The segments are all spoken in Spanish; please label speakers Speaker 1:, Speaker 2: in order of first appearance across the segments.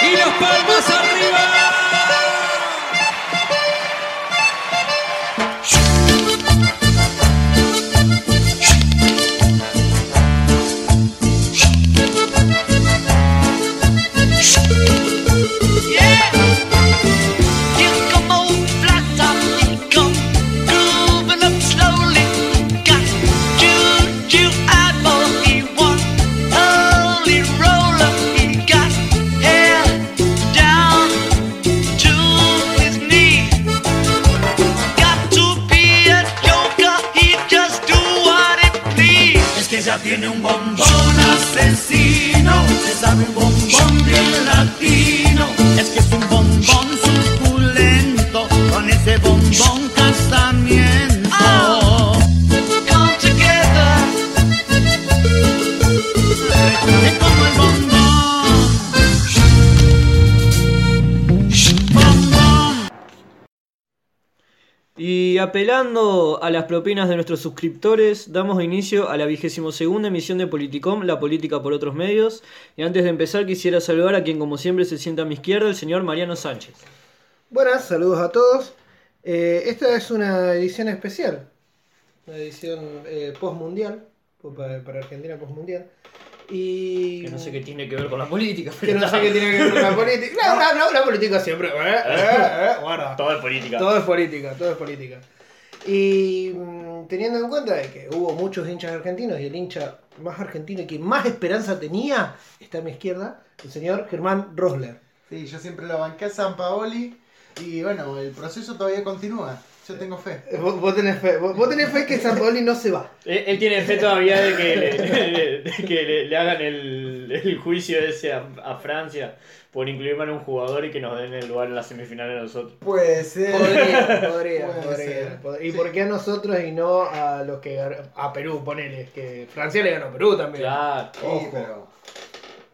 Speaker 1: Y los palmas
Speaker 2: apelando a las propinas de nuestros suscriptores, damos inicio a la vigésimo segunda emisión de Politicom, la política por otros medios. Y antes de empezar quisiera saludar a quien como siempre se sienta a mi izquierda, el señor Mariano Sánchez.
Speaker 3: Buenas, saludos a todos. Eh, esta es una edición especial, una edición eh, post-mundial, po- para, para Argentina post-mundial. Y.
Speaker 2: Que no sé qué tiene que ver con la política,
Speaker 3: que no sé qué tiene que ver con la política. No, no, no, la política siempre. eh, eh, guarda.
Speaker 2: Todo es política.
Speaker 3: Todo es política, todo es política. Y mm, teniendo en cuenta de que hubo muchos hinchas argentinos y el hincha más argentino y que más esperanza tenía está a mi izquierda, el señor Germán Rosler.
Speaker 4: Sí, yo siempre lo banqué a San Paoli y bueno, el proceso todavía continúa. Yo tengo fe.
Speaker 3: Eh, Vos, vos tenés fe, vos, vos tenés fe que San Paoli no se va.
Speaker 2: Él, él tiene fe todavía de que le, de que le, le hagan el, el juicio ese a, a Francia por incluir mal a un jugador y que nos den el lugar en la semifinal a nosotros.
Speaker 4: Puede ser.
Speaker 3: Podría, podría,
Speaker 4: Puede
Speaker 3: podría.
Speaker 4: ser.
Speaker 3: ¿Y
Speaker 4: Sí.
Speaker 3: por qué a nosotros y no a los que a Perú, ponele? Que Francia le ganó a Perú también.
Speaker 2: Claro.
Speaker 4: Sí, pero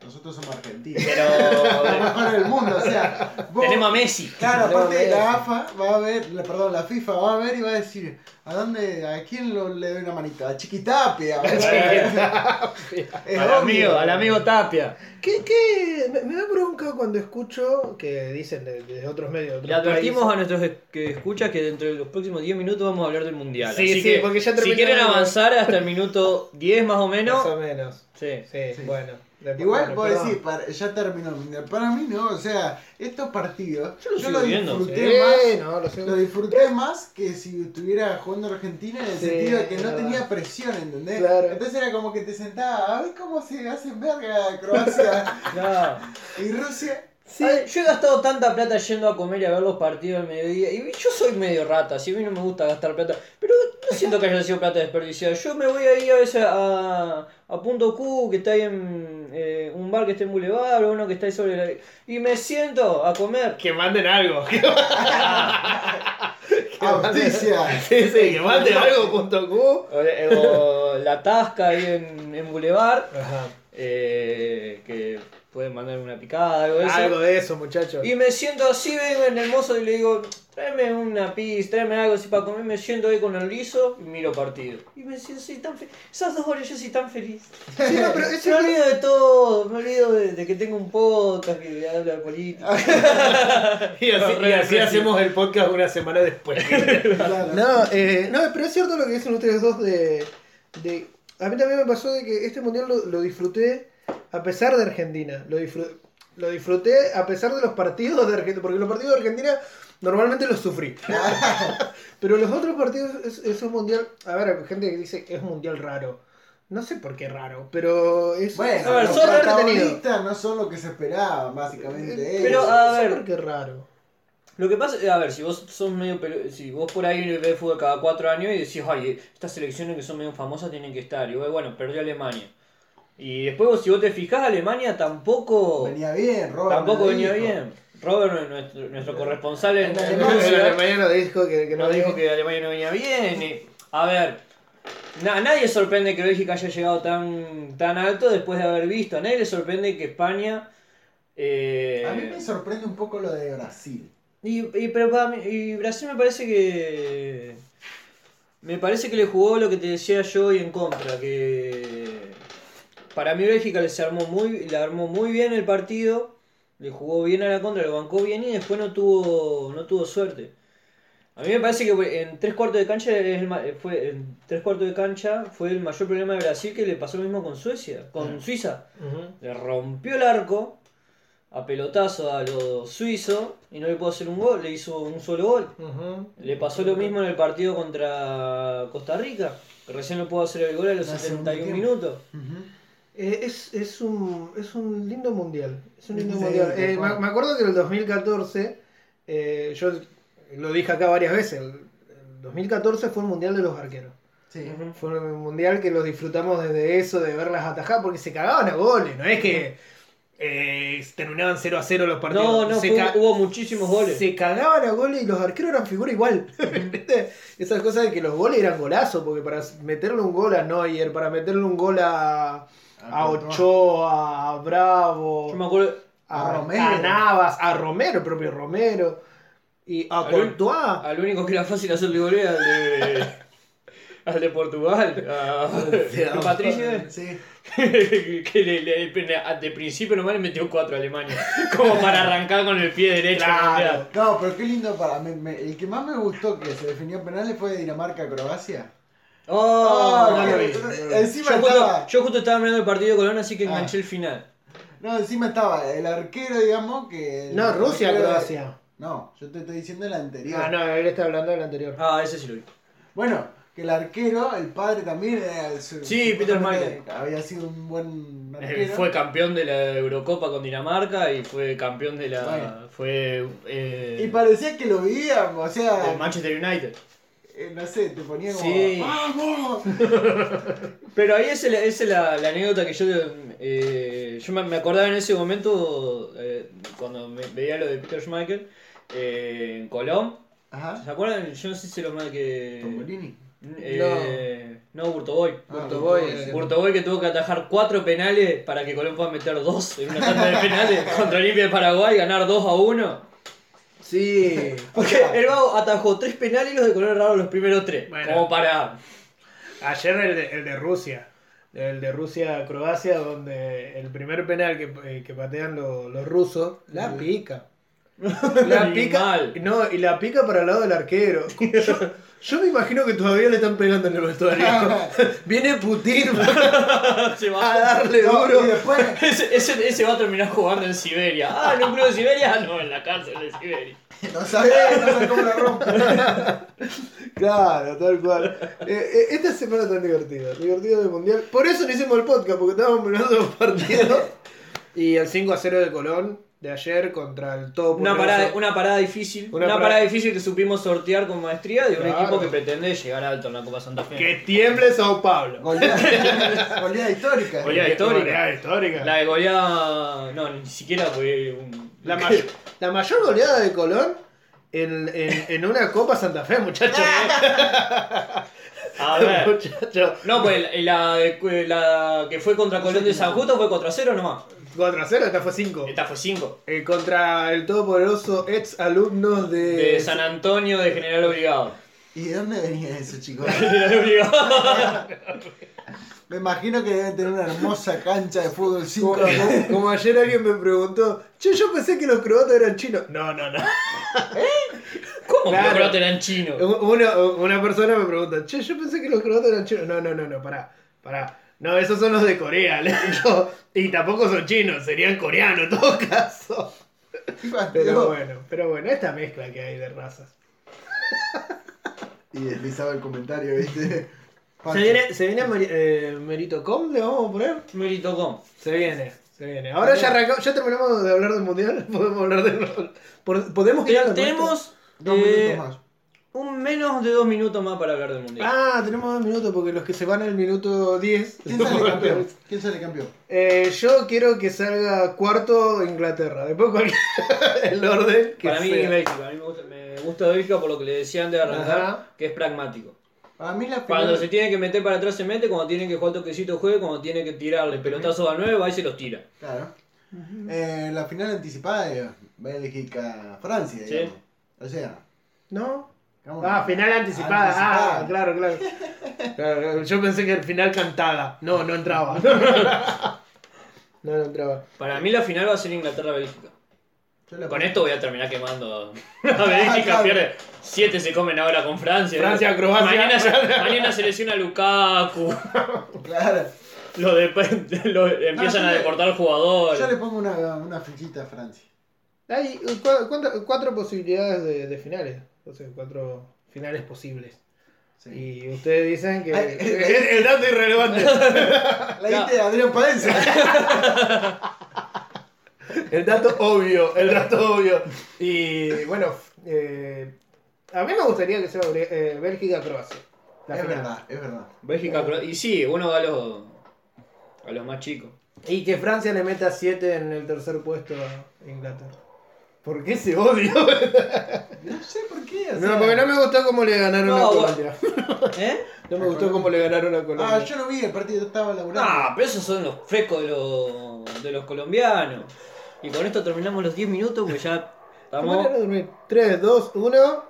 Speaker 4: nosotros somos argentinos.
Speaker 2: Pero
Speaker 4: Lo mejor del mundo, o sea. vos-
Speaker 2: tenemos a Messi.
Speaker 4: Claro, aparte
Speaker 3: Messi.
Speaker 4: la AFA va a ver, la- perdón, la FIFA va a ver y va a decir, ¿a dónde, a quién lo- le doy una manita? A Chiquitapia. es
Speaker 2: Al
Speaker 4: obvio.
Speaker 2: amigo, al amigo Tapia.
Speaker 3: ¿Qué, qué? Me, me da bronca cuando escucho que dicen de, de otros medios. de
Speaker 2: Le advertimos a
Speaker 3: países.
Speaker 2: nuestros es- que escucha que dentro de los próximos 10 minutos vamos a hablar del mundial.
Speaker 3: Sí,
Speaker 2: Así
Speaker 3: sí,
Speaker 2: que
Speaker 3: porque ya
Speaker 2: si
Speaker 3: terminó
Speaker 2: quieren
Speaker 3: el-
Speaker 2: avanzar hasta el minuto 10 más o menos,
Speaker 3: Más o menos.
Speaker 2: sí.
Speaker 3: Sí,
Speaker 4: Sí.
Speaker 3: bueno. Después-
Speaker 4: Igual vos decís, para- ya terminó el mundial. Para mí no, o sea, estos partidos
Speaker 2: Yo lo
Speaker 4: yo, lo disfruté
Speaker 3: Sí,
Speaker 4: más.
Speaker 3: no, lo
Speaker 4: disfruté más que si estuviera jugando Argentina en el
Speaker 3: Sí,
Speaker 4: sentido de que no tenía presión, ¿entendés?
Speaker 3: Claro.
Speaker 4: Entonces era como que te sentabas, a ver cómo se hacen verga Croacia
Speaker 2: No.
Speaker 4: y Rusia.
Speaker 2: Ay, yo he gastado tanta plata yendo a comer y a ver los partidos al mediodía. Y yo soy medio rata, si a mí no me gusta gastar plata. Pero no siento que haya sido plata desperdiciada. Yo me voy ahí a veces a, a Punto Q, que está ahí en eh, un bar que está en Boulevard, o uno que está ahí sobre la. Y me siento a comer. Que manden algo.
Speaker 4: Auspicia.
Speaker 3: Sí, sí, que mande algo punto Q.
Speaker 2: O, o la Tasca ahí en, en Boulevard.
Speaker 3: Ajá.
Speaker 2: eh, que pueden mandar una picada, algo de eso.
Speaker 3: Algo de eso, muchachos.
Speaker 2: Y me siento así, vengo en el mozo y le digo, tráeme una pizza, tráeme algo así para comer, me siento ahí con el liso y miro partido. Y me siento así tan feliz. Esas dos horas yo soy tan feliz.
Speaker 3: Sí, no, pero ese
Speaker 2: Me olvido de todo, me olvido de, de que tengo un podcast que habla de política.
Speaker 3: Y así, y así hacemos el podcast una semana después.
Speaker 4: Claro.
Speaker 3: No, eh, no, pero es cierto lo que dicen ustedes dos de, de... A mí también me pasó de que este mundial lo, lo disfruté a pesar de Argentina. Lo, disfruté, lo disfruté a pesar de los partidos de Argentina. Porque los partidos de Argentina normalmente los sufrí. pero los otros partidos es, es un mundial... A ver, hay gente que dice que es un mundial raro. No sé por qué raro, pero es...
Speaker 4: Bueno,
Speaker 2: A ver,
Speaker 4: los
Speaker 2: son
Speaker 4: protagonistas no son lo que se esperaba, básicamente.
Speaker 2: Pero,
Speaker 4: ellos.
Speaker 2: a
Speaker 3: No sé
Speaker 2: ver.
Speaker 3: por qué raro.
Speaker 2: Lo que pasa, a ver, si vos sos medio si vos por ahí ves fútbol cada cuatro años y decís, ay, estas selecciones que son medio famosas tienen que estar. Y bueno, perdió Alemania. Y después vos, si vos te fijás, Alemania tampoco...
Speaker 4: venía bien, Robert.
Speaker 2: Tampoco venía
Speaker 4: dijo.
Speaker 2: bien. Robert, nuestro, nuestro corresponsal en,
Speaker 4: En
Speaker 2: en
Speaker 4: Alemania.
Speaker 3: Alemán dijo que, que no
Speaker 2: nos dijo
Speaker 3: venía.
Speaker 2: que Alemania no venía bien. y- a ver, na- nadie sorprende que Bélgica haya llegado tan, tan alto después de haber visto. A nadie le sorprende que España. eh,
Speaker 4: A mí me sorprende un poco lo de Brasil.
Speaker 2: y, y- pero para mí- y Brasil me parece que. Me parece que le jugó lo que te decía yo y en contra, que. Para mí Bélgica le, se armó muy, le armó muy bien el partido, le jugó bien a la contra, lo bancó bien y después no tuvo, no tuvo suerte. A mí me parece que en tres cuartos de cancha es el ma- fue en tres cuartos de cancha fue el mayor problema de Brasil que le pasó lo mismo con Suecia, con Suiza. Le rompió el arco a pelotazo a los suizos y no le pudo hacer un gol, le hizo un solo gol. Le pasó lo mismo en el partido contra Costa Rica, que recién no pudo hacer el gol a los
Speaker 4: En el segundo
Speaker 2: 71
Speaker 4: tiempo.
Speaker 2: minutos.
Speaker 3: Eh, es, es, un, es un lindo mundial. Es un lindo
Speaker 4: Sí,
Speaker 3: mundial. Eh, me, me acuerdo que en el 2014, eh, yo lo dije acá varias veces, el, el 2014 fue el mundial de los arqueros.
Speaker 4: Sí.
Speaker 3: Fue un mundial que lo disfrutamos desde eso, de verlas atajar, porque se cagaban a goles, no es que eh, terminaban 0 a 0 los partidos.
Speaker 2: No, no, fue- hubo muchísimos goles.
Speaker 3: se cagaban a goles y los arqueros eran figura igual. Esas cosas de que los goles eran golazos, porque para meterle un gol a Neuer, para meterle un gol a, a
Speaker 4: Courtois.
Speaker 3: Ochoa, a Bravo,
Speaker 2: Yo me acuerdo,
Speaker 3: a,
Speaker 4: A Romero.
Speaker 3: a Navas, a Romero, el propio Romero, y a
Speaker 2: Al-
Speaker 3: Courtois.
Speaker 2: al único que era fácil hacerle gol era al de, al de Portugal, a, a Patricio.
Speaker 4: Sí.
Speaker 2: que le, le- de principio nomás le metió 4 a Alemania, como para arrancar con el pie derecho.
Speaker 3: Claro.
Speaker 4: No, pero qué lindo para me- me- el que más me gustó que se definió en penales fue Dinamarca-Croacia.
Speaker 2: Oh,
Speaker 3: no lo vi.
Speaker 4: Encima
Speaker 2: yo, justo,
Speaker 4: estaba.
Speaker 2: yo justo estaba mirando el partido de Colón, así que
Speaker 4: Ah.
Speaker 2: enganché el final.
Speaker 4: No, encima estaba el arquero, digamos, que. el
Speaker 3: No, Rusia,
Speaker 4: arquero de-
Speaker 3: Croacia.
Speaker 4: No, yo te estoy diciendo el anterior.
Speaker 3: Ah, no, él está hablando del anterior.
Speaker 2: Ah, ese sí lo vi.
Speaker 4: Bueno, que el arquero, el padre también era el- su-
Speaker 2: Sí, Peter Schmeichel.
Speaker 4: Había sido un buen
Speaker 2: Eh,
Speaker 4: arquero.
Speaker 2: fue campeón de la Eurocopa con Dinamarca y fue campeón de la.
Speaker 4: Bueno.
Speaker 2: Fue. eh,
Speaker 4: Y parecía que lo veíamos, o sea,
Speaker 2: del Manchester United.
Speaker 4: Eh, no sé, te ponía como.
Speaker 2: Sí.
Speaker 4: ¡Vamos!
Speaker 2: Pero ahí es, el- es la, la anécdota que yo. eh, yo me, me acordaba en ese momento, eh, cuando me- veía lo de Peter Schmeichel eh, en Colón.
Speaker 4: Ajá.
Speaker 2: ¿Se acuerdan? Yo no sé si lo mal que.
Speaker 4: Tombolini.
Speaker 2: Eh, no, Burtoboy.
Speaker 4: Ah,
Speaker 3: Burtoboy,
Speaker 4: Burtoboy, sí.
Speaker 2: Burtoboy que tuvo que atajar cuatro penales para que Colón pueda meter dos en una tanda de penales contra Olimpia de Paraguay, ganar 2 a 1.
Speaker 3: Sí.
Speaker 2: Porque el vago atajó tres penales y los de Colón erraron los primeros tres.
Speaker 3: Bueno.
Speaker 2: Como para.
Speaker 3: Ayer el de, el de Rusia. El de Rusia-Croacia, donde el primer penal que, eh, que patean los, los rusos, la pica. La pica. No, y la pica para el lado del arquero. Yo, yo me imagino que todavía le están pegando en el vestuario. Viene Putin
Speaker 2: Se
Speaker 3: a
Speaker 2: va.
Speaker 3: darle
Speaker 4: No,
Speaker 3: duro.
Speaker 4: y después,
Speaker 2: Ese, ese, ese va a terminar jugando en Siberia. Ah, en un club de Siberia. No, en la cárcel de Siberia.
Speaker 4: no sabés, no sabés cómo la rompe.
Speaker 3: Claro, tal cual. Eh, eh, esta semana tan divertida, divertida del mundial. Por eso no hicimos el podcast, porque estábamos mirando los partidos. Y el 5 a 0 de Colón de ayer contra el todo
Speaker 2: Una parada, una parada difícil.
Speaker 3: Una
Speaker 2: Una,
Speaker 3: parada-
Speaker 2: parada difícil que supimos sortear con maestría de un
Speaker 3: Claro.
Speaker 2: equipo que pretende llegar alto en la Copa Santa Fe.
Speaker 3: Que tiemble Sao Paulo.
Speaker 4: Goleada, goleada histórica.
Speaker 2: Goleada histórica.
Speaker 3: Goleada histórica.
Speaker 2: La de goleada. No, ni siquiera fue un.
Speaker 3: La, may- la mayor goleada de Colón en, en, en una Copa Santa Fe, muchachos.
Speaker 2: A ver. No, pues la, de- la que fue contra Colón de San Justo fue contra cero nomás.
Speaker 3: 4 a 0, esta fue 5.
Speaker 2: Esta fue 5.
Speaker 3: Eh, contra el todopoderoso ex alumnos de.
Speaker 2: De San Antonio de General Obligado.
Speaker 4: ¿Y de dónde venía eso, chicos?
Speaker 2: General Obligado.
Speaker 4: Me imagino que deben tener una hermosa cancha de fútbol 5
Speaker 3: Como, ayer alguien me preguntó, che, yo pensé que los croatas eran chinos. No, no, no.
Speaker 2: ¿Cómo
Speaker 3: Claro.
Speaker 2: que los croatas eran chinos?
Speaker 3: Una, una persona me pregunta, che, yo pensé que los croatas eran chinos. No, no, no, no, pará, pará. No, esos son los de Corea, le digo. Y tampoco son chinos, serían coreanos en todo caso. Pero bueno, pero bueno, esta mezcla que hay de razas.
Speaker 4: Y deslizaba el comentario, ¿viste?
Speaker 3: Se viene, se viene eh, Meritocom, le vamos a poner.
Speaker 2: Mérito com.
Speaker 3: Se viene, se viene. Ahora ya arrancamos, ya terminamos de hablar del mundial, podemos hablar del. Podemos ir
Speaker 2: Tenemos
Speaker 4: Dos
Speaker 2: eh,
Speaker 4: minutos más.
Speaker 2: Un menos de dos minutos más para hablar del mundial.
Speaker 3: Ah, tenemos dos minutos porque los que se van al minuto 10.
Speaker 4: ¿Quién sale campeón? ¿Quién sale campeón?
Speaker 3: Eh, yo quiero que salga cuarto Inglaterra. Después cualquier el orden que
Speaker 2: para mí
Speaker 3: sea.
Speaker 2: Bélgica, a mí me gusta, me gusta Bélgica por lo que le decía antes de arrancar,
Speaker 3: Ajá.
Speaker 2: que es pragmático.
Speaker 4: Para mí la
Speaker 2: Cuando
Speaker 4: final-
Speaker 2: se tiene que meter para atrás se mete, cuando tiene que jugar toquecito juegue, cuando tiene que tirarle pelotazos a 9 va y se los tira.
Speaker 4: Claro. Eh, la final anticipada es Bélgica-Francia,
Speaker 2: Sí.
Speaker 4: digamos. O sea,
Speaker 3: ¿No? Ah, final anticipada.
Speaker 4: Anticipada.
Speaker 3: Ah, claro, claro. Yo pensé que el final cantada. No, no entraba. No, no entraba.
Speaker 2: Para mí la final va a ser Inglaterra-Bélgica. Con esto voy a terminar quemando a Bélgica.
Speaker 4: claro.
Speaker 2: pierde. Siete se comen ahora con Francia.
Speaker 3: Francia, Croacia.
Speaker 2: Mañana, se- mañana se lesiona Lukaku.
Speaker 4: Claro.
Speaker 2: Lo de, lo- empiezan a
Speaker 4: le-
Speaker 2: deportar jugadores.
Speaker 4: Yo le pongo una, una fichita a Francia.
Speaker 3: Hay cuatro posibilidades de, de finales. O sea, cuatro finales posibles.
Speaker 4: Sí.
Speaker 3: Y ustedes dicen que
Speaker 4: Ay,
Speaker 3: es el dato irrelevante.
Speaker 4: La diste de Adrián Paense.
Speaker 3: El dato obvio, el dato obvio. Y bueno, eh, a mí me gustaría que sea eh, Bélgica-Croacia.
Speaker 4: Es
Speaker 3: final.
Speaker 4: verdad, es verdad.
Speaker 2: Bélgica, Cro- y sí, uno va a los, a los más chicos.
Speaker 3: Y que Francia le meta 7 en el tercer puesto a Inglaterra. ¿Por qué ese odio?
Speaker 4: No sé por qué. o
Speaker 3: No, porque no me gustó cómo le ganaron
Speaker 2: No,
Speaker 3: a
Speaker 2: vos-
Speaker 3: Colombia.
Speaker 2: ¿Eh?
Speaker 3: No me gustó cómo le ganaron a Colombia.
Speaker 4: Ah, yo no vi el partido, estaba laburando.
Speaker 2: Ah, pero esos son los frescos de los, de los colombianos. Y con esto terminamos los 10 minutos, pues ya
Speaker 3: ¿Cómo
Speaker 2: estamos.
Speaker 3: era dormir? 3, 2, 1.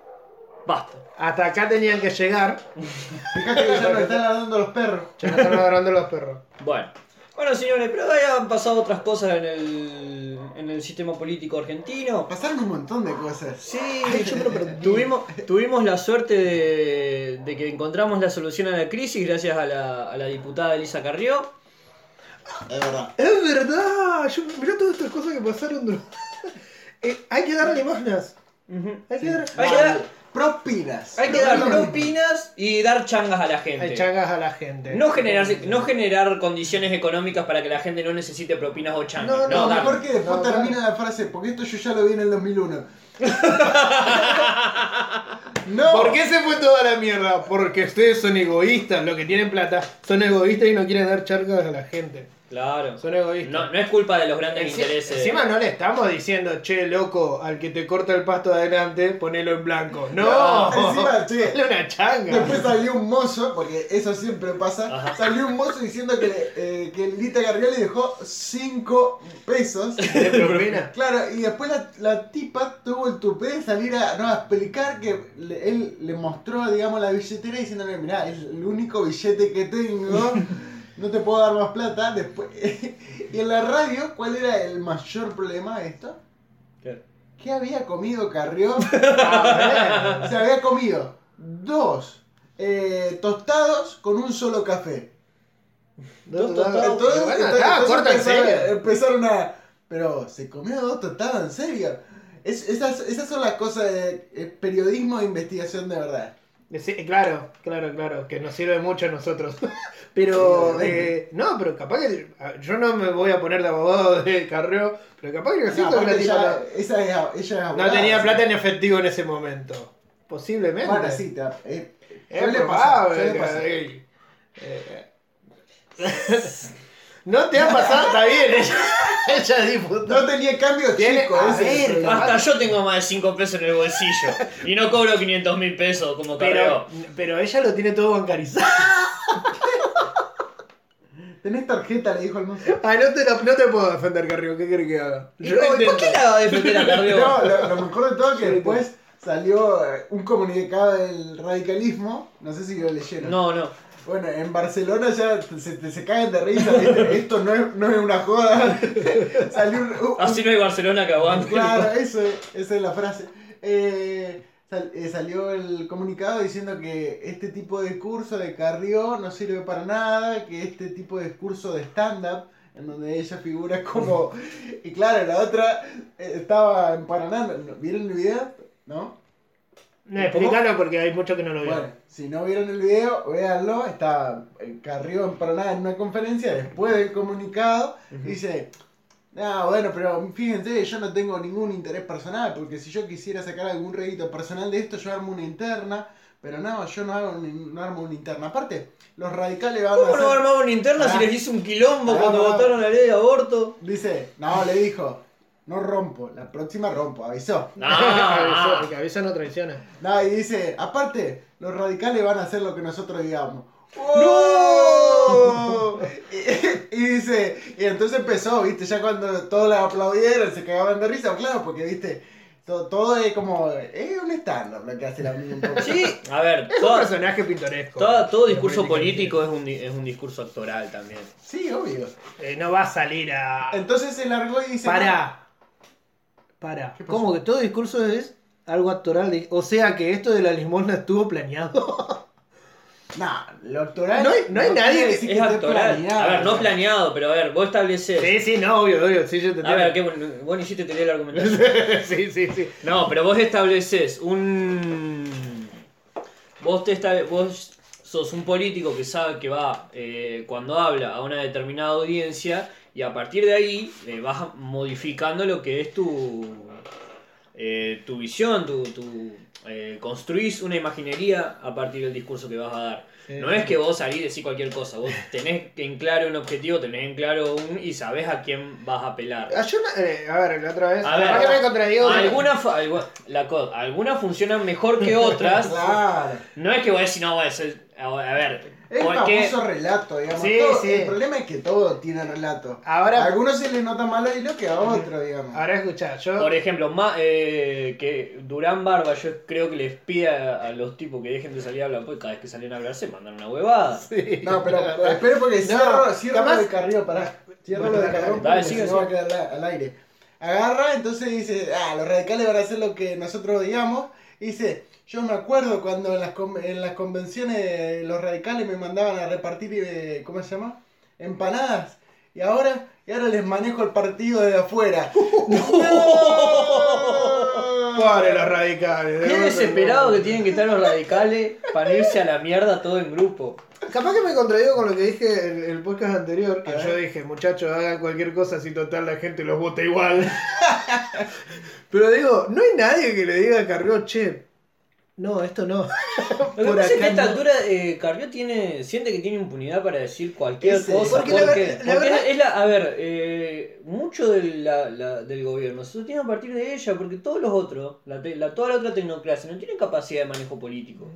Speaker 2: Basta.
Speaker 3: Hasta acá tenían que llegar.
Speaker 4: Fíjate que ya nos están ladrando los perros.
Speaker 3: Ya nos están agarrando los perros.
Speaker 2: Bueno. Bueno, señores, pero ahí han pasado otras cosas en el, en el sistema político argentino.
Speaker 4: Pasaron un montón de cosas.
Speaker 2: Sí, yo me lo perdí. Tuvimos, tuvimos la suerte de, de que encontramos la solución a la crisis gracias a la, a la diputada Elisa Carrió.
Speaker 4: Es verdad.
Speaker 3: Es verdad. Yo, mirá todas estas cosas que pasaron. Eh, hay que dar limosnas. Hay que dar.
Speaker 2: Hay que dar,
Speaker 4: Propinas.
Speaker 2: hay que dar propinas y dar changas a la gente.
Speaker 3: Hay changas a la gente.
Speaker 2: No generar, no generar condiciones económicas para que la gente no necesite propinas o changas.
Speaker 3: No,
Speaker 4: No,
Speaker 2: dar-
Speaker 4: mejor que después
Speaker 3: No,
Speaker 4: termina la frase, porque esto yo ya lo vi en el 2001. no,
Speaker 3: ¿Por qué se fue toda la mierda? Porque ustedes son egoístas, los que tienen plata son egoístas y no quieren dar charcas a la gente.
Speaker 2: Claro.
Speaker 3: Son egoístas.
Speaker 2: No, no es culpa de los grandes
Speaker 3: Enci-
Speaker 2: intereses.
Speaker 3: Encima no le estamos diciendo, che, loco, al que te corta el pasto adelante, ponelo en blanco. No,
Speaker 4: No, encima, che,
Speaker 3: Dale una changa.
Speaker 4: Después salió un mozo, porque eso siempre pasa,
Speaker 2: Ajá.
Speaker 4: salió un mozo diciendo que, eh, que Lita le dejó 5 pesos.
Speaker 3: De propina.
Speaker 4: Claro, y después la, la tipa tuvo el tupé de salir a, no, a explicar que le- él le mostró, digamos, la billetera diciéndole, mirá, es el único billete que tengo, no te puedo dar más plata. Después, y en la radio, ¿cuál era el mayor problema de esto?
Speaker 2: ¿Qué?
Speaker 4: ¿Qué había comido Carrió? Se había comido dos eh, tostados con un solo café.
Speaker 2: Dos tostados.
Speaker 4: Entonces,
Speaker 3: Bueno,
Speaker 4: entonces-
Speaker 3: está,
Speaker 4: entonces
Speaker 3: corta en
Speaker 4: empezaron,
Speaker 3: serio.
Speaker 4: empezaron a. Pero, ¿se comió dos tostadas en serio? Es- esas, esas son las cosas de eh, periodismo de investigación de verdad.
Speaker 3: Sí, claro, claro, claro, que nos sirve mucho a nosotros. Pero, eh, no, pero capaz que. Yo no me voy a poner de abogado de carreo, pero capaz que
Speaker 4: No, aparte
Speaker 3: tipa
Speaker 4: ella, esa es, ella es
Speaker 3: no,
Speaker 4: abogada,
Speaker 3: no tenía plata en efectivo en ese momento. Posiblemente.
Speaker 4: Bueno, sí, te- eh,
Speaker 3: Es probable,
Speaker 4: pasar.
Speaker 3: eh, No te ha pasado, está bien, ella.
Speaker 4: No tenía cambio chico,
Speaker 3: a
Speaker 4: es.
Speaker 2: Hasta yo tengo más de 5 pesos en el bolsillo. Y no cobro 500 mil pesos como
Speaker 3: Pero,
Speaker 2: carreo.
Speaker 3: pero ella lo tiene todo bancarizado.
Speaker 4: ¿Tenés tarjeta? Le dijo el mozo.
Speaker 3: Ay, no te, lo- no te puedo defender, Carrillo. ¿Qué querés que haga?
Speaker 2: ¿Y ¿Por por qué la va a defender a Carrió?
Speaker 4: No, lo, lo mejor de todo es que después salió eh, un comunicado del radicalismo, no sé si lo leyeron.
Speaker 2: No, no.
Speaker 4: Bueno, en Barcelona ya se, se caen de risa, ¿viste? esto no es, no es una joda. salió un, un-
Speaker 2: Así no hay Barcelona que aguante.
Speaker 4: Claro, eso es, esa es la frase. Eh, sal- eh, salió el comunicado diciendo que este tipo de discurso de Carrió no sirve para nada, que este tipo de discurso de stand-up, en donde ella figura como... Y claro, la otra eh, estaba en Paraná. ¿vieron el video? ¿No?
Speaker 3: No, explícalo porque hay mucho que no lo vio.
Speaker 4: Bueno, si no vieron el video, véanlo. Está eh, Carrió en Paraná en una conferencia después del comunicado. Dice, ah, bueno, pero fíjense, yo no tengo ningún interés personal, porque si yo quisiera sacar algún rédito personal de esto, yo armo una interna. Pero no, yo no, hago no armo una interna. Aparte, los radicales van a
Speaker 2: ¿Cómo no
Speaker 4: hacer...
Speaker 2: armaron una interna si les hizo un quilombo
Speaker 4: Ah,
Speaker 2: cuando
Speaker 4: no.
Speaker 2: votaron la ley de aborto?
Speaker 4: Dice, no, le dijo, no rompo, la próxima rompo, avisó.
Speaker 2: Ah,
Speaker 3: Aviso- que avisa no traiciona.
Speaker 4: No, y dice, aparte, los radicales van a hacer lo que nosotros digamos.
Speaker 3: ¡No!
Speaker 4: Y, y dice, y entonces empezó, viste, ya cuando todos le aplaudieron, se cagaban de risa, claro, porque viste, Todo, todo es como. Es un stand-up lo que hace la un poco.
Speaker 2: Sí, a ver,
Speaker 3: Es un
Speaker 2: toda-
Speaker 3: personaje pintoresco.
Speaker 2: todo
Speaker 3: Pero
Speaker 2: discurso político es un, es un discurso actoral también.
Speaker 4: Sí, obvio.
Speaker 3: Eh, no va a salir a.
Speaker 4: Entonces se largó y dice.
Speaker 3: Para. Para. ¿Cómo que todo discurso es algo actoral? de- O sea que esto de la limosna estuvo planeado.
Speaker 4: Nah, lo actoral.
Speaker 3: No hay- no hay nadie
Speaker 4: quiere
Speaker 3: que-
Speaker 4: decir
Speaker 2: Es
Speaker 4: esté
Speaker 2: actoral.
Speaker 4: planeado,
Speaker 2: A ver, no planeado, pero a ver, vos estableces.
Speaker 3: sí, sí, no, obvio, obvio. Sí, yo te
Speaker 2: A ver, qué bueno, vos ni hiciste tener la argumentación.
Speaker 3: sí, sí, sí.
Speaker 2: No, pero vos estableces un. Vos, te esta- vos sos un político que sabe que va eh, cuando habla a una determinada audiencia y a partir de ahí eh, vas modificando lo que es tu. eh, tu visión, tu. tu eh, construís una imaginería a partir del discurso que vas a dar. No es que vos salís y decís cualquier cosa, vos tenés en claro un objetivo, tenés en claro un. y sabés a quién vas a apelar.
Speaker 3: Ah, yo eh, a ver, la otra vez.
Speaker 2: A ver,
Speaker 3: que me contradigo.
Speaker 2: Algunas, funcionan mejor que otras.
Speaker 4: Claro.
Speaker 2: No es que voy a decir, no, voy a decir, a ver,
Speaker 4: Es
Speaker 2: porque
Speaker 4: famoso relato, digamos.
Speaker 3: Sí,
Speaker 4: Todo-
Speaker 3: sí.
Speaker 4: El problema es que todo tiene relato.
Speaker 3: Ahora-
Speaker 4: a algunos se les nota más lo hilo que a otros, digamos.
Speaker 3: Ahora escuchá, yo.
Speaker 2: por ejemplo, ma- eh, que Durán Barba, yo creo que les pide a, a los tipos que dejen de salir a hablar, pues cada vez que salen a hablar se mandan una huevada.
Speaker 3: Sí.
Speaker 4: No, pero espero porque
Speaker 3: No,
Speaker 4: cierro, cierro
Speaker 3: capaz-
Speaker 4: lo de Carrillo, pará. Cierro lo de Carrillo
Speaker 2: Dale,
Speaker 4: porque si no va a quedar al- al aire. Agarra, entonces dice, ah, los radicales van a hacer lo que nosotros digamos. Dice, yo me acuerdo cuando en las, en las convenciones los radicales me mandaban a repartir, eh, ¿cómo se llama? Empanadas. Y ahora, y ahora les manejo el partido de afuera. ¡No!
Speaker 3: Pobre los radicales.
Speaker 2: Qué
Speaker 3: de
Speaker 2: desesperado que tienen que estar los radicales para irse a la mierda todo en grupo.
Speaker 3: Capaz que me contradigo con lo que dije en el podcast anterior, que yo dije, muchachos, hagan cualquier cosa si total la gente los vota igual. Pero digo, no hay nadie que le diga a Carrió, che, no, esto no.
Speaker 2: Lo que pasa es que a esta
Speaker 3: no.
Speaker 2: altura eh, Carrió tiene, siente que tiene impunidad para decir cualquier
Speaker 4: Ese-
Speaker 2: cosa.
Speaker 3: porque
Speaker 2: Porque,
Speaker 3: la ver- la
Speaker 2: porque
Speaker 3: verdad-
Speaker 2: es la, a ver, eh, mucho de la- la- del gobierno se sostiene a partir de ella, porque todos los otros, la, toda la otra tecnocracia, no tienen capacidad de manejo político.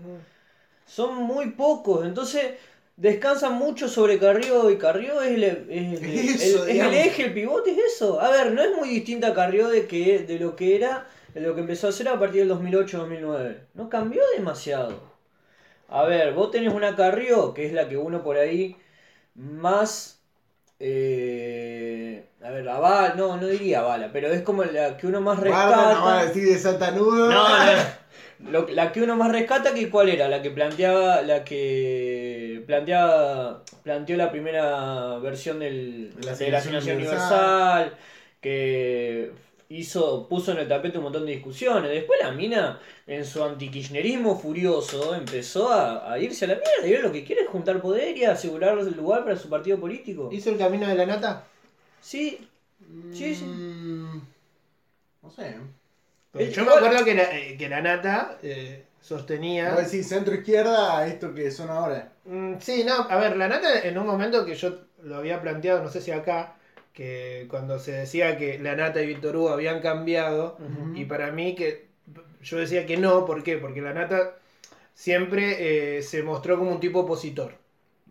Speaker 2: Son muy pocos, entonces descansan mucho sobre Carrió y Carrió es el, es el-
Speaker 4: Eso,
Speaker 2: el- es el eje, el pivote, es eso. A ver, no es muy distinta a Carrió de, que, de lo que era, lo que empezó a hacer a partir del 2008-2009. No cambió demasiado. A ver, vos tenés una Carrió, que es la que uno por ahí más... eh, a ver, avala, no, no diría bala, pero es como la que uno más rescata.
Speaker 4: Guarda, no va a decir de Satanudo.
Speaker 2: No, no, no. Lo- la que uno más rescata que cuál era, la que planteaba, la que planteaba, planteó la primera versión del,
Speaker 4: La
Speaker 2: de la
Speaker 4: asignación
Speaker 2: asignación
Speaker 4: universal.
Speaker 2: universal, que hizo, puso en el tapete un montón de discusiones. Después la mina, en su antikirchnerismo furioso, empezó a, a irse a la mierda y lo que quiere es juntar poder y asegurar el lugar para su partido político.
Speaker 3: ¿Hizo el camino de la nata?
Speaker 2: Sí, sí, sí.
Speaker 4: Mm, No sé.
Speaker 3: Yo me acuerdo que la, eh, que la nata eh, sostenía.
Speaker 4: Vos decís centro izquierda a esto que son ahora.
Speaker 3: Mm, sí, no, a ver, la nata en un momento que yo lo había planteado, no sé si acá, que cuando se decía que la nata y Víctor Hugo habían cambiado, y para mí que yo decía que no, ¿por qué? Porque la nata siempre eh, se mostró como un tipo opositor.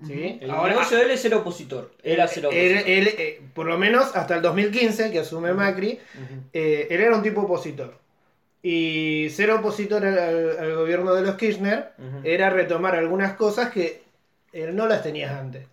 Speaker 3: ¿sí?
Speaker 2: El negocio de él es ser opositor. Era ser opositor.
Speaker 3: él, él, eh, por lo menos hasta el 2015, que asume Macri, eh, él era un tipo opositor. Y ser opositor al, al- gobierno de los Kirchner era retomar algunas cosas que él no las tenías antes.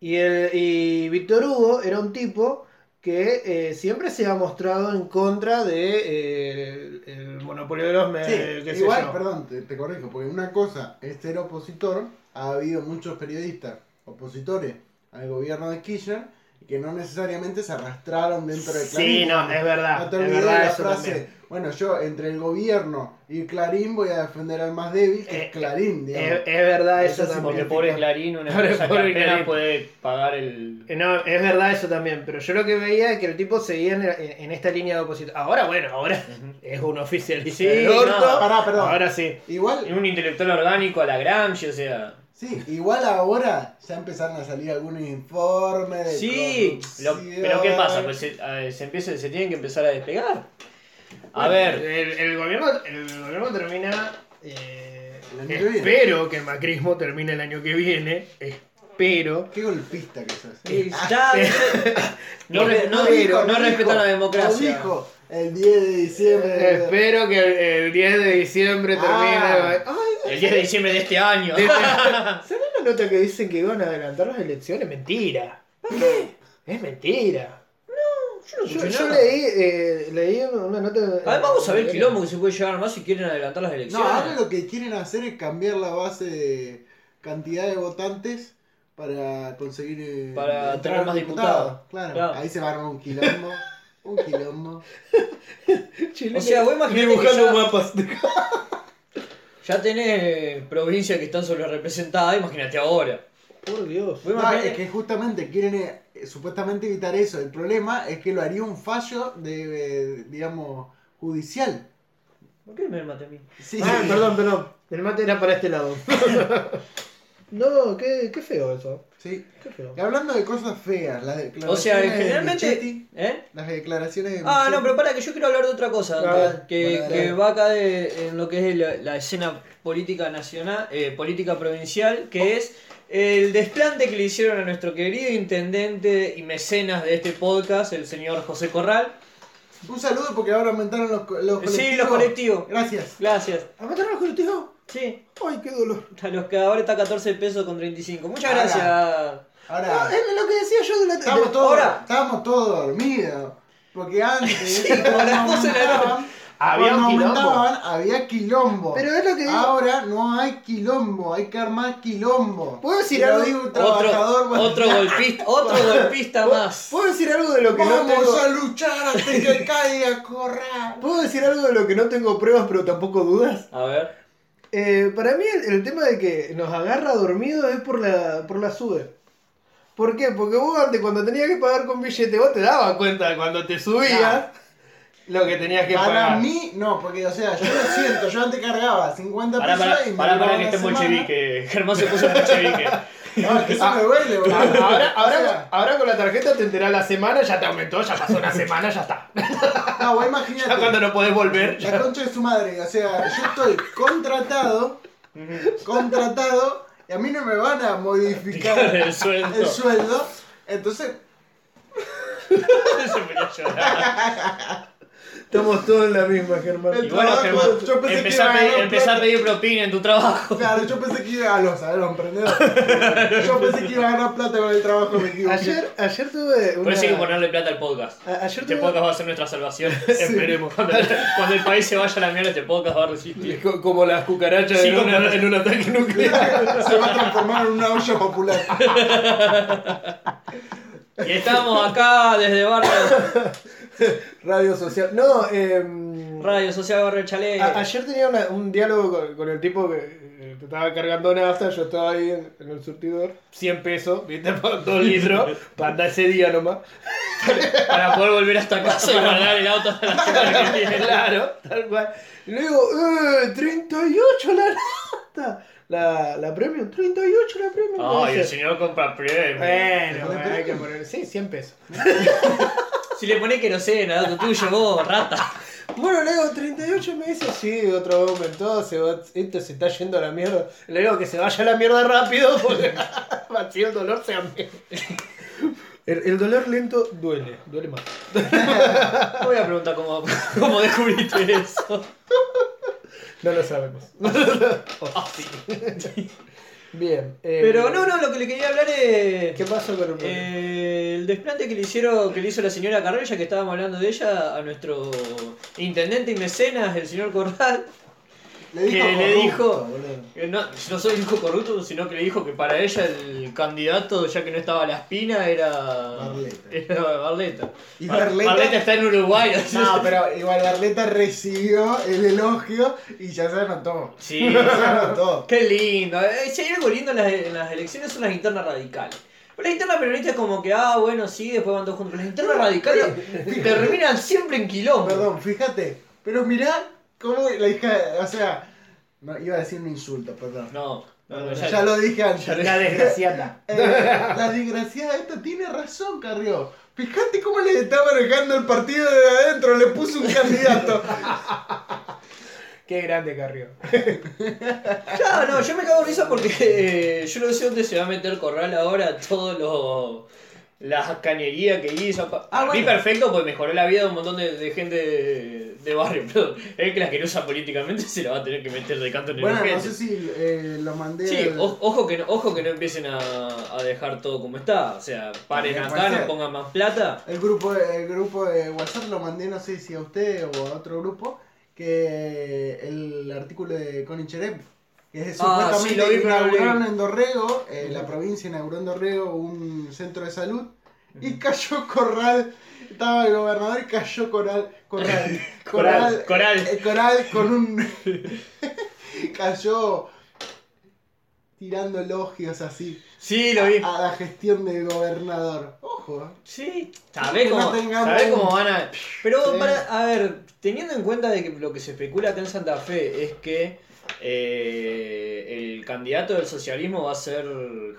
Speaker 3: Y, el, y Víctor Hugo era un tipo que eh, siempre se ha mostrado en contra de eh, el, monopolio de los medios.
Speaker 4: Sí, igual, perdón, te, te corrijo, porque una cosa es ser opositor, ha habido muchos periodistas opositores al gobierno de Kirchner que no necesariamente se arrastraron dentro de Clarín.
Speaker 3: Sí, no, es verdad.
Speaker 4: No te
Speaker 3: es
Speaker 4: olvides
Speaker 3: verdad
Speaker 4: la
Speaker 3: eso
Speaker 4: frase,
Speaker 3: también.
Speaker 4: bueno, yo entre el gobierno y Clarín voy a defender al más débil, que
Speaker 3: Eh,
Speaker 4: es Clarín, digamos.
Speaker 3: Es, es verdad
Speaker 4: Eso
Speaker 3: eso
Speaker 4: sí,
Speaker 2: Porque
Speaker 3: también.
Speaker 2: pobre Clarín, una
Speaker 3: Pobre-
Speaker 2: empresa que
Speaker 3: pobre
Speaker 2: apenas
Speaker 3: Clarín.
Speaker 2: puede pagar el.
Speaker 3: Eh, No, es verdad eso también, pero yo lo que veía es que el tipo seguía en, en- esta línea de oposición. Ahora, bueno, ahora es un oficialista
Speaker 2: Sí, no,
Speaker 4: pará, perdón.
Speaker 3: Ahora sí.
Speaker 4: Igual,
Speaker 2: Un intelectual orgánico a la Gramsci, o sea.
Speaker 4: Sí, igual ahora ya empezaron a salir algunos informes de
Speaker 2: Sí, lo- pero ¿qué pasa? Pues se, a ver, se, empieza, se tienen que empezar a despegar. A
Speaker 3: Bueno,
Speaker 2: ver,
Speaker 3: El, el gobierno, el gobierno termina. eh, espero que el macrismo termine el año que viene. Espero.
Speaker 4: Qué golpista que sos.
Speaker 2: eh, ya. no, no, la
Speaker 4: Lo
Speaker 2: democracia.
Speaker 4: dijo. El 10 de diciembre.
Speaker 3: Espero que el, el 10 de diciembre termine.
Speaker 4: Ah.
Speaker 3: Ay,
Speaker 2: El 10 de diciembre de este año.
Speaker 3: ¿Sabes la nota que dicen que iban a adelantar las elecciones? Mentira. ¿Para qué? Es mentira.
Speaker 2: Yo no
Speaker 3: Yo,
Speaker 2: escuché
Speaker 3: yo
Speaker 2: nada.
Speaker 3: leí, eh, leí una nota.
Speaker 2: Además, vamos a ver el quilombo que se puede llegar más si quieren adelantar las
Speaker 4: No,
Speaker 2: elecciones.
Speaker 4: ahora lo que quieren hacer es cambiar la base de cantidad de votantes para conseguir. eh,
Speaker 2: Para tener más
Speaker 4: diputados.
Speaker 2: diputados.
Speaker 4: Claro.
Speaker 2: Claro.
Speaker 4: ahí se va a armar un quilombo. un quilombo.
Speaker 3: Chile
Speaker 2: O sea, vos imaginate
Speaker 3: dibujando
Speaker 2: que ya-
Speaker 3: mapas.
Speaker 2: Ya tenés provincias que están sobre representadas, imagínate ahora.
Speaker 3: Por Dios.
Speaker 4: No,
Speaker 2: imaginate-
Speaker 4: es que justamente quieren eh, supuestamente evitar eso. El problema es que lo haría un fallo de, eh, digamos, judicial.
Speaker 2: ¿Por qué me mate a mí?
Speaker 4: Sí.
Speaker 3: Ah, perdón, perdón. El mate era para este lado. no, qué, qué feo eso.
Speaker 4: Sí.
Speaker 3: Qué feo.
Speaker 4: Y hablando de cosas feas, las declaraciones
Speaker 2: O sea,
Speaker 4: de
Speaker 2: generalmente.
Speaker 4: Michetti,
Speaker 2: ¿Eh?
Speaker 4: las declaraciones de
Speaker 2: Ah, no, pero para que yo quiero hablar de otra cosa. Que
Speaker 4: bueno,
Speaker 2: que va acá de- en lo que es la, la escena política nacional, eh, política provincial, que es el desplante que le hicieron a nuestro querido intendente y mecenas de este podcast, el señor José Corral.
Speaker 4: Un saludo porque ahora aumentaron los, los colectivos.
Speaker 2: Sí, los colectivos.
Speaker 4: Gracias.
Speaker 2: Gracias.
Speaker 3: ¿A matar a los colectivos?
Speaker 2: Sí,
Speaker 3: Ay, qué dolor.
Speaker 2: a los que ahora está 14 pesos con 35. Muchas
Speaker 4: Ahora.
Speaker 2: gracias.
Speaker 4: Ahora,
Speaker 3: Ah, es lo que decía yo de la
Speaker 4: estábamos todos,
Speaker 2: ahora.
Speaker 4: estábamos todos dormidos. Porque antes,
Speaker 2: Sí,
Speaker 4: cuando
Speaker 2: a las 12 de la
Speaker 4: aumentaban,
Speaker 3: Había
Speaker 4: cuando aumentaban, había quilombo.
Speaker 3: Pero es lo que digo.
Speaker 4: Ahora no hay quilombo, hay que armar quilombo.
Speaker 3: ¿Puedo decir
Speaker 4: lo
Speaker 3: algo?
Speaker 4: digo un
Speaker 2: Otro,
Speaker 4: trabajador.
Speaker 2: otro golpista, otro golpista más.
Speaker 3: ¿Puedo decir algo de lo que no
Speaker 4: Vamos
Speaker 3: tengo...
Speaker 4: a luchar hasta que caiga corral.
Speaker 3: ¿Puedo decir algo de lo que no tengo pruebas pero tampoco dudas?
Speaker 2: A ver.
Speaker 3: Eh, para mí el, el tema de que nos agarra dormidos es por la, por la SUBE. ¿Por qué? Porque vos antes cuando tenías que pagar con billete, vos te dabas cuenta de cuando te subías lo que tenías que
Speaker 4: Para
Speaker 3: pagar.
Speaker 4: mí, no, porque, o sea, yo lo siento, yo antes cargaba 50
Speaker 2: Pará,
Speaker 4: pesos y me
Speaker 2: pará,
Speaker 4: duraba
Speaker 2: pará, que esté
Speaker 4: semana.
Speaker 2: bolchevique. Germán se puso bolchevique.
Speaker 4: No, es que eso me duele, boludo.
Speaker 3: Ahora, ahora,
Speaker 4: O sea,
Speaker 3: ahora con la tarjeta te enterás la semana, ya te aumentó, ya pasó una semana, ya está.
Speaker 4: no, vos imagínate.
Speaker 3: Ya cuando no podés volver,
Speaker 4: La
Speaker 3: ya...
Speaker 4: concha de su madre, o sea, yo estoy contratado, contratado, y a mí no me van a modificar
Speaker 2: el sueldo.
Speaker 4: el sueldo. Entonces,
Speaker 2: Se llorar.
Speaker 3: Estamos todos en la misma, Germán.
Speaker 4: El
Speaker 2: bueno,
Speaker 4: trabajo,
Speaker 2: Germán,
Speaker 4: yo pensé que
Speaker 2: empezá a
Speaker 4: iba a
Speaker 2: pedir,
Speaker 4: ganar
Speaker 2: empezá a
Speaker 4: plata.
Speaker 2: pedir propina en tu trabajo.
Speaker 4: claro, yo pensé que iba a los, a los emprendedores. Yo pensé que iba a ganar plata con el trabajo, equivoqué.
Speaker 3: Ayer, ayer tuve una...
Speaker 2: Por eso hay que ponerle plata al podcast.
Speaker 3: A- ayer
Speaker 2: Este
Speaker 3: tuve-
Speaker 2: podcast va a ser nuestra salvación. Esperemos. Cuando, cuando el país se vaya a la mierda, este podcast va a resistir.
Speaker 3: Co- Como las cucarachas
Speaker 2: Sí,
Speaker 3: en, una- en un ataque nuclear.
Speaker 4: Se va a transformar en una olla popular.
Speaker 2: Y estamos acá desde Barrio
Speaker 3: Radio social. No, eh,
Speaker 2: Radio Social Barrio Chalet.
Speaker 3: a- ayer tenía una- un diálogo con, con el tipo que eh, te estaba cargando nafta, yo estaba ahí en, en el surtidor, 100 pesos, viste, por 2 litros, para andar ese día nomás.
Speaker 2: Para poder volver hasta casa y guardar el auto hasta la semana que viene.
Speaker 3: Claro, tal cual. Y le digo, eh, 38 la nafta. La, la premium, 38 la premium.
Speaker 2: Ay,
Speaker 3: Me
Speaker 2: el señor compra premio.
Speaker 3: Bueno, bueno, hay que poner, sí, 100 pesos.
Speaker 2: Si le pones queroseno al auto tuyo, vos, rata.
Speaker 3: Bueno, le digo 38 y me dice, sí, otro aumentó, se va, esto se está yendo a la mierda. Le digo que se vaya a la mierda rápido porque así el dolor se. El, el dolor lento duele, duele más.
Speaker 2: Voy a preguntar cómo, cómo descubriste eso.
Speaker 3: No lo sabemos.
Speaker 2: Ah, sí.
Speaker 3: Bien. eh,
Speaker 2: Pero no, no, lo que le quería hablar es.
Speaker 3: ¿Qué pasó con el
Speaker 2: Eh, el desplante que le hicieron, que le hizo la señora Carrera, ya que estábamos hablando de ella, a nuestro intendente y mecenas, el señor Corral,
Speaker 4: Le dijo
Speaker 2: que le dijo, que no, no solo dijo corrupto, sino que le dijo que para ella el candidato, ya que no estaba la espina, era
Speaker 4: Barleta.
Speaker 2: Era Barleta.
Speaker 4: Y
Speaker 2: Bar-
Speaker 4: Barleta-
Speaker 2: Barleta está en Uruguay.
Speaker 4: No,
Speaker 2: es.
Speaker 4: pero igual Arleta recibió el elogio y ya se anotó.
Speaker 2: Sí,
Speaker 4: Se anotó.
Speaker 2: qué lindo. Eh, Si hay algo lindo en las, en las elecciones son las internas radicales. Pero las internas peronistas es como que, ah, bueno, sí, después van todos juntos. Pero las internas radicales terminan siempre en quilombo.
Speaker 4: Perdón, fíjate. Pero mirá cómo la hija. O sea. No, iba a decir un insulto, perdón.
Speaker 2: No, no, no,
Speaker 4: ya,
Speaker 2: ya,
Speaker 4: lo dije antes.
Speaker 3: La desgraciada.
Speaker 4: Eh, la desgraciada esta tiene razón, Carrió. Fíjate cómo le está manejando el partido de adentro, le puso un candidato.
Speaker 3: Qué grande Carrió.
Speaker 2: Claro, no, yo me cago en risa porque eh, yo no sé dónde se va a meter Corral ahora todos los la cañería que hizo.
Speaker 4: Ah,
Speaker 2: Para mí
Speaker 4: bueno.
Speaker 2: perfecto, pues mejoró la vida de un montón de, de gente de, de barrio. Pero el que la que no usa políticamente se la va a tener que meter de canto en el
Speaker 4: Bueno, no
Speaker 2: ojete.
Speaker 4: sé si eh, lo mandé.
Speaker 2: Sí,
Speaker 4: al-
Speaker 2: o- ojo que, no, ojo que no empiecen a, a dejar todo como está. O sea, paren
Speaker 4: También
Speaker 2: acá, no pongan más plata.
Speaker 4: El grupo, el grupo de WhatsApp lo mandé, no sé si a usted o a otro grupo, que el artículo de Connie Cherep, que es
Speaker 2: Ah,
Speaker 4: supuestamente
Speaker 2: sí, vi, no
Speaker 4: inauguraron en Dorrego, eh, la provincia inauguró en Dorrego un centro de salud y cayó Corral, estaba el gobernador y cayó Coral, Corral,
Speaker 2: Coral, Coral.
Speaker 4: eh, Coral con un... cayó tirando elogios así
Speaker 2: Sí, lo vi.
Speaker 4: a la gestión del gobernador. Ojo, eh.
Speaker 2: Sí, sabés
Speaker 4: no
Speaker 2: cómo,
Speaker 4: tengamos
Speaker 2: sabés cómo van a. Pero
Speaker 4: Sí.
Speaker 2: para, a ver, teniendo en cuenta de que lo que se especula acá en Santa Fe es que eh, el candidato del socialismo va a ser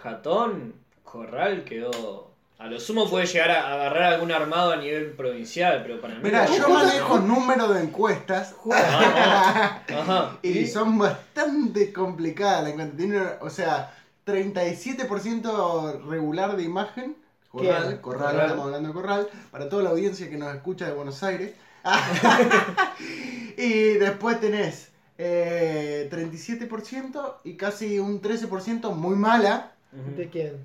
Speaker 2: Jatón, Corral quedó. A lo sumo puede llegar a agarrar algún armado a nivel provincial, pero para mí.
Speaker 4: Mira,
Speaker 2: no.
Speaker 4: yo manejo número de encuestas
Speaker 2: Ajá, ajá.
Speaker 4: y son bastante complicadas la encuesta. Tiene, o sea, 37% regular de imagen. Corral, Corral. estamos hablando de corral. Para toda la audiencia que nos escucha de Buenos Aires. y después tenés eh, 37% y casi un 13% muy mala
Speaker 3: ¿De quién?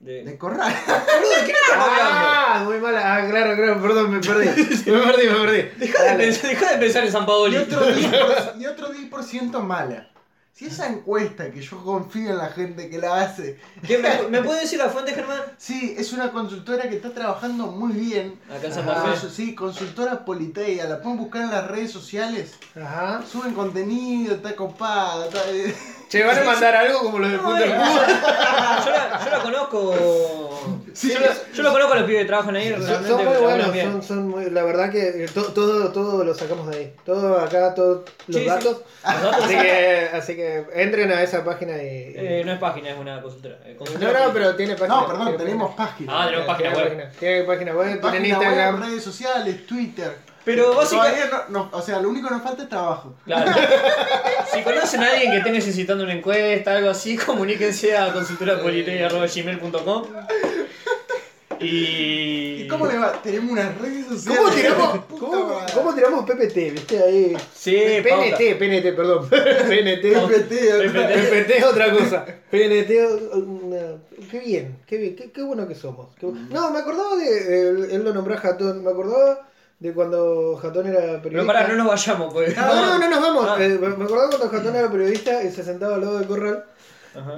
Speaker 2: De-
Speaker 4: de corral.
Speaker 2: ¿de qué estamos hablando?
Speaker 3: Ah, muy mala. Ah, claro, claro, perdón, me perdí. Me perdí, me perdí.
Speaker 2: Deja de, pensar, deja de pensar en San
Speaker 4: Y
Speaker 2: Paoli.
Speaker 4: otro 10%, y otro 10% mala. Si esa encuesta que yo confío en la gente que la hace,
Speaker 2: ¿Qué, me, ¿Me puede decir la fuente, Germán?
Speaker 4: sí, es una consultora que está trabajando muy bien.
Speaker 2: Acá en Santa Fe.
Speaker 4: sí, consultora Politeia, la pueden buscar en las redes sociales.
Speaker 3: Ajá.
Speaker 4: Suben contenido, está copada. Está... eh.
Speaker 3: Che, ¿van a mandar algo como los de
Speaker 2: No,
Speaker 3: Punta del
Speaker 2: eh,
Speaker 3: Cubo?
Speaker 2: yo, la, yo la conozco.
Speaker 4: Sí,
Speaker 2: yo, yo lo conozco a los pibes que trabajan ahí.
Speaker 3: Son,
Speaker 2: realmente
Speaker 3: son muy buenos, son, son muy, la verdad que eh, to- todo, todo lo sacamos de ahí. Todo acá, todos los
Speaker 2: Sí, sí.
Speaker 3: datos.
Speaker 2: Los datos
Speaker 3: Así que, así que entren a esa página y.
Speaker 2: Eh, no es página, es una consultora. Eh,
Speaker 3: no, no, pero tiene página.
Speaker 4: No, perdón,
Speaker 3: tiene
Speaker 4: tenemos
Speaker 3: página.
Speaker 4: página.
Speaker 2: Ah, tenemos página
Speaker 3: Tiene
Speaker 2: web.
Speaker 3: página, Tiene página web, tienen
Speaker 4: Página web,
Speaker 3: Instagram.
Speaker 4: redes sociales, Twitter.
Speaker 2: Pero básicamente.
Speaker 4: Todavía no, no- o sea, lo único que nos falta es trabajo.
Speaker 2: Claro. Si conocen a alguien que esté necesitando una encuesta, algo así, comuníquense a consultorapolitei.gmail.com Y.
Speaker 4: ¿Y cómo le va? Tenemos unas redes sociales.
Speaker 3: ¿Cómo tiramos, cómo, tiramos PPT? ¿Viste ahí?
Speaker 2: Sí, pauta.
Speaker 3: PNT, PNT, perdón. PNT.
Speaker 4: PPT,
Speaker 2: PPT.
Speaker 3: PPT es otra cosa. PNT, una- qué bien, qué bien, qué, qué bueno que somos. Qué No, me acordaba de, él, él lo nombró a Jatón, me acordaba de cuando Jatón era periodista.
Speaker 2: Pero pará, no nos vayamos, pues.
Speaker 3: No, no, no nos vamos.
Speaker 2: Ah.
Speaker 3: Eh, me acordaba cuando Jatón era periodista y se sentaba al lado del corral.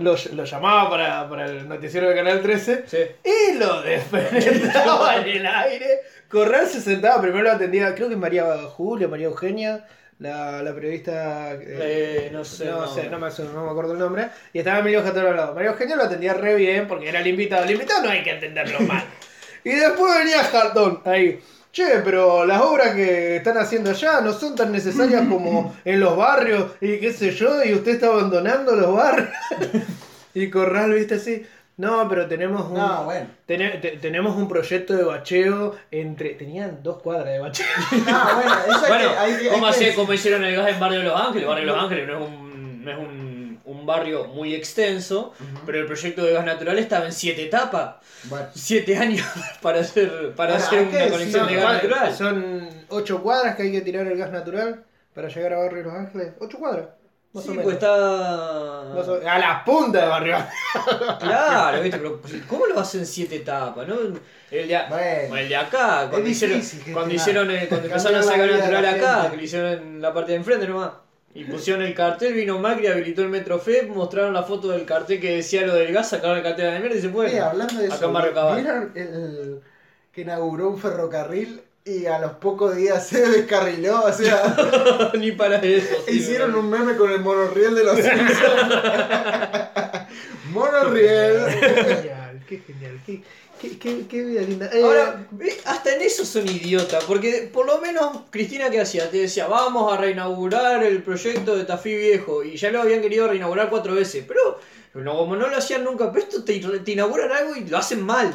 Speaker 3: Lo, lo llamaba para, para el noticiero de Canal 13
Speaker 2: Sí.
Speaker 3: y lo despenetraba en el aire. Corral se sentaba, primero lo atendía, creo que María Julia, María Eugenia, la, la periodista. eh,
Speaker 2: Eh, no sé.
Speaker 3: no,
Speaker 2: no.
Speaker 3: sé, no me, no me acuerdo el nombre. Y estaba Emilio Jatón al lado. María Eugenia lo atendía re bien porque era el invitado. El invitado no hay que atenderlo mal. y después venía Jatón ahí. Che, pero las obras que están haciendo allá no son tan necesarias como en los barrios y qué sé yo, y usted está abandonando los barrios. y Corral, viste así. No, pero tenemos un,
Speaker 4: No, bueno.
Speaker 3: tene- te- tenemos un proyecto de bacheo entre. Tenían dos cuadras de bacheo.
Speaker 4: No, bueno, eso
Speaker 2: Bueno,
Speaker 4: que- hay
Speaker 2: ¿cómo,
Speaker 4: que-
Speaker 2: cómo hicieron el gas en Barrio de Los Ángeles? Barrio de Los Ángeles no es un, no es un, un barrio muy extenso, pero el proyecto de gas natural estaba en siete etapas.
Speaker 4: Bueno,
Speaker 2: Siete años para hacer, para
Speaker 4: Bueno,
Speaker 2: hacer una conexión de gas natural.
Speaker 3: Son ocho cuadras que hay que tirar el gas natural para llegar a Barrio Los Ángeles. Ocho cuadras. Más
Speaker 2: Sí,
Speaker 3: o menos.
Speaker 2: pues está.
Speaker 3: O- A la punta de Barrio
Speaker 2: Claro, ¿viste? Pero ¿cómo lo hacen en siete etapas? ¿no? El de, a-
Speaker 4: Bueno.
Speaker 2: el de acá, cuando hicieron, cuando hicieron eh, cuando empezaron a sacar natural acá, que lo hicieron en la parte de enfrente nomás. Y pusieron el cartel, vino Macri, habilitó el Metro Fe, mostraron la foto del cartel que decía lo del gas, sacaron el cartel de la mierda y se fue.
Speaker 4: eh, hablando de
Speaker 2: acá
Speaker 4: eso,
Speaker 2: en Barrio Cabal.
Speaker 4: ¿vieron el que inauguró un ferrocarril y a los pocos días se descarriló? O sea,
Speaker 2: Ni para eso. sí,
Speaker 4: hicieron un meme con el monorriel de los Simpsons. monorriel.
Speaker 3: Qué genial, qué genial. Qué, qué, qué, qué vida linda. Eh,
Speaker 2: Ahora, ve, hasta en eso son idiotas, porque por lo menos Cristina que hacía, te decía, vamos a reinaugurar el proyecto de Tafí Viejo, y ya lo habían querido reinaugurar cuatro veces, pero no, como no lo hacían nunca, pero esto te, te inauguran algo y lo hacen mal.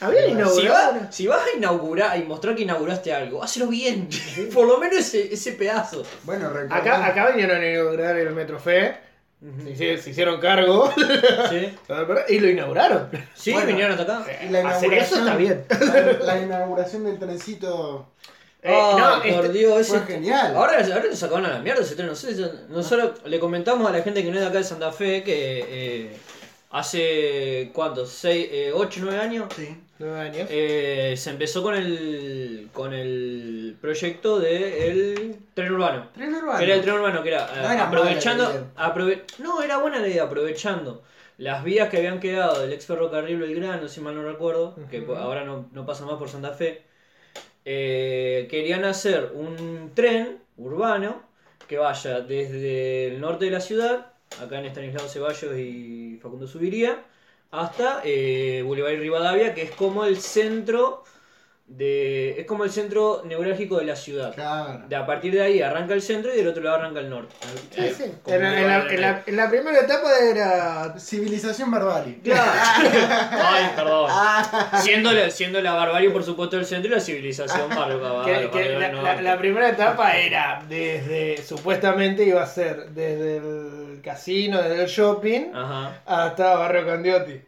Speaker 3: habían
Speaker 2: Si,
Speaker 3: inaugurado.
Speaker 2: va- si vas a inaugurar y mostrar que inauguraste algo, hazlo bien, por lo menos ese, ese pedazo.
Speaker 4: Bueno,
Speaker 3: Acá, acá vinieron a inaugurar el Metro Fe se, hici- se hicieron cargo
Speaker 2: Sí,
Speaker 3: y lo inauguraron.
Speaker 2: sí
Speaker 4: Bueno.
Speaker 2: vinieron hasta acá.
Speaker 4: Y la
Speaker 3: Hacer eso está bien.
Speaker 4: La, la inauguración del trencito
Speaker 3: Eh,
Speaker 2: Ah,
Speaker 3: no,
Speaker 2: por
Speaker 3: este-
Speaker 2: Dios,
Speaker 4: fue
Speaker 2: ese...
Speaker 4: genial.
Speaker 2: Ahora, ahora lo sacaron a la mierda ese tren, no sé, yo- nosotros le comentamos a la gente que no es de acá de Santa Fe que eh, hace, ¿cuántos? ¿Seis, eh, ocho, nueve años?
Speaker 4: Sí.
Speaker 3: Nueve años.
Speaker 2: Eh, se empezó con el con el proyecto del tren urbano.
Speaker 4: Tren urbano.
Speaker 2: Que era el tren urbano, que era, eh,
Speaker 4: No era
Speaker 2: aprovechando. aprove- no, era buena la idea, aprovechando las vías que habían quedado del ex ferrocarril Belgrano, si mal no recuerdo, que ahora no, no pasa más por Santa Fe. eh, querían hacer un tren urbano que vaya desde el norte de la ciudad, acá en Estanislao Ceballos y Facundo Subiría, hasta eh, Boulevard y Rivadavia, que es como el centro de. es como el centro neurálgico de la ciudad.
Speaker 4: Claro.
Speaker 2: De, a partir de ahí arranca el centro y del otro lado arranca el norte.
Speaker 3: Sí, sí. En, la-
Speaker 2: que
Speaker 3: en la,
Speaker 2: va-
Speaker 3: en la- en la primera etapa era.
Speaker 4: Civilización barbarie.
Speaker 2: Claro. Ay, perdón. Siendo la, siendo la barbarie, por supuesto, el centro y la civilización
Speaker 3: que la, la- la primera etapa era desde. Supuestamente iba a ser desde el casino, desde el shopping,
Speaker 2: Ajá.
Speaker 3: hasta Barrio Candioti.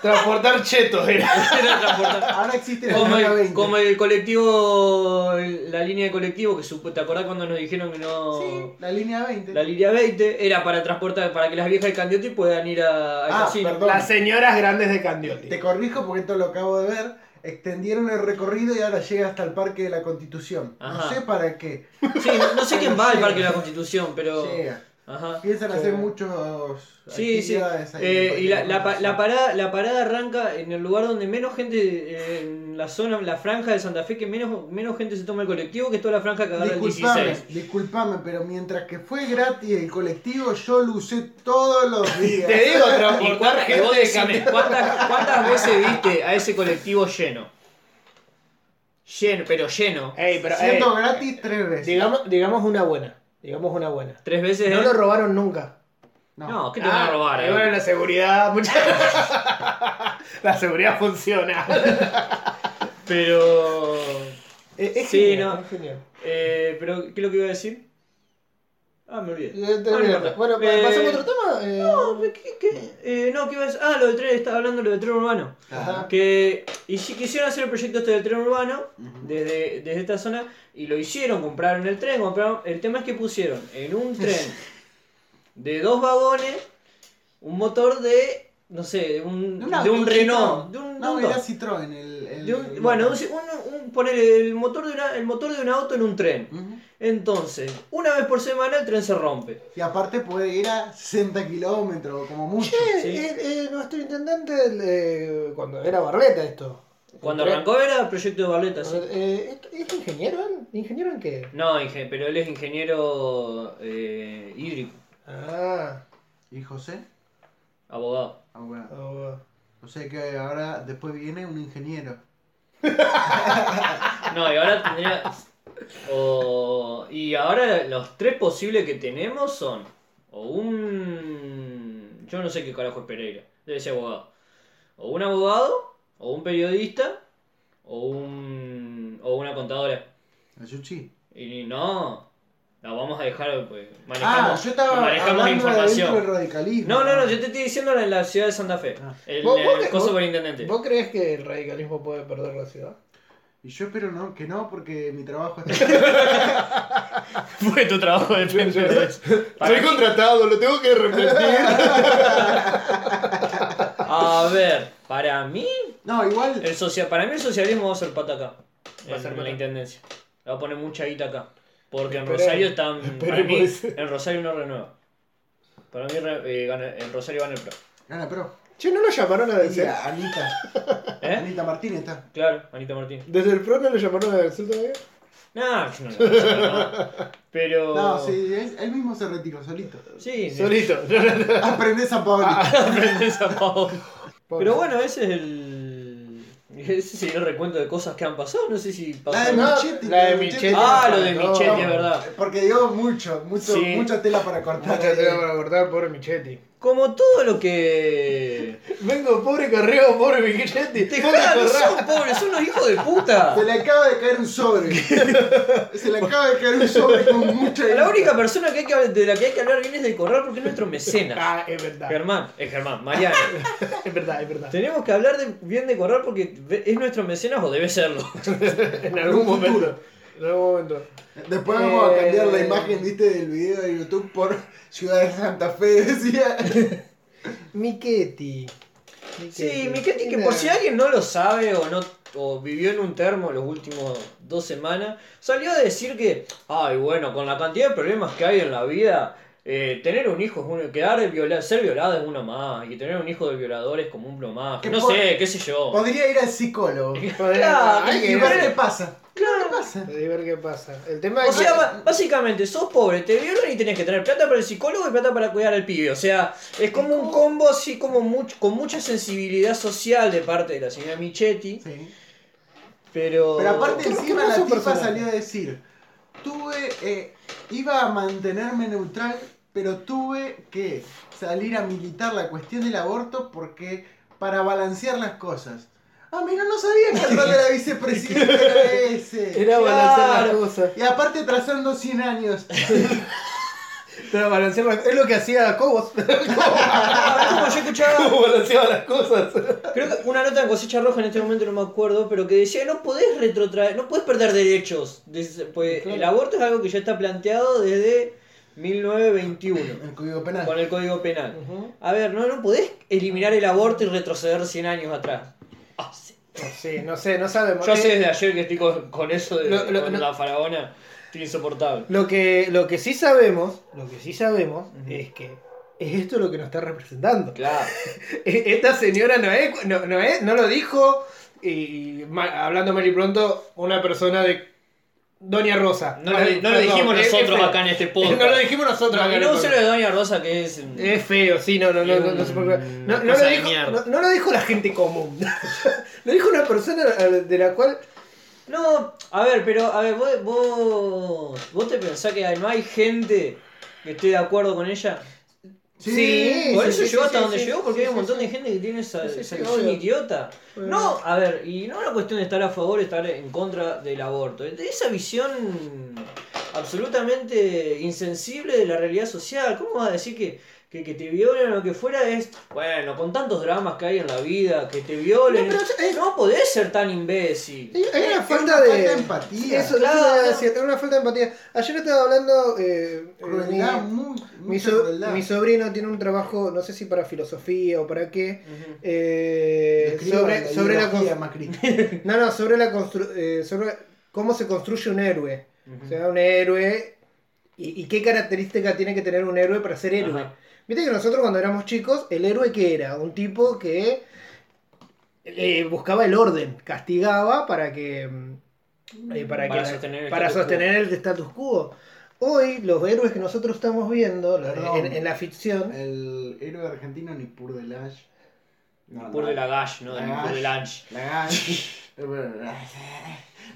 Speaker 3: Transportar chetos era.
Speaker 2: Era transportar-
Speaker 4: Ahora existe la
Speaker 2: Como
Speaker 4: línea
Speaker 2: el,
Speaker 4: 20.
Speaker 2: como el colectivo, la línea de colectivo que supo- ¿te acordás cuando nos dijeron que no...
Speaker 4: Sí, la línea 20.
Speaker 2: La línea 20 era para transportar, para que las viejas del Candioti puedan ir a,
Speaker 4: Ah, perdón.
Speaker 3: Las señoras grandes de Candioti.
Speaker 4: Te corrijo porque esto lo acabo de ver. Extendieron el recorrido y ahora llega hasta el Parque de la Constitución.
Speaker 2: Ajá.
Speaker 4: No sé para qué.
Speaker 2: Sí, no, no sé quién va al Parque de la Constitución, pero...
Speaker 4: Llega.
Speaker 2: Ajá.
Speaker 4: Piensan
Speaker 3: Sí.
Speaker 4: hacer muchos
Speaker 2: Sí, sí. Eh, y la, la, parada, la parada arranca en el lugar donde menos gente, eh, en la zona, en la franja de Santa Fe, que menos, menos gente se toma el colectivo, que es toda la franja que agarra el
Speaker 4: Disculpame,
Speaker 2: 16.
Speaker 4: disculpame, pero mientras que fue gratis el colectivo, yo lo usé todos los días.
Speaker 3: Te digo,
Speaker 2: ¿Y,
Speaker 3: transportar gente de
Speaker 2: decime,
Speaker 3: Candioti.
Speaker 2: ¿cuántas, cuántas veces viste a ese colectivo lleno? Lleno, pero lleno.
Speaker 3: Ey, pero,
Speaker 4: Siendo
Speaker 3: ey,
Speaker 4: gratis tres veces.
Speaker 3: digamos, digamos una buena. Digamos una buena.
Speaker 2: Tres veces.
Speaker 3: No
Speaker 2: ¿eh?
Speaker 3: lo robaron nunca.
Speaker 2: No, ¿qué te van a robar?
Speaker 3: eh, bueno, la seguridad. mucha- la seguridad funciona.
Speaker 2: Pero.
Speaker 3: Es, es
Speaker 2: Sí,
Speaker 3: genial,
Speaker 2: no.
Speaker 3: es genial.
Speaker 2: Eh, pero, ¿qué es lo que iba a decir? Ah, me olvidé.
Speaker 3: Eh, te
Speaker 2: no
Speaker 3: bueno,
Speaker 2: Eh,
Speaker 3: ¿pasamos a otro tema? Eh,
Speaker 2: No, ¿qué, qué? Eh, no, ¿qué iba a decir? Ah, lo del tren, estaba hablando de lo del tren urbano.
Speaker 4: Ajá.
Speaker 2: Que y si quisieron hacer el proyecto este del tren urbano desde, desde esta zona y lo hicieron, compraron el tren, compraron. El tema es que pusieron en un tren de dos vagones un motor de no sé, de un,
Speaker 4: De un
Speaker 2: de Renault, de un, de
Speaker 4: No,
Speaker 2: un
Speaker 4: era. Citroën el,
Speaker 2: bueno, un- poner el motor de una, el motor de un auto en un tren. Entonces, una vez por semana el tren se rompe.
Speaker 4: Y aparte puede ir a 60 kilómetros, como mucho.
Speaker 3: Che,
Speaker 2: Sí.
Speaker 3: eh, eh, nuestro intendente, eh, cuando era Barleta esto.
Speaker 2: Cuando
Speaker 3: tren-
Speaker 2: arrancó era proyecto de Barleta, sí.
Speaker 3: Eh, ¿es, ingeniero él? ¿Ingeniero en qué?
Speaker 2: No, pero él es ingeniero eh, hídrico,
Speaker 4: Ah. ¿Y José?
Speaker 2: abogado.
Speaker 4: Bueno.
Speaker 3: oh,
Speaker 4: O sea que ahora después viene un ingeniero.
Speaker 2: No, y ahora tendría. o- y ahora los tres posibles que tenemos son. O un. Yo no sé qué carajo es Pereira. Debe ser abogado. O un abogado, o un periodista, o un. o una contadora.
Speaker 4: Ayuchi.
Speaker 2: Y no. La vamos a dejar, pues.
Speaker 4: Ah,
Speaker 2: Manejamos,
Speaker 4: yo estaba
Speaker 2: manejamos
Speaker 4: dentro del
Speaker 2: información.
Speaker 4: radicalismo.
Speaker 2: No, no, no, yo te estoy diciendo en la ciudad de Santa Fe.
Speaker 4: Ah.
Speaker 2: El,
Speaker 3: ¿Vos- vos
Speaker 2: el
Speaker 3: qué-
Speaker 2: coso
Speaker 3: vos-
Speaker 2: superintendente.
Speaker 3: ¿Vos crees que el radicalismo puede perder la ciudad?
Speaker 4: Y yo espero no, que no, porque mi trabajo está...
Speaker 2: Fue tu trabajo de eso. Para mí-
Speaker 3: contratado, lo tengo que repetir.
Speaker 2: A ver, para mí,
Speaker 4: No, igual...
Speaker 2: el social, para mí el socialismo va a ser pata acá.
Speaker 3: Va a ser
Speaker 2: la intendencia. Le va a poner mucha guita acá. Porque en Rosario están. Para mí,
Speaker 3: ese.
Speaker 2: en Rosario no renueva. Para mí re- eh, gana- en Rosario gana el pro.
Speaker 4: Gana, pero...
Speaker 3: Che, ¿no lo llamaron a
Speaker 4: Y
Speaker 3: vencer?
Speaker 4: a Anita.
Speaker 2: ¿Eh?
Speaker 4: Anita Martínez está.
Speaker 2: Claro, Anita Martín.
Speaker 3: ¿Desde el PRO no lo llamaron a vencer todavía?
Speaker 2: No, yo no le voy a hacer nada. Pero.
Speaker 4: No, sí, él, él mismo se retiró solito.
Speaker 2: Sí,
Speaker 3: Solito.
Speaker 4: Aprende San Paolo.
Speaker 2: aprendes a Pau.
Speaker 3: Pobre.
Speaker 2: Pero bueno, ese es el. Ese sería el recuento de cosas que han pasado. No sé si pasó.
Speaker 4: La de Michetti.
Speaker 3: la de Michetti.
Speaker 2: Ah, lo de Michetti, es verdad.
Speaker 4: Porque dio mucho, mucho
Speaker 2: Sí.
Speaker 4: mucha tela para cortar.
Speaker 3: Mucha tela para cortar, pobre Michetti.
Speaker 2: Como todo lo que.
Speaker 3: Vengo pobre Carreo, pobre Michetti.
Speaker 2: Te
Speaker 3: Corral.
Speaker 2: son pobres, son los hijos de puta.
Speaker 4: Se le acaba de caer un sobre. Se le acaba de caer un sobre con mucha
Speaker 2: La única persona que hay que, de la que hay que hablar bien es del Corral porque es nuestro mecenas.
Speaker 3: Ah, es verdad.
Speaker 2: Germán, es Germán, Mariano.
Speaker 3: Es verdad, es verdad.
Speaker 2: Tenemos que hablar de, bien de Corral porque es nuestro mecenas o debe serlo.
Speaker 3: En algún momento. En algún momento.
Speaker 4: Después vamos a cambiar la
Speaker 3: Eh.
Speaker 4: imagen, viste, del video de YouTube por Ciudad de Santa Fe, decía.
Speaker 3: Miquetti.
Speaker 2: Sí, Miquetti, que por si alguien no lo sabe o no o vivió en un termo los últimos dos semanas, salió a decir que, ay, bueno, con la cantidad de problemas que hay en la vida, eh, tener un hijo es uno, quedar viola, ser violado es uno más, y tener un hijo de violador es como uno más,
Speaker 4: Que
Speaker 2: no
Speaker 4: por-
Speaker 2: sé, qué sé yo.
Speaker 4: Podría ir al psicólogo.
Speaker 2: Claro,
Speaker 3: Hay
Speaker 4: Y
Speaker 3: que
Speaker 4: ver qué pasa. ¿Qué pasa?
Speaker 3: Y ver qué pasa. El tema
Speaker 2: O
Speaker 3: es
Speaker 2: sea,
Speaker 3: que-
Speaker 2: básicamente, sos pobre, te violan y tenés que tener plata para el psicólogo y plata para cuidar al pibe. O sea, es como un combo así como much- con mucha sensibilidad social de parte de la señora Michetti.
Speaker 4: Sí.
Speaker 2: Pero.
Speaker 4: Pero aparte
Speaker 3: ¿Qué- qué
Speaker 4: encima la tipa salió a decir, tuve, eh, iba a mantenerme neutral, pero tuve que salir a militar la cuestión del aborto porque para balancear las cosas. Ah, mira, no sabía que el rol de la vicepresidenta era ese.
Speaker 3: Era balancear las cosas.
Speaker 4: Y aparte atrasando 100 años.
Speaker 3: Era balancear las- Es lo que hacía Cobos.
Speaker 2: Como yo escuchaba.
Speaker 3: Cómo balanceaba las cosas.
Speaker 2: Creo que una nota en Cosecha Roja en este momento no me acuerdo, pero que decía no podés retrotraer, no podés perder derechos. Pues
Speaker 3: Claro.
Speaker 2: el aborto es algo que ya está planteado desde 1921
Speaker 4: El código penal.
Speaker 2: con el Código Penal. A ver, no, no podés eliminar el aborto y retroceder 100 años atrás. Ah, sí.
Speaker 3: Sí, no sé, no sabemos.
Speaker 2: Yo sé desde ayer que estoy con, con eso de
Speaker 3: Lo- lo-
Speaker 2: con
Speaker 3: no-
Speaker 2: la faraona. Estoy insoportable.
Speaker 3: Lo que, lo que sí sabemos, lo que sí sabemos es que es esto lo que nos está representando.
Speaker 2: Claro.
Speaker 3: Esta señora no es, no, no es, no lo dijo, y hablando mal y pronto, una persona de Doña Rosa.
Speaker 2: No, lo, no dijimos nosotros acá en este podcast.
Speaker 3: No lo dijimos nosotros acá
Speaker 2: No, no lo de Doña Rosa que es.
Speaker 3: Es feo, sí, no, no, no, no, no se puede creer. No, lo dijo, no lo dijo la gente común. lo dijo una persona de la cual
Speaker 2: No, a ver, pero a ver, vos, vos, vos te pensás que no hay gente que esté de acuerdo con ella.
Speaker 3: Sí,
Speaker 2: Por eso
Speaker 3: sí,
Speaker 2: llegó hasta donde llegó, porque hay un montón de gente que tiene esa,
Speaker 3: obvio.
Speaker 2: idiota.
Speaker 3: Bueno.
Speaker 2: No, a ver, y no es una cuestión de estar a favor o estar en contra del aborto. Esa visión absolutamente insensible de la realidad social. ¿Cómo vas a decir que, que, que te violen o lo que fuera es, bueno, con tantos dramas que hay en la vida, que te violen?
Speaker 3: No, pero es-
Speaker 2: podés ser tan imbécil.
Speaker 3: Hay, una
Speaker 4: Es
Speaker 3: falta
Speaker 4: una
Speaker 3: de.
Speaker 4: falta de empatía.
Speaker 3: Eso,
Speaker 2: Claro.
Speaker 3: eso iba a decir, hay una falta de empatía. Ayer estaba hablando. eh,
Speaker 4: Crueldad,
Speaker 3: mi,
Speaker 4: muy,
Speaker 3: mi
Speaker 4: mucha
Speaker 3: so-
Speaker 4: crueldad.
Speaker 3: mi sobrino tiene un trabajo, no sé si para filosofía o para qué.
Speaker 2: Ujú.
Speaker 3: eh,
Speaker 4: Describa
Speaker 3: sobre, sobre la constru-
Speaker 4: Macri.
Speaker 3: no, no, sobre la constru- eh, sobre cómo se construye un héroe. O sea, un héroe. Y, y qué característica tiene que tener un héroe para ser héroe.
Speaker 2: Ajá.
Speaker 3: Viste que nosotros cuando éramos chicos, el héroe que era un tipo que eh, buscaba el orden, castigaba para que mm, eh, para,
Speaker 2: Para
Speaker 3: que-
Speaker 2: sostener el
Speaker 3: para
Speaker 2: status
Speaker 3: sostener el status quo. Hoy los héroes que nosotros estamos viendo
Speaker 4: Perdón.
Speaker 3: en, en la ficción,
Speaker 4: El héroe argentino ni Pur de Lash. No,
Speaker 2: Pur
Speaker 4: no.
Speaker 2: de la gash, no de
Speaker 4: La
Speaker 2: Pur de.
Speaker 4: La Gash.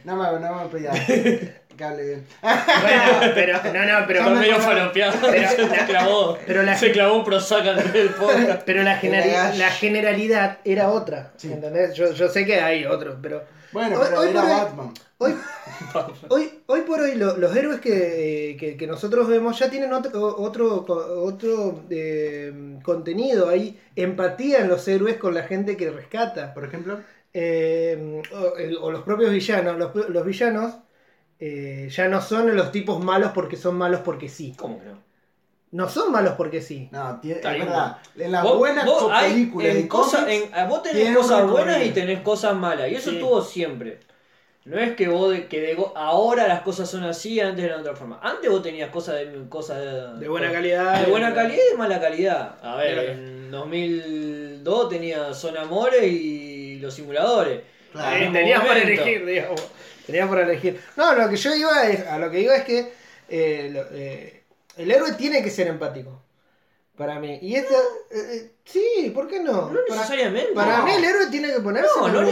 Speaker 4: No me, no me bien.
Speaker 3: bueno, pero no, no, pero
Speaker 2: Está medio falopeado.
Speaker 3: pero-
Speaker 2: se clavó.
Speaker 3: pero la-
Speaker 2: se clavó un prosaca del podcast.
Speaker 3: pero la, generalidad era otra,
Speaker 4: Sí.
Speaker 3: ¿entendés? Yo, yo sé que hay otros, pero
Speaker 4: Bueno,
Speaker 3: Hoy-
Speaker 4: pero
Speaker 3: hoy
Speaker 4: era
Speaker 3: hoy-
Speaker 4: Batman.
Speaker 3: Hoy, hoy, hoy por hoy lo- los héroes que, que- que nosotros vemos ya tienen otro, otro, otro eh, contenido. Hay empatía en los héroes con la gente que rescata.
Speaker 4: Por ejemplo.
Speaker 3: Eh, o, el- o los propios villanos. Los, los villanos eh, ya no son los tipos malos porque son malos porque sí.
Speaker 2: ¿Cómo que no?
Speaker 3: No son malos porque sí.
Speaker 4: No, tiene, es verdad. En las
Speaker 2: Vos-
Speaker 4: buenas
Speaker 2: vos hay-
Speaker 4: películas
Speaker 2: en cosas- en- vos tenés cosas buenas y tenés cosas malas. Y eso
Speaker 3: Sí.
Speaker 2: estuvo siempre. No es que vos de, que de go- ahora las cosas son así, antes eran de otra forma. Antes vos tenías cosas de cosas de,
Speaker 3: De buena calidad.
Speaker 2: de buena calidad y de mala calidad. A ver,
Speaker 3: Claro.
Speaker 2: en 2002 tenía Son Amores y los simuladores.
Speaker 4: Claro.
Speaker 3: Tenías para elegir, digamos. Tenías para elegir. No, lo que yo iba es, a lo que iba es que eh, lo- eh, el héroe tiene que ser empático. Para mí. Y esta. eh, eh, sí, ¿por qué no?
Speaker 2: No
Speaker 3: para,
Speaker 2: necesariamente.
Speaker 3: para
Speaker 2: no.
Speaker 3: mí el héroe tiene que ponerse
Speaker 2: No,
Speaker 3: en
Speaker 2: no,
Speaker 3: del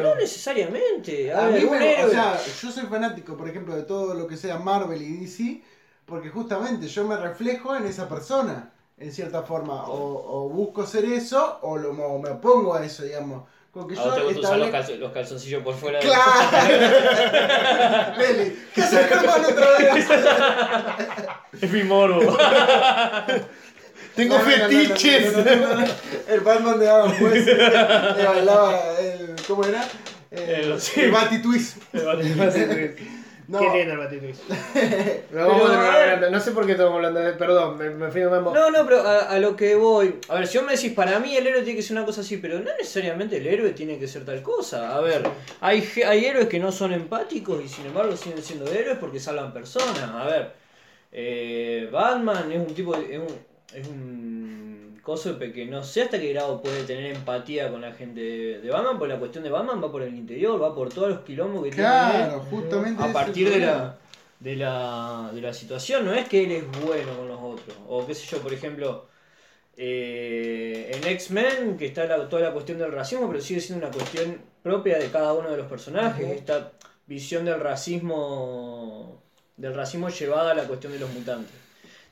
Speaker 3: otro.
Speaker 2: necesariamente. A,
Speaker 4: A
Speaker 2: ver,
Speaker 4: mí
Speaker 2: héroe-
Speaker 4: o sea, yo soy fanático, por ejemplo, de todo lo que sea Marvel y DC, porque justamente yo me reflejo en esa persona. en cierta forma. O, o busco ser eso o, lo, o me opongo a eso, digamos. Como que
Speaker 2: A vos te gusta usar los,
Speaker 4: estable-
Speaker 2: calzo- los calzoncillos por fuera. de-
Speaker 4: ¡Claro! Leli, ¿qué haces Germán otra vez?
Speaker 2: Es mi morbo.
Speaker 3: Tengo
Speaker 4: No, no, no, no,
Speaker 3: fetiches.
Speaker 4: no, no, no, no. El Batman de Adam West le bailaba el. ¿Cómo era?
Speaker 2: El-
Speaker 4: El,
Speaker 2: sí.
Speaker 4: el Batitwist. No.
Speaker 3: Qué lindo el hablando. No sé por qué estamos hablando de. Perdón, me, me fui de mambo.
Speaker 2: No, no, pero a, a lo que voy. A ver, si vos me decís, para mí el héroe tiene que ser una cosa así, pero no necesariamente el héroe tiene que ser tal cosa. A ver, hay, ge- hay héroes que no son empáticos y sin embargo siguen siendo héroes porque salvan personas. A ver, eh, Batman es un tipo. Es un, es un coso de que no sé hasta qué grado puede tener empatía con la gente de, de Batman, porque la cuestión de Batman va por el interior, va por todos los quilombos que
Speaker 4: Claro,
Speaker 2: tiene.
Speaker 4: justamente.
Speaker 2: a partir de la, de, la, de la situación. No es que él es bueno con los otros. O qué sé yo, por ejemplo, eh, en X-Men, que está la- toda la cuestión del racismo, pero sigue siendo una cuestión propia de cada uno de los personajes. Esta visión del racismo, del racismo llevada a la cuestión de los mutantes.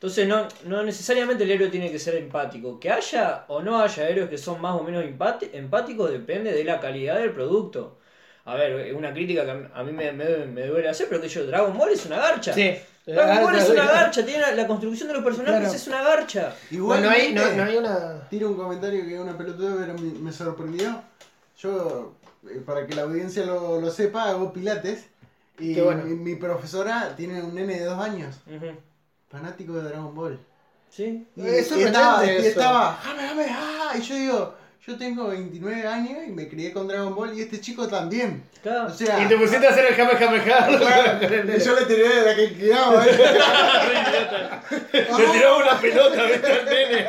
Speaker 2: Entonces no, no necesariamente el héroe tiene que ser empático. Que haya o no haya héroes que son más o menos empáticos depende de la calidad del producto. A ver, es una crítica que a mí me, me- me duele hacer, pero que yo, Dragon Ball es una garcha.
Speaker 3: Sí.
Speaker 2: Dragon Ball es una garcha, tiene la, la construcción de los personajes
Speaker 3: Claro.
Speaker 2: es una garcha.
Speaker 3: Bueno, no hay, no, no hay una.
Speaker 4: Tiro un comentario que es una pelotuda, pero me, me sorprendió. Yo, eh, para que la audiencia lo, lo sepa, hago pilates. Y
Speaker 3: bueno.
Speaker 4: mi, mi profesora tiene un nene de dos años. Fanático de Dragon Ball.
Speaker 2: ¿Sí?
Speaker 4: Y,
Speaker 3: Es
Speaker 4: y estaba, y estaba, jame, jame, ah, y yo digo, yo tengo 29 años y me crié con Dragon Ball y este chico también.
Speaker 2: Claro.
Speaker 4: O sea,
Speaker 3: Y te pusiste a hacer el jame jame jame.
Speaker 4: y yo le tiré de la que. ¿eh?
Speaker 3: Le tiraba una pelota, ¿viste? Al nene.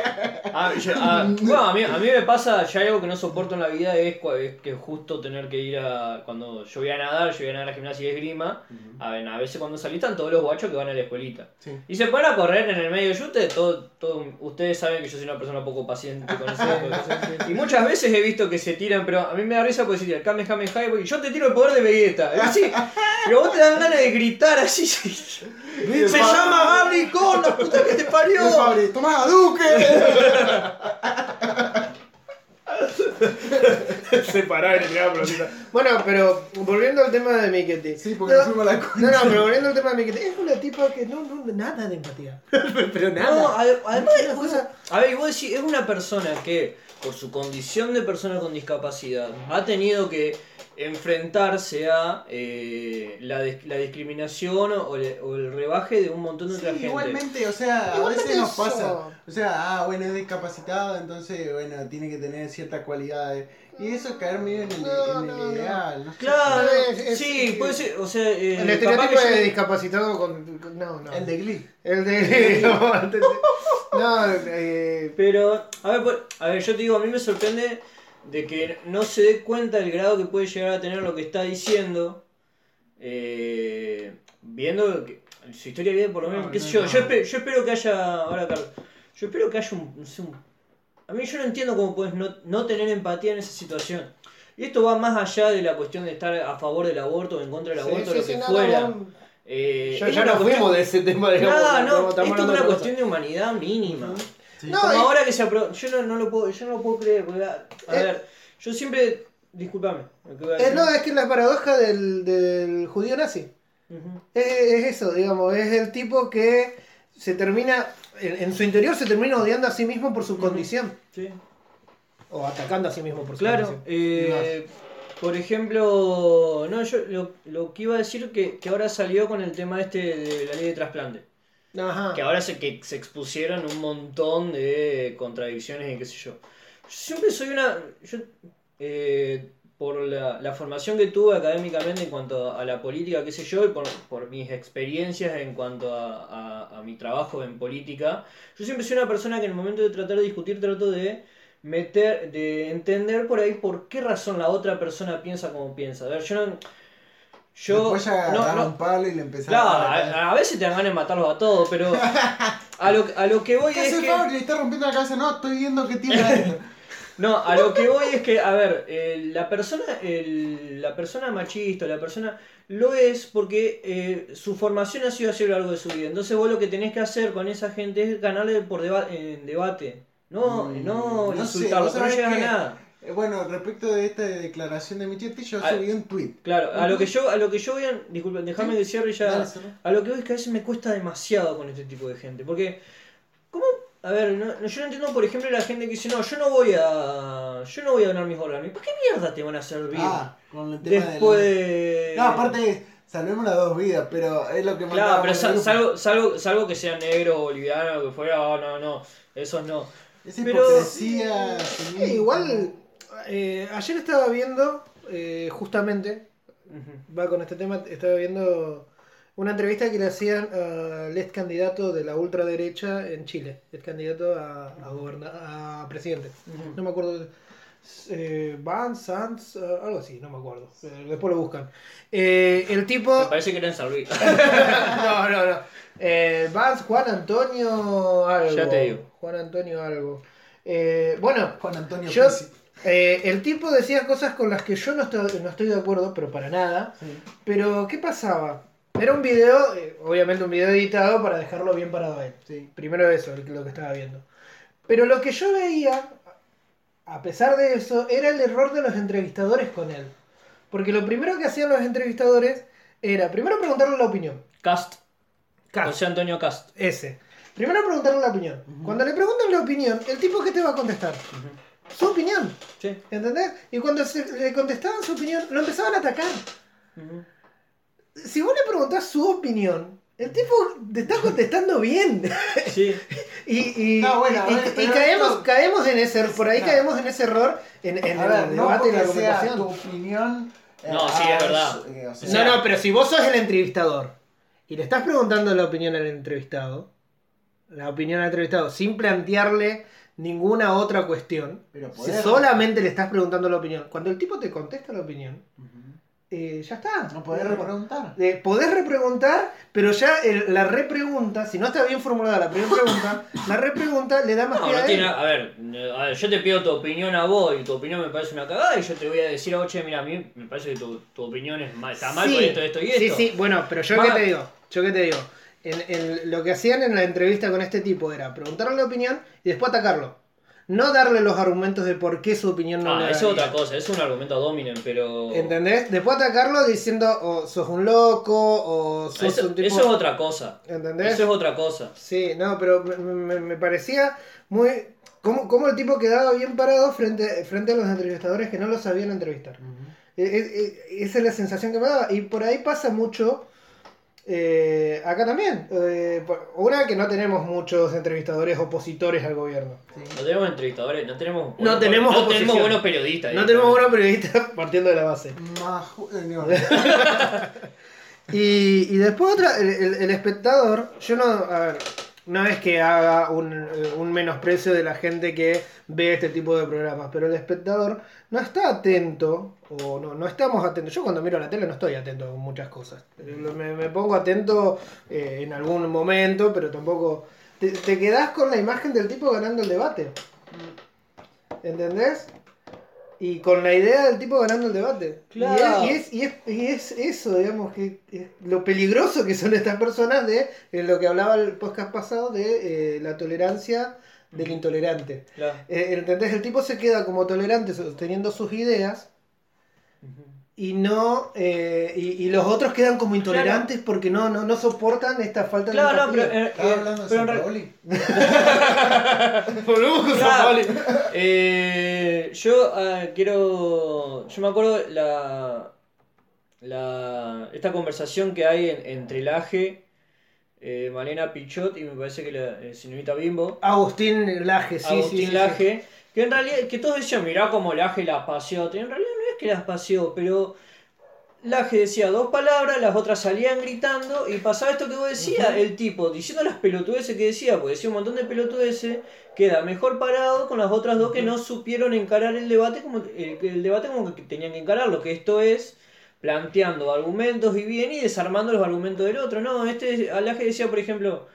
Speaker 2: Ah, yo- ah, bueno, a mí, a mí me pasa, ya algo que no soporto en la vida es, que justo tener que ir a. Cuando yo voy a nadar, yo voy a nadar a la gimnasia y esgrima. A, ver, a veces cuando salí están todos los guachos que van a la escuelita.
Speaker 4: Sí.
Speaker 2: Y se ponen a correr en el medio. Yo ustedes, todo, todo, ustedes saben que yo soy una persona poco paciente con de cosas. Y muchas veces he visto que se tiran, pero a mí me da risa porque se tira el Kamehameha y yo te tiro el poder de Vegeta. Es así, pero vos te dan ganas de gritar así. Se, se llama Harry Con, la puta que te parió.
Speaker 4: El Fabri, ¡Tomá, Duque!
Speaker 3: Se paraba y pelotita. Bueno, pero volviendo al tema de Miketi.
Speaker 4: Sí, porque
Speaker 3: no,
Speaker 4: fuimos a la
Speaker 3: no,
Speaker 4: concha.
Speaker 3: no, pero volviendo al tema de Miketi. Es una tipa que no, no, nada de empatía. pero nada.
Speaker 2: No, ade- además,
Speaker 3: Es una cosa-
Speaker 2: a ver, y vos decís, es una persona que, por su condición de persona con discapacidad, ha tenido que enfrentarse a eh, la, dis- la discriminación o, le- o el rebaje de un montón de
Speaker 4: Sí,
Speaker 2: otra gente.
Speaker 4: igualmente, o sea, a
Speaker 3: Igualmente
Speaker 4: veces nos
Speaker 3: eso.
Speaker 4: pasa. O sea, ah, bueno, es discapacitado, entonces, bueno, tiene que tener ciertas cualidades. Y eso es caer medio en el,
Speaker 3: No,
Speaker 4: en el
Speaker 3: no, no.
Speaker 4: ideal. No sé.
Speaker 2: Claro,
Speaker 3: Es- es-
Speaker 2: sí, puede ser, o sea, eh,
Speaker 3: El estereotipo
Speaker 2: yo-
Speaker 3: de discapacitado con. con- No, no.
Speaker 4: El de Glee.
Speaker 3: El de. no, eh,
Speaker 2: Pero, a ver, pues, a ver, yo te digo, a mí me sorprende de que no se dé cuenta del grado que puede llegar a tener lo que está diciendo, eh, viendo que su historia vida, por lo menos,
Speaker 4: No,
Speaker 2: qué
Speaker 4: no,
Speaker 2: sé yo,
Speaker 4: no.
Speaker 2: yo, espe- yo espero que haya, ahora Carlos, yo espero que haya un, no sé, un- a mí yo no entiendo cómo puedes no, no tener empatía en esa situación. Y esto va más allá de la cuestión de estar a favor del aborto o en contra del
Speaker 3: sí,
Speaker 2: aborto,
Speaker 3: sí,
Speaker 2: lo
Speaker 3: sí,
Speaker 2: que fuera.
Speaker 3: no, no.
Speaker 2: Eh,
Speaker 3: Ya, ya nos
Speaker 2: cuestión-
Speaker 3: fuimos de ese tema, digamos.
Speaker 2: Nada, no, esto es una
Speaker 3: de
Speaker 2: cuestión de humanidad mínima.
Speaker 4: Sí.
Speaker 3: No,
Speaker 2: Como
Speaker 3: y-
Speaker 2: ahora que se apro- yo no, no lo puedo, yo no lo puedo creer, porque, a, a
Speaker 3: Eh.
Speaker 2: ver, yo siempre, a
Speaker 3: Eh, no, es que la paradoja del, del judío nazi. Es eso, digamos, es el tipo que se termina, en, en su interior se termina odiando a sí mismo por su condición.
Speaker 2: Sí.
Speaker 3: O atacando a sí mismo por su
Speaker 2: Claro,
Speaker 3: condición.
Speaker 2: eh, por ejemplo, no, yo lo, lo que iba a decir que, que ahora salió con el tema este de la ley de trasplante.
Speaker 3: Ajá.
Speaker 2: Que ahora se, que se expusieron un montón de contradicciones y qué sé yo. Yo siempre soy una. Yo, eh, por la, la formación que tuve académicamente en cuanto a la política, qué sé yo, y por, por mis experiencias en cuanto a, a- a mi trabajo en política, yo siempre soy una persona que en el momento de tratar de discutir trato de meter, de entender por ahí por qué razón la otra persona piensa como piensa. A ver, yo no. Yo.
Speaker 4: Ya
Speaker 2: no-
Speaker 4: un palo y le
Speaker 2: Claro,
Speaker 4: a
Speaker 2: a, a veces te dan ganas de matarlos a todos, pero a lo, a lo que voy
Speaker 4: ¿Qué
Speaker 2: es que...
Speaker 4: Le está rompiendo la cabeza. No, estoy viendo qué tiene adentro.
Speaker 2: No, a lo que voy es que, a ver, eh, la persona el- la persona machista, la persona lo es porque eh, su formación ha sido así a lo largo de su vida. Entonces vos lo que tenés que hacer con esa gente es ganarle por deba- en debate. No,
Speaker 4: Mm,
Speaker 2: no,
Speaker 4: no sé,
Speaker 2: insultarlo, pero no llegas a nada.
Speaker 4: Eh, Bueno, respecto de esta declaración de Michetti, yo
Speaker 2: Ah,
Speaker 4: subí un tweet.
Speaker 2: Claro, a lo que yo, a lo que yo voy a, disculpen, déjame que cierre ya.
Speaker 4: Dale.
Speaker 2: A lo que voy es que a veces me cuesta demasiado con este tipo de gente. Porque, ¿cómo? A ver, no, no- yo no entiendo, por ejemplo, la gente que dice, no, yo no voy a. Yo no voy a donar mis órganos. ¿Para qué mierda te van a servir?
Speaker 4: Ah, con el tema
Speaker 2: Después
Speaker 4: de la... No, aparte, salvemos las dos vidas, pero es lo que
Speaker 2: Claro,
Speaker 4: mandábamos
Speaker 2: pero sal- salvo, salvo, salvo que sea negro, boliviano, que fuera, oh, no, no, esos no.
Speaker 4: Esa
Speaker 2: pero-
Speaker 4: hipocresía...
Speaker 3: Eh,
Speaker 4: cinismo.
Speaker 3: igual, eh, ayer estaba viendo, eh, justamente, va con este tema, estaba viendo una entrevista que le hacían al ex candidato de la ultraderecha en Chile, ex candidato a, a, goberna- a presidente. No me acuerdo. Eh, Van Sanz, eh, algo así, no me acuerdo. Eh, después lo buscan. Eh, el tipo.
Speaker 2: Me parece que era en San Luis.
Speaker 3: no, no, no. Eh, Vance, Juan Antonio algo.
Speaker 2: Ya te digo.
Speaker 3: Juan Antonio algo. Eh, bueno,
Speaker 4: Juan Antonio
Speaker 3: yo, eh, el tipo decía cosas con las que yo no estoy, no estoy de acuerdo, pero para nada. Pero, ¿qué pasaba? Era un video, eh, obviamente un video editado para dejarlo bien parado a él.
Speaker 4: Sí.
Speaker 3: Primero eso, lo que estaba viendo. Pero lo que yo veía, a pesar de eso, era el error de los entrevistadores con él. Porque lo primero que hacían los entrevistadores era, primero preguntarle la opinión.
Speaker 2: Cast.
Speaker 3: Cast.
Speaker 2: José Antonio Cast.
Speaker 3: Ese. Primero preguntarle la opinión. Cuando le preguntan la opinión, el tipo que te va a contestar. Su opinión.
Speaker 2: Sí.
Speaker 3: ¿Entendés? Y cuando se- le contestaban su opinión, lo empezaban a atacar.
Speaker 2: Ujú.
Speaker 3: Si vos le preguntás su opinión, el tipo te está contestando bien.
Speaker 2: Sí.
Speaker 3: y y,
Speaker 4: No, bueno,
Speaker 3: y-
Speaker 4: ver,
Speaker 3: y
Speaker 4: pero
Speaker 3: caemos,
Speaker 4: esto-
Speaker 3: caemos en ese, por ahí
Speaker 4: No.
Speaker 3: caemos en ese error en, en
Speaker 4: A
Speaker 3: el
Speaker 4: ver, no
Speaker 3: debate y la
Speaker 4: sea tu
Speaker 3: argumentación.
Speaker 4: opinión... eh,
Speaker 2: No, sí, es verdad.
Speaker 4: eh, o sea,
Speaker 3: No, no, pero si vos sos el entrevistador y le estás preguntando la opinión al entrevistado, la opinión al entrevistado, sin plantearle ninguna otra cuestión,
Speaker 4: Pero
Speaker 3: si solamente le estás preguntando la opinión, cuando el tipo te contesta la opinión, eh, ya está.
Speaker 4: No podés repreguntar.
Speaker 3: Eh, podés repreguntar, pero ya el- la repregunta, si no está bien formulada la primera pregunta, la repregunta le da más
Speaker 2: No,
Speaker 3: pie
Speaker 2: no
Speaker 3: a
Speaker 2: tiene
Speaker 3: él.
Speaker 2: a ver, a ver, yo te pido tu opinión a vos y tu opinión me parece una cagada y yo te voy a decir a vos, che, mira, a mí me parece que tu, tu opinión es mal, está mal
Speaker 3: Sí,
Speaker 2: por esto, esto y esto.
Speaker 3: Sí, sí, bueno, pero yo qué te digo, yo qué te digo. En, en lo que hacían en la entrevista con este tipo era preguntarle la opinión y después atacarlo. No darle los argumentos de por qué su opinión no
Speaker 2: Ah,
Speaker 3: le
Speaker 2: eso es otra cosa, es un argumento dominen, pero...
Speaker 3: ¿Entendés? Después atacarlo diciendo o sos un loco o sos
Speaker 2: Eso,
Speaker 3: un tipo.
Speaker 2: eso es otra cosa.
Speaker 3: ¿Entendés?
Speaker 2: Eso es otra cosa.
Speaker 3: Sí, no, pero me, me- me parecía muy. Cómo, cómo el tipo quedaba bien parado frente, frente a los entrevistadores que no lo sabían entrevistar. E- e- e- esa es la sensación que me daba. Y por ahí pasa mucho. Eh, acá también. Eh, una que no tenemos muchos entrevistadores opositores al gobierno.
Speaker 2: No tenemos entrevistadores, no tenemos...
Speaker 3: No tenemos
Speaker 2: no
Speaker 3: oposición.
Speaker 2: tenemos buenos periodistas.
Speaker 3: No tenemos buenos periodistas partiendo de la base.
Speaker 4: Maju- eh.
Speaker 3: Y, y después otra, el, el- el espectador, yo no, a ver, no es que haga un, un menosprecio de la gente que ve este tipo de programas, pero el espectador no está atento, o no, no estamos atentos. Yo cuando miro la tele no estoy atento a muchas cosas. Me, me pongo atento eh, en algún momento, pero tampoco... Te, te quedás con la imagen del tipo ganando el debate. ¿Entendés? Y con la idea del tipo ganando el debate. Y
Speaker 2: Claro.
Speaker 3: es- Y, es, y, es, y es eso, digamos, que es lo peligroso que son estas personas de eh, lo que hablaba el podcast pasado de eh, la tolerancia del intolerante.
Speaker 2: Claro.
Speaker 3: Eh, ¿Entendés? El tipo se queda como tolerante sosteniendo sus ideas y no eh, y, y los otros quedan como intolerantes porque no, no, no soportan esta falta
Speaker 2: Claro, no,
Speaker 3: de
Speaker 2: pero...
Speaker 3: empatía.
Speaker 2: eh,
Speaker 4: ¿Estás
Speaker 2: eh,
Speaker 4: hablando de
Speaker 2: pero
Speaker 4: San Paoli?
Speaker 3: Volvemos con
Speaker 2: Claro.
Speaker 3: San Paoli.
Speaker 2: Eh, yo ah, quiero. Yo me acuerdo la. la esta conversación que hay en- entre Laje, eh, Malena Pichot y me parece que la eh, señorita Bimbo.
Speaker 3: Agustín Laje, sí,
Speaker 2: Agustín
Speaker 3: sí, sí, sí.
Speaker 2: Que en realidad, que todos decían, mirá cómo Laje las paseó. En realidad no es que las paseó, pero Laje decía dos palabras, las otras salían gritando y pasaba esto que vos decías, el tipo diciendo las pelotudeces que decía, porque decía un montón de pelotudeces, queda mejor parado con las otras dos que no supieron encarar el debate como el, el debate como que tenían que encararlo, que esto es planteando argumentos y bien y desarmando los argumentos del otro. No, este Laje decía, por ejemplo,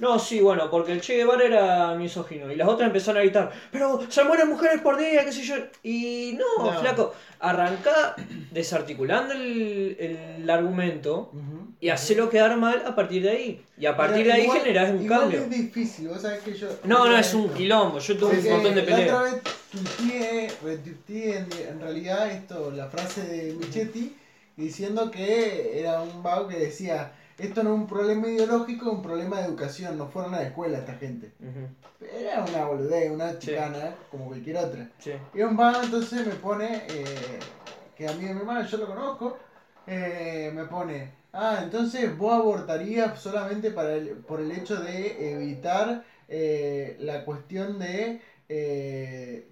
Speaker 2: No, sí, bueno, porque el Che Guevara era misógino y las otras empezaron a gritar, pero se mueren mujeres por día, qué sé yo. Y no,
Speaker 3: No.
Speaker 2: flaco, arrancá desarticulando el, el argumento
Speaker 4: Ujú.
Speaker 2: y hacelo quedar mal a partir de ahí. Y a partir de ahí
Speaker 4: igual-
Speaker 2: generás un
Speaker 4: igual
Speaker 2: cambio.
Speaker 4: es difícil, vos sabés que yo...
Speaker 2: No, no, es un quilombo. Yo tuve un montón de
Speaker 4: La otra
Speaker 2: peleas.
Speaker 4: vez tuiteé, retuiteé en, en realidad esto, la frase de Michetti diciendo que era un vago que decía esto no es un problema ideológico, es un problema de educación, no fueron a la escuela esta gente. Era una boludez, una
Speaker 2: Sí.
Speaker 4: chicana, como cualquier otra.
Speaker 2: sí.
Speaker 4: Y un vago entonces me pone, eh, que a mí mi hermano yo lo conozco, eh, me pone, ah, entonces vos abortarías solamente para el- por el hecho de evitar eh, la cuestión de,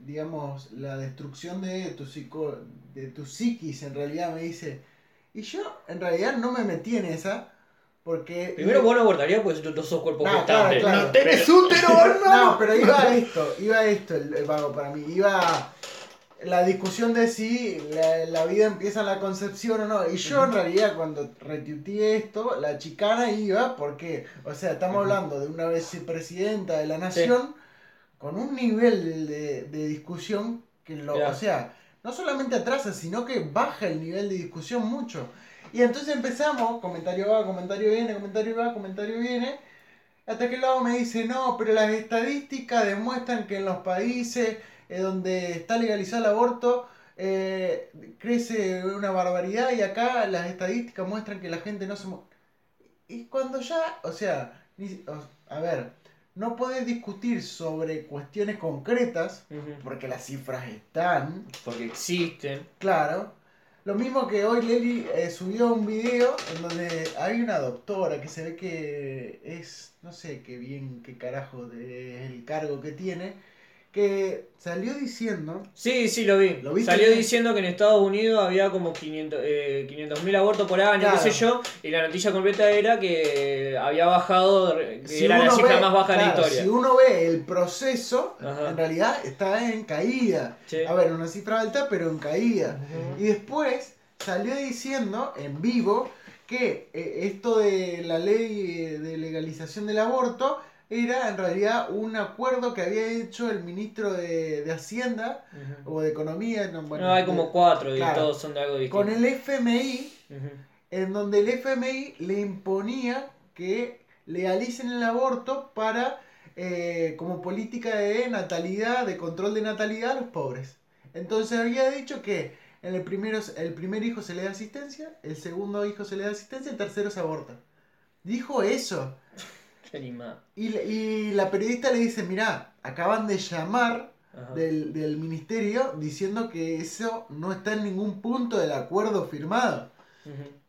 Speaker 4: digamos, la destrucción de tu, psico, de tu psiquis, en realidad me dice. Y yo en realidad no me metí en esa, porque...
Speaker 2: Primero vos no abordarías porque tú no sos cuerpo
Speaker 4: No,
Speaker 2: gestante.
Speaker 4: claro, claro.
Speaker 3: ¡No tenés útero, hermano!
Speaker 4: No, pero iba a esto, iba a esto el, el vago para mí. Iba a la discusión de si la, la vida empieza en la concepción o no. Y yo en realidad cuando retuiteé esto, la chicana iba porque, o sea, estamos hablando de una vicepresidenta de la nación con un nivel de, de discusión que lo, o sea, no solamente atrasa, sino que baja el nivel de discusión mucho. Y entonces empezamos, comentario va, comentario viene, comentario va, comentario viene. Hasta que luego me dice, no, pero las estadísticas demuestran que en los países eh, donde está legalizado el aborto eh, crece una barbaridad y acá las estadísticas muestran que la gente no se... mu- Y cuando ya, o sea, a ver, no podés discutir sobre cuestiones concretas porque las cifras están,
Speaker 2: Porque existen.
Speaker 4: Claro. Lo mismo que hoy Leli eh, subió un video en donde hay una doctora que se ve que es, no sé qué bien, qué carajo de el cargo que tiene, que salió diciendo,
Speaker 2: Sí, sí, lo vi.
Speaker 4: ¿Lo viste
Speaker 2: Salió diciendo que en Estados Unidos había como 500 eh, 500.000 abortos por año,
Speaker 4: Claro.
Speaker 2: qué sé yo, y la noticia completa era que había bajado, que
Speaker 4: si
Speaker 2: era la
Speaker 4: uno
Speaker 2: cifra
Speaker 4: ve-
Speaker 2: más baja de la historia.
Speaker 4: si uno ve el proceso,
Speaker 2: Ajá.
Speaker 4: en realidad está en caída.
Speaker 2: Sí.
Speaker 4: A ver, una cifra alta, pero en caída. Y después salió diciendo en vivo que eh, esto de la ley eh, de legalización del aborto era en realidad un acuerdo que había hecho el ministro de, de Hacienda o de Economía. No, bueno,
Speaker 2: no, hay como cuatro y todos son de algo distinto.
Speaker 4: con el FMI, en donde el FMI le imponía que legalicen el aborto para eh, como política de natalidad, de control de natalidad a los pobres. Entonces había dicho que en el primero el primer hijo se le da asistencia, el segundo hijo se le da asistencia, el tercero se aborta. Dijo eso. Y, la- y la periodista le dice, mirá, acaban de llamar del, del ministerio diciendo que eso no está en ningún punto del acuerdo firmado.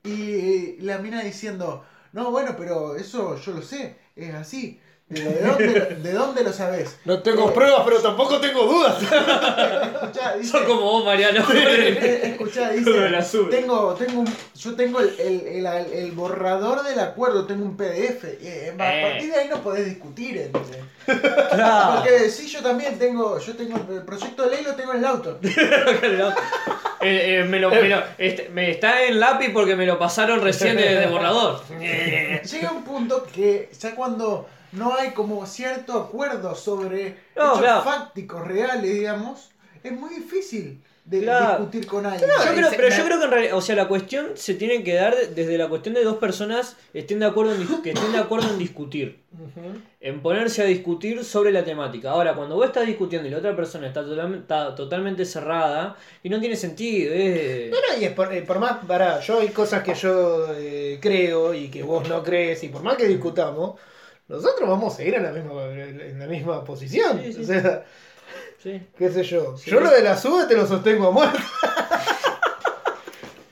Speaker 4: Y la mina diciendo, no, bueno, pero eso yo lo sé, es así. Pero ¿de dónde, de dónde lo sabes?
Speaker 3: No tengo
Speaker 4: Eh,
Speaker 3: pruebas, pero tampoco tengo dudas.
Speaker 4: Escuchá, dice,
Speaker 2: Son como vos, Mariano.
Speaker 4: escuchá, dice,
Speaker 2: la
Speaker 4: tengo, tengo un, yo tengo el, el, el- el borrador del acuerdo, tengo un PDF. Y, eh, a
Speaker 2: Eh.
Speaker 4: partir de ahí no podés discutir.
Speaker 2: Claro.
Speaker 4: Porque sí, yo también tengo, yo tengo el proyecto de ley, lo tengo en el auto.
Speaker 2: Eh, eh, me, lo, me, lo- este, me está en lápiz porque me lo pasaron recién de, de borrador.
Speaker 4: Llega un punto que ya cuando no hay como cierto acuerdo sobre
Speaker 2: No,
Speaker 4: hechos
Speaker 2: claro.
Speaker 4: fácticos reales, digamos, es muy difícil de
Speaker 2: Claro.
Speaker 4: discutir con alguien.
Speaker 2: Yo creo, pero yo creo que en realidad, o sea, la cuestión se tiene que dar desde la cuestión de dos personas estén de acuerdo en, dis- que estén de acuerdo en discutir, en ponerse a discutir sobre la temática. Ahora, cuando vos estás discutiendo y la otra persona está, totalmente- está totalmente cerrada y no tiene sentido, es...
Speaker 3: No, no, y es por, eh, por más, pará, yo hay cosas que yo eh, creo y que vos no crees, y por más que discutamos, nosotros vamos a seguir en la misma, en la misma posición.
Speaker 2: Sí, sí.
Speaker 3: O sea,
Speaker 2: Sí.
Speaker 3: qué sé yo.
Speaker 2: Sí.
Speaker 3: Yo lo de la sube te lo sostengo a muerte.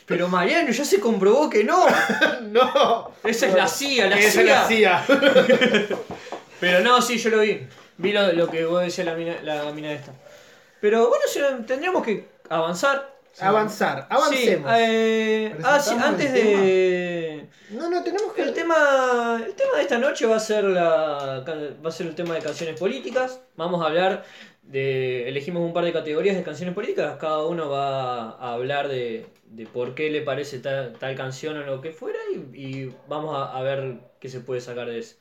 Speaker 2: Pero Mariano, ya se comprobó que no.
Speaker 3: no.
Speaker 2: Esa es la CIA, la
Speaker 3: Esa
Speaker 2: CIA.
Speaker 3: es la CIA.
Speaker 2: Pero no, sí, yo lo vi. Vi lo, lo que vos decías la mina, la mina esta. Pero bueno, tendríamos que avanzar.
Speaker 3: Avanzar, avancemos.
Speaker 2: Sí, eh, ah, sí, antes de...
Speaker 3: No, no, tenemos que.
Speaker 2: El tema, el tema de esta noche va a ser la va a ser el tema de canciones políticas. Vamos a hablar de elegimos un par de categorías de canciones políticas. Cada uno va a hablar de, de por qué le parece tal, tal canción o lo que fuera y, y vamos a, a ver qué se puede sacar de eso.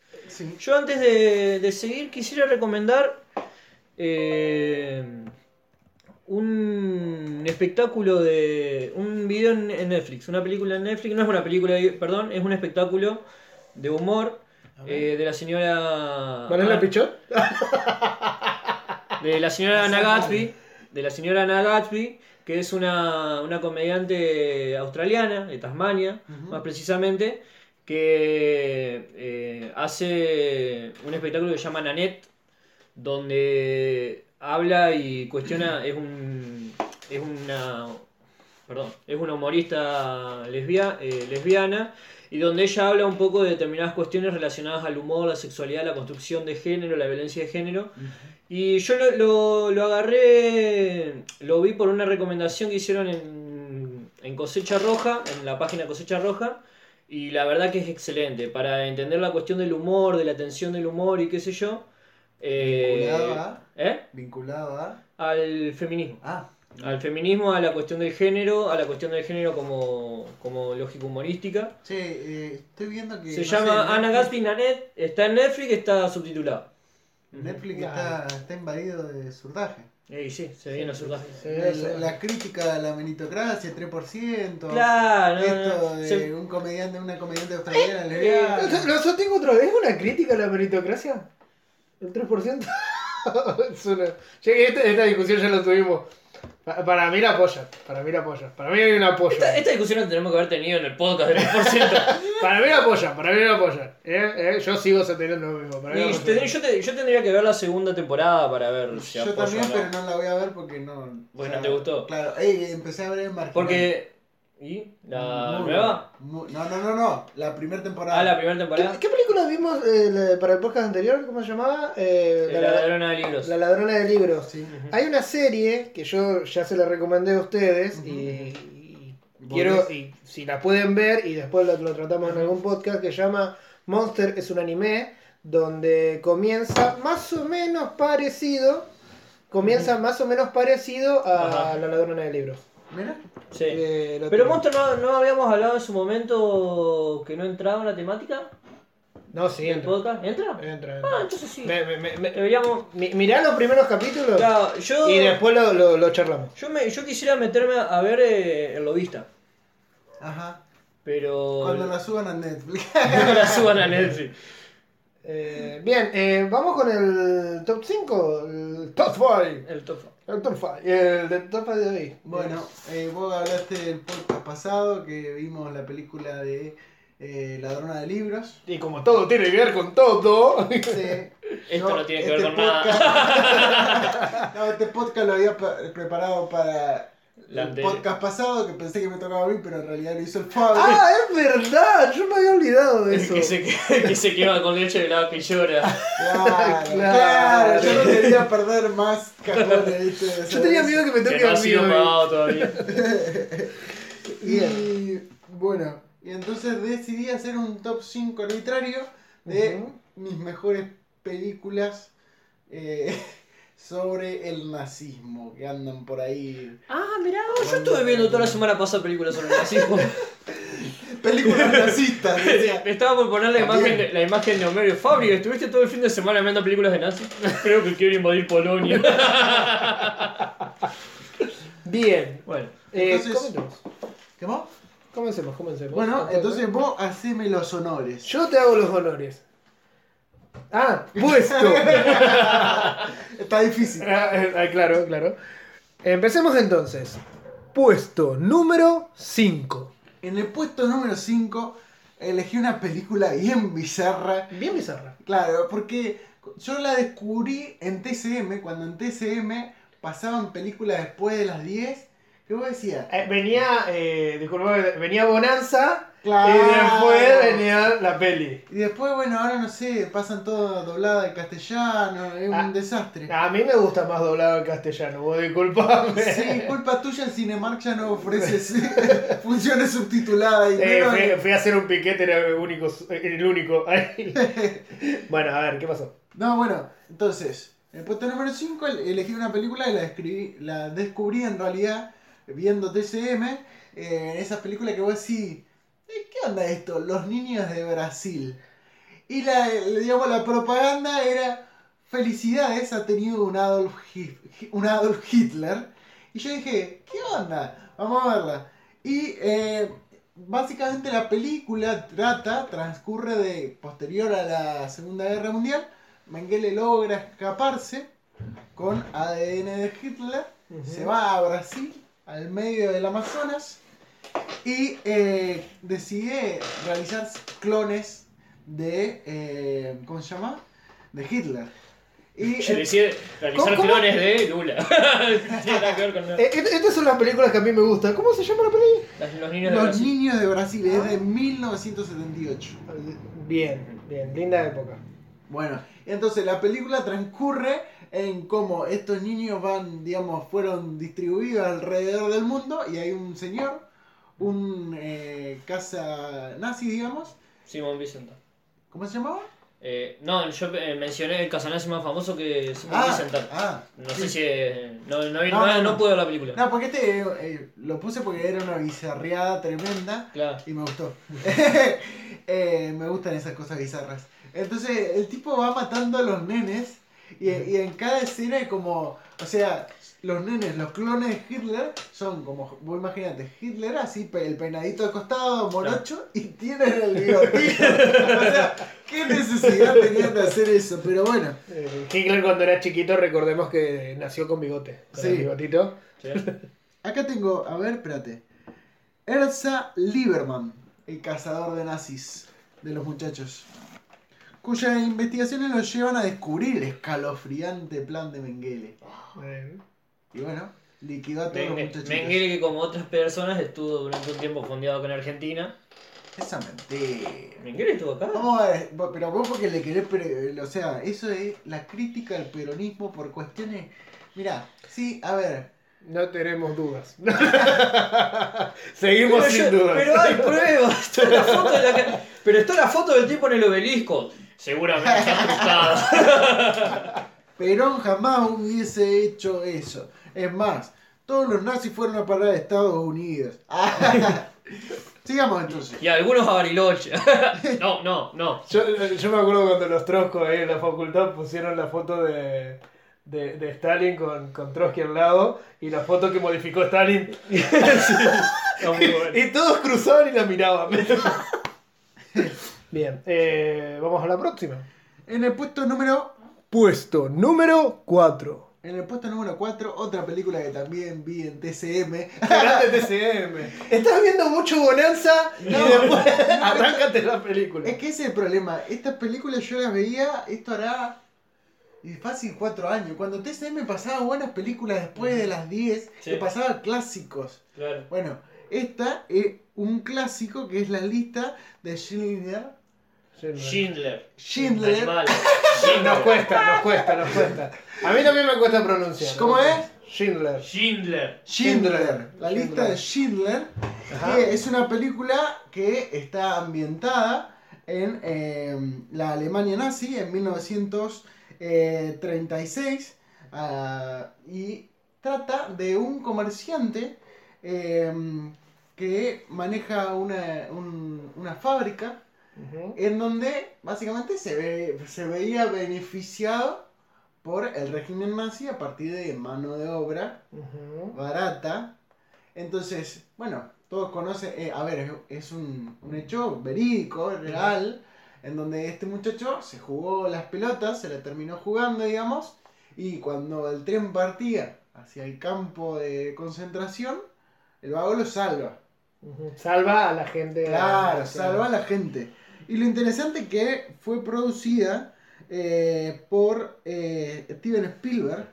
Speaker 2: Yo antes de, de seguir quisiera recomendar eh, un espectáculo de. un video en, Netflix, una película en Netflix, no es una película, perdón, es un espectáculo de humor eh, de la señora.
Speaker 3: ¿Vanessa Pichot?
Speaker 2: de la señora Ana Gatsby, de la señora Ana Gatsby, que es una, una comediante australiana, de Tasmania, más precisamente, que eh, hace un espectáculo que se llama Nanette, donde habla y cuestiona, es un es una perdón, es una humorista lesbia- eh, lesbiana y donde ella habla un poco de determinadas cuestiones relacionadas al humor, la sexualidad, la construcción de género, la violencia de género. Y yo lo, lo, lo agarré, lo vi por una recomendación que hicieron en, en Cosecha Roja, en la página Cosecha Roja, y la verdad que es excelente para entender la cuestión del humor, de la tensión del humor y qué sé yo. Eh,
Speaker 4: Vinculado a-
Speaker 2: ¿eh?
Speaker 4: Vinculado a.
Speaker 2: Al feminismo.
Speaker 4: Ah,
Speaker 2: Al feminismo, a la cuestión del género, a la cuestión del género como, como lógica humorística.
Speaker 4: che, eh, estoy viendo que.
Speaker 2: Se
Speaker 4: no
Speaker 2: llama
Speaker 4: sé,
Speaker 2: Ana Gatsby Nanette, está en Netflix, está subtitulado.
Speaker 4: Netflix está, está invadido de surdaje.
Speaker 2: Y sí, se viene a surdaje.
Speaker 4: La, la crítica a la meritocracia, 3%.
Speaker 2: Claro,
Speaker 4: Esto
Speaker 2: no,
Speaker 4: de
Speaker 2: se-
Speaker 4: un comediante, una comediante australiana
Speaker 3: Lo,
Speaker 4: lesbiana.
Speaker 3: lo sostengo otra vez. ¿Es una crítica a la meritocracia? ¿El 3%? es una... Ya que esta, esta discusión ya la tuvimos. Pa- Para mí la apoya. Para mí la apoya. Para mí hay un apoyo.
Speaker 2: Esta, esta discusión la tenemos que haber tenido en el podcast del 100%.
Speaker 3: Para mí la apoya. Para mí la apoya. ¿Eh? ¿Eh? Yo sigo sosteniendo lo mismo. Para
Speaker 2: Y
Speaker 3: apoya.
Speaker 2: tendría- yo, te- yo tendría que ver la segunda temporada para ver si
Speaker 4: Yo
Speaker 2: apoyo
Speaker 4: también,
Speaker 2: o no.
Speaker 4: pero no la voy a ver porque no.
Speaker 2: Porque no te gustó.
Speaker 4: Claro, ey, empecé a ver el marginal.
Speaker 2: Porque. ¿Y? ¿La
Speaker 4: Muy
Speaker 2: nueva?
Speaker 4: Muy- no, no, no, no. La primera temporada.
Speaker 2: Ah, la primera temporada.
Speaker 3: ¿Qué, qué película vimos eh, la- para el podcast anterior? ¿Cómo se llamaba? Eh,
Speaker 2: La ladrona de libros.
Speaker 3: La ladrona de libros.
Speaker 4: Sí.
Speaker 3: Hay una serie que yo ya se la recomendé a ustedes y, y
Speaker 4: ¿Vos
Speaker 3: quiero,
Speaker 4: ves?
Speaker 3: y si la pueden ver y después lo, lo tratamos en algún podcast que se llama Monster es un anime donde comienza más o menos parecido, comienza más o menos parecido a
Speaker 2: Ajá.
Speaker 3: la ladrona de libros.
Speaker 4: Mira.
Speaker 2: Sí.
Speaker 3: Eh,
Speaker 2: Pero
Speaker 3: tengo.
Speaker 2: Monster no, no habíamos hablado en su momento que no entraba en la temática
Speaker 3: No, sí, entra.
Speaker 2: podcast. ¿Entra?
Speaker 3: Entra,
Speaker 2: Ah, entonces sí.
Speaker 3: Me- me- me- me-
Speaker 2: Deberíamos.
Speaker 3: mi- mirá los primeros capítulos
Speaker 2: Claro, yo.
Speaker 3: y después lo, lo- lo charlamos.
Speaker 2: Yo, me, yo quisiera meterme a ver eh, el lobista.
Speaker 4: Ajá.
Speaker 2: Pero.
Speaker 4: Cuando la suban a Netflix.
Speaker 2: Cuando la suban a Netflix.
Speaker 3: Eh, bien, eh, vamos con el top 5, el top 5.
Speaker 2: El top.
Speaker 3: El top 5, el de top 5 de hoy.
Speaker 4: Bueno, eh, vos hablaste del podcast pasado que vimos la película de eh, Ladrona de Libros.
Speaker 3: Y como todo tiene que ver con todo.
Speaker 4: Sí.
Speaker 2: Esto no tiene que ver
Speaker 4: este
Speaker 2: con nada.
Speaker 4: podcast- no, este podcast lo había pre- preparado para el podcast pasado, que pensé que me tocaba a mí, pero en realidad lo hizo el Fabio.
Speaker 3: ah, es verdad, yo me había olvidado de eso.
Speaker 2: que se, que se quema con leche de la que llora.
Speaker 4: Claro,
Speaker 3: Claro.
Speaker 4: claro, yo no quería perder más cajones, ¿viste?
Speaker 3: Yo tenía miedo que me
Speaker 2: Que
Speaker 3: toque
Speaker 2: no
Speaker 3: a
Speaker 2: ha
Speaker 3: mí
Speaker 2: sido pagado todavía.
Speaker 4: Y bueno, y entonces decidí hacer un top 5 arbitrario de mis mejores películas eh, sobre el nazismo que andan por ahí.
Speaker 2: Ah, mirá, yo estuve viendo toda la semana pasada películas sobre el nazismo.
Speaker 4: Películas nazistas, decía.
Speaker 2: Estaba por poner la imagen, de, la imagen de Homero. Fabri, estuviste todo el fin de semana viendo películas de nazis. Creo que quiero invadir Polonia.
Speaker 3: Bien.
Speaker 2: bueno,
Speaker 3: Eh,
Speaker 4: Entonces-
Speaker 3: comentemos.
Speaker 4: ¿Qué más?
Speaker 3: Comencemos, comencemos.
Speaker 4: Bueno, entonces vos haceme los honores.
Speaker 3: Yo te hago los honores. Ah, puesto.
Speaker 4: Está difícil.
Speaker 3: Ah, ah, claro, claro. Empecemos entonces. Puesto número 5.
Speaker 4: En el puesto número 5 elegí una película bien bizarra.
Speaker 3: Bien bizarra.
Speaker 4: Claro, porque yo la descubrí en TCM, cuando en TCM pasaban películas después de las 10. ¿Qué vos decías?
Speaker 3: Eh, venía, eh, disculpa, venía Bonanza
Speaker 4: Claro.
Speaker 3: Y después venía la peli.
Speaker 4: Y después, bueno, ahora no sé, pasan todo doblado al castellano, es un
Speaker 3: Ah.
Speaker 4: desastre.
Speaker 3: A mí me gusta más doblado en castellano, vos disculpame.
Speaker 4: Sí, culpa tuya, el Cinemark ya no ofrece funciones subtituladas. Y
Speaker 3: Eh, fui, fui a hacer un piquete, era el único. El único. Bueno, a ver, ¿qué pasó?
Speaker 4: No, bueno, entonces, en el puesto número 5 elegí una película y la, describí, la descubrí en realidad viendo TCM. eh, esas películas que vos decís, "Eh, ¿qué onda esto? Los niños de Brasil. Y la, digamos, la propaganda era, felicidades, ha tenido un Adolf, un Adolf Hitler. Y yo dije, ¿qué onda? Vamos a verla. Y eh, básicamente la película trata, transcurre de posterior a la Segunda Guerra Mundial. Mengele logra escaparse con ADN de Hitler, se va a Brasil, al medio del Amazonas, y eh, decide realizar clones de, eh, ¿cómo se llama? De Hitler. Y,
Speaker 2: Yo
Speaker 4: eh,
Speaker 2: realizar
Speaker 3: ¿Cómo?
Speaker 2: clones de Lula. No tiene nada que ver con nada.
Speaker 3: Eh, est- estas son las películas que a mí me gustan. ¿Cómo se llama la peli?
Speaker 2: Las- Los niños de
Speaker 4: Los
Speaker 2: Brasil.
Speaker 4: niños de Brasil, es de 1978.
Speaker 3: Bien, bien, linda época.
Speaker 4: Bueno, entonces la película transcurre en cómo estos niños van, digamos, fueron distribuidos alrededor del mundo y hay un señor, un eh, casa nazi, digamos,
Speaker 2: Simón Vicenta.
Speaker 4: ¿cómo se llamaba?
Speaker 2: Eh, no, yo eh, mencioné el casanazi más famoso que Simón
Speaker 4: Ah,
Speaker 2: Vicenta.
Speaker 4: ah,
Speaker 2: No
Speaker 4: sí.
Speaker 2: sé si. eh, no, no, no,
Speaker 4: No, no,
Speaker 2: puedo ver la película.
Speaker 4: No, porque este lo puse porque era una bizarreada tremenda
Speaker 2: Claro.
Speaker 4: y me gustó. Me gustan esas cosas bizarras. Entonces, el tipo va matando a los nenes y, y en cada escena como, o sea, los nenes, los clones de Hitler son como, vos imagínate, Hitler así, el peinadito de costado, morocho, y tienen el bigotito. o sea, ¿qué necesidad tenían de hacer eso? Pero bueno,
Speaker 3: Eh, Hitler cuando era chiquito, recordemos que nació con bigote. Con
Speaker 4: Sí.
Speaker 3: el bigotito.
Speaker 2: ¿sí?
Speaker 4: acá tengo, a ver, espérate. Erza Lieberman, el cazador de nazis de los muchachos, cuyas investigaciones los llevan a descubrir el escalofriante plan de Mengele.
Speaker 3: Eh,
Speaker 4: Y bueno, liquidó a todos los
Speaker 2: Mengele,
Speaker 4: muchachitos.
Speaker 2: Mengele, que como otras personas estuvo durante un tiempo fondeado con Argentina.
Speaker 4: Esa mentira.
Speaker 2: Mengele estuvo acá.
Speaker 4: Vamos a ver, pero vos porque le querés, pre- o sea, eso es la crítica al peronismo por cuestiones... Mira, sí, a ver,
Speaker 3: no tenemos dudas. Seguimos
Speaker 2: Pero,
Speaker 3: sin
Speaker 2: yo-
Speaker 3: dudas.
Speaker 2: pero hay pruebas. Está la foto de la Pero está la foto del tipo en el obelisco. Seguramente está trucada.
Speaker 4: Perón jamás hubiese hecho eso. Es más, todos los nazis fueron a parar a Estados Unidos. Sigamos entonces.
Speaker 2: Y algunos a Bariloche. No, no, no.
Speaker 3: Yo, yo me acuerdo cuando los Troscos ahí en la facultad pusieron la foto de, de, de Stalin con, con Trotsky al lado y la foto que modificó Stalin.
Speaker 2: Bueno.
Speaker 3: Y todos cruzaban y la miraban. Bien, eh, vamos a la próxima.
Speaker 4: En el puesto número
Speaker 3: Puesto número 4.
Speaker 4: En el puesto número 4, otra película que también vi en TCM.
Speaker 3: Grande TCM. Estás viendo mucho Bonanza y
Speaker 4: No.
Speaker 3: después arráncate la película.
Speaker 4: Es que ese es el problema. Estas películas yo las veía, esto hará y fácil 4 años. Cuando TCM pasaba buenas películas después de las 10,
Speaker 2: Sí.
Speaker 4: que pasaba clásicos.
Speaker 2: Claro.
Speaker 4: Bueno, esta es un clásico que es la lista de Schindler.
Speaker 2: Schindler.
Speaker 4: Schindler.
Speaker 2: Animal.
Speaker 3: Nos cuesta, nos cuesta, nos cuesta. A mí también me cuesta pronunciar.
Speaker 4: ¿Cómo es?
Speaker 3: Schindler.
Speaker 2: Schindler.
Speaker 4: Schindler. La
Speaker 3: Schindler.
Speaker 4: lista de Schindler.
Speaker 3: Ajá.
Speaker 4: que es una película que está ambientada en eh, la Alemania nazi en 1936 ah, y trata de un comerciante eh, que maneja una, un- una fábrica En donde básicamente se, ve, se veía beneficiado por el régimen nazi a partir de mano de obra barata. Entonces, bueno, todos conocen, eh, a ver, es, un, un hecho verídico, real, en donde este muchacho se jugó las pelotas, se la terminó jugando, digamos, y cuando el tren partía hacia el campo de concentración, el vago lo salva.
Speaker 3: Salva a la gente.
Speaker 4: Claro, salva a la gente. Y lo interesante que fue producida eh, por eh, Steven Spielberg,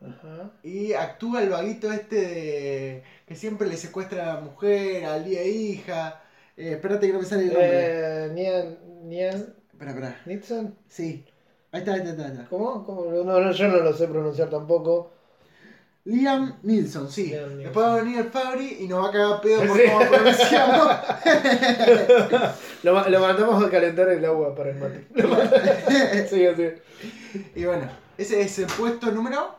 Speaker 3: Ajá.
Speaker 4: y actúa el vaguito este de, que siempre le secuestra a la mujer, al día hija. Eh, espérate que no me sale el nombre.
Speaker 3: Eh, Nian, Nian
Speaker 4: Espera, espera.
Speaker 3: Nixon.
Speaker 4: Sí. Ahí está, ahí está, ahí está, ahí está.
Speaker 3: ¿Cómo? ¿Cómo? No, no, yo no lo sé pronunciar tampoco.
Speaker 4: Liam Nilsson, sí.
Speaker 3: Liam Neeson.
Speaker 4: Después va a venir el Fabri y nos va a cagar pedo por
Speaker 3: Sí.
Speaker 4: cómo pronunciamos.
Speaker 3: Lo, lo mandamos a calentar el agua para el mate. Sigue, sigue.
Speaker 4: y bueno, ese es el puesto número.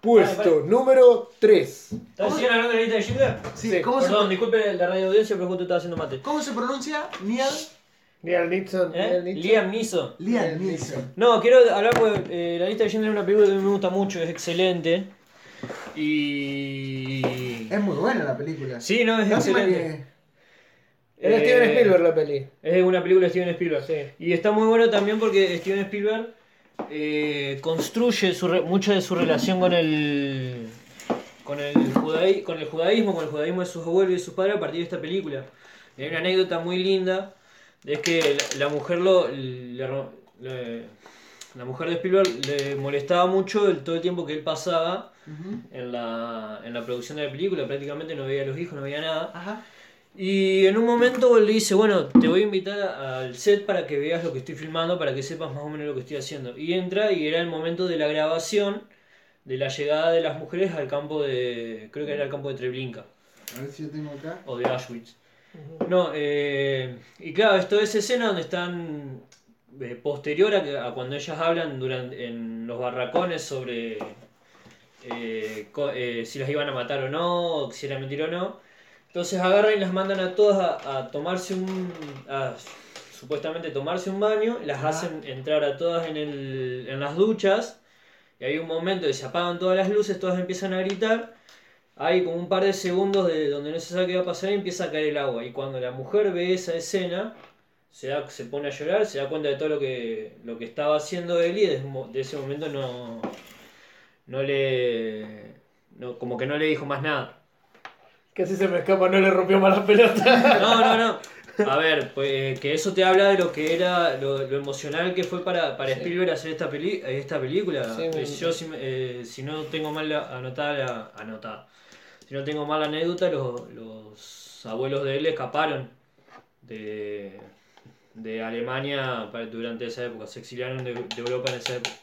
Speaker 3: Puesto número 3.
Speaker 2: ¿Estás siguen hablando de la lista de Schindler?
Speaker 4: Sí, ¿cómo,
Speaker 2: Perdón,
Speaker 4: se,
Speaker 2: disculpe la radio audiencia, pero justo estaba haciendo mate.
Speaker 4: ¿Cómo se pronuncia? Nial
Speaker 3: Liam Nixon.
Speaker 2: ¿Eh?
Speaker 3: Liam Neeson.
Speaker 2: Liam Neeson.
Speaker 4: Liam Neeson.
Speaker 2: No, quiero hablar porque eh, la lista de Schindler es una película que a mí me gusta mucho, es excelente. Y.
Speaker 4: Es muy buena la película.
Speaker 2: Sí, no, es
Speaker 4: Lástima
Speaker 2: excelente.
Speaker 4: que.
Speaker 3: Era
Speaker 2: Eh,
Speaker 3: Steven Spielberg la peli.
Speaker 2: Es una película de Steven Spielberg.
Speaker 3: Sí.
Speaker 2: Y está muy bueno también porque Steven Spielberg eh, construye su re- mucha de su relación con el con el, judaí- con el judaísmo, con el judaísmo de sus abuelos y de sus padres a partir de esta película. Y hay una anécdota muy linda, es que la, la mujer lo le- la mujer de Spielberg le molestaba mucho el, todo el tiempo que él pasaba En la, en la producción de la película, prácticamente no veía a los hijos, no veía nada.
Speaker 4: Ajá.
Speaker 2: Y en un momento él le dice, bueno, te voy a invitar al set para que veas lo que estoy filmando, para que sepas más o menos lo que estoy haciendo. Y entra y era el momento de la grabación de la llegada de las mujeres al campo de, creo que era el campo de Treblinka,
Speaker 4: A ver si yo tengo acá.
Speaker 2: o de Auschwitz. No, eh, y claro, es toda esa escena donde están eh, posterior a, que- a cuando ellas hablan durante, en los barracones sobre eh, eh, si las iban a matar o no, o si era mentira o no. Entonces agarran y las mandan a todas a, a tomarse un. a supuestamente tomarse un baño, las
Speaker 4: Ajá.
Speaker 2: hacen entrar a todas en, el, en las duchas. Y hay un momento que se apagan todas las luces, todas empiezan a gritar. Hay como un par de segundos de donde no se sabe qué va a pasar y empieza a caer el agua. Y cuando la mujer ve esa escena, se, da, se pone a llorar, se da cuenta de todo lo que, lo que estaba haciendo él y de, de ese momento no, no le. No, como que no le dijo más nada.
Speaker 3: Casi se me escapa, no le rompió más la pelota.
Speaker 2: No, no, no. A ver, pues que eso te habla de lo que era, lo, lo emocional que fue para, para
Speaker 3: Sí.
Speaker 2: Spielberg hacer esta, peli, esta película.
Speaker 3: Sí, me-
Speaker 2: Eh, Yo, si, eh, si no tengo mal la- anotada, la- anotada, si no tengo mal la anécdota, los, los abuelos de él escaparon de, de Alemania para- durante esa época, se exiliaron de, de Europa en esa época.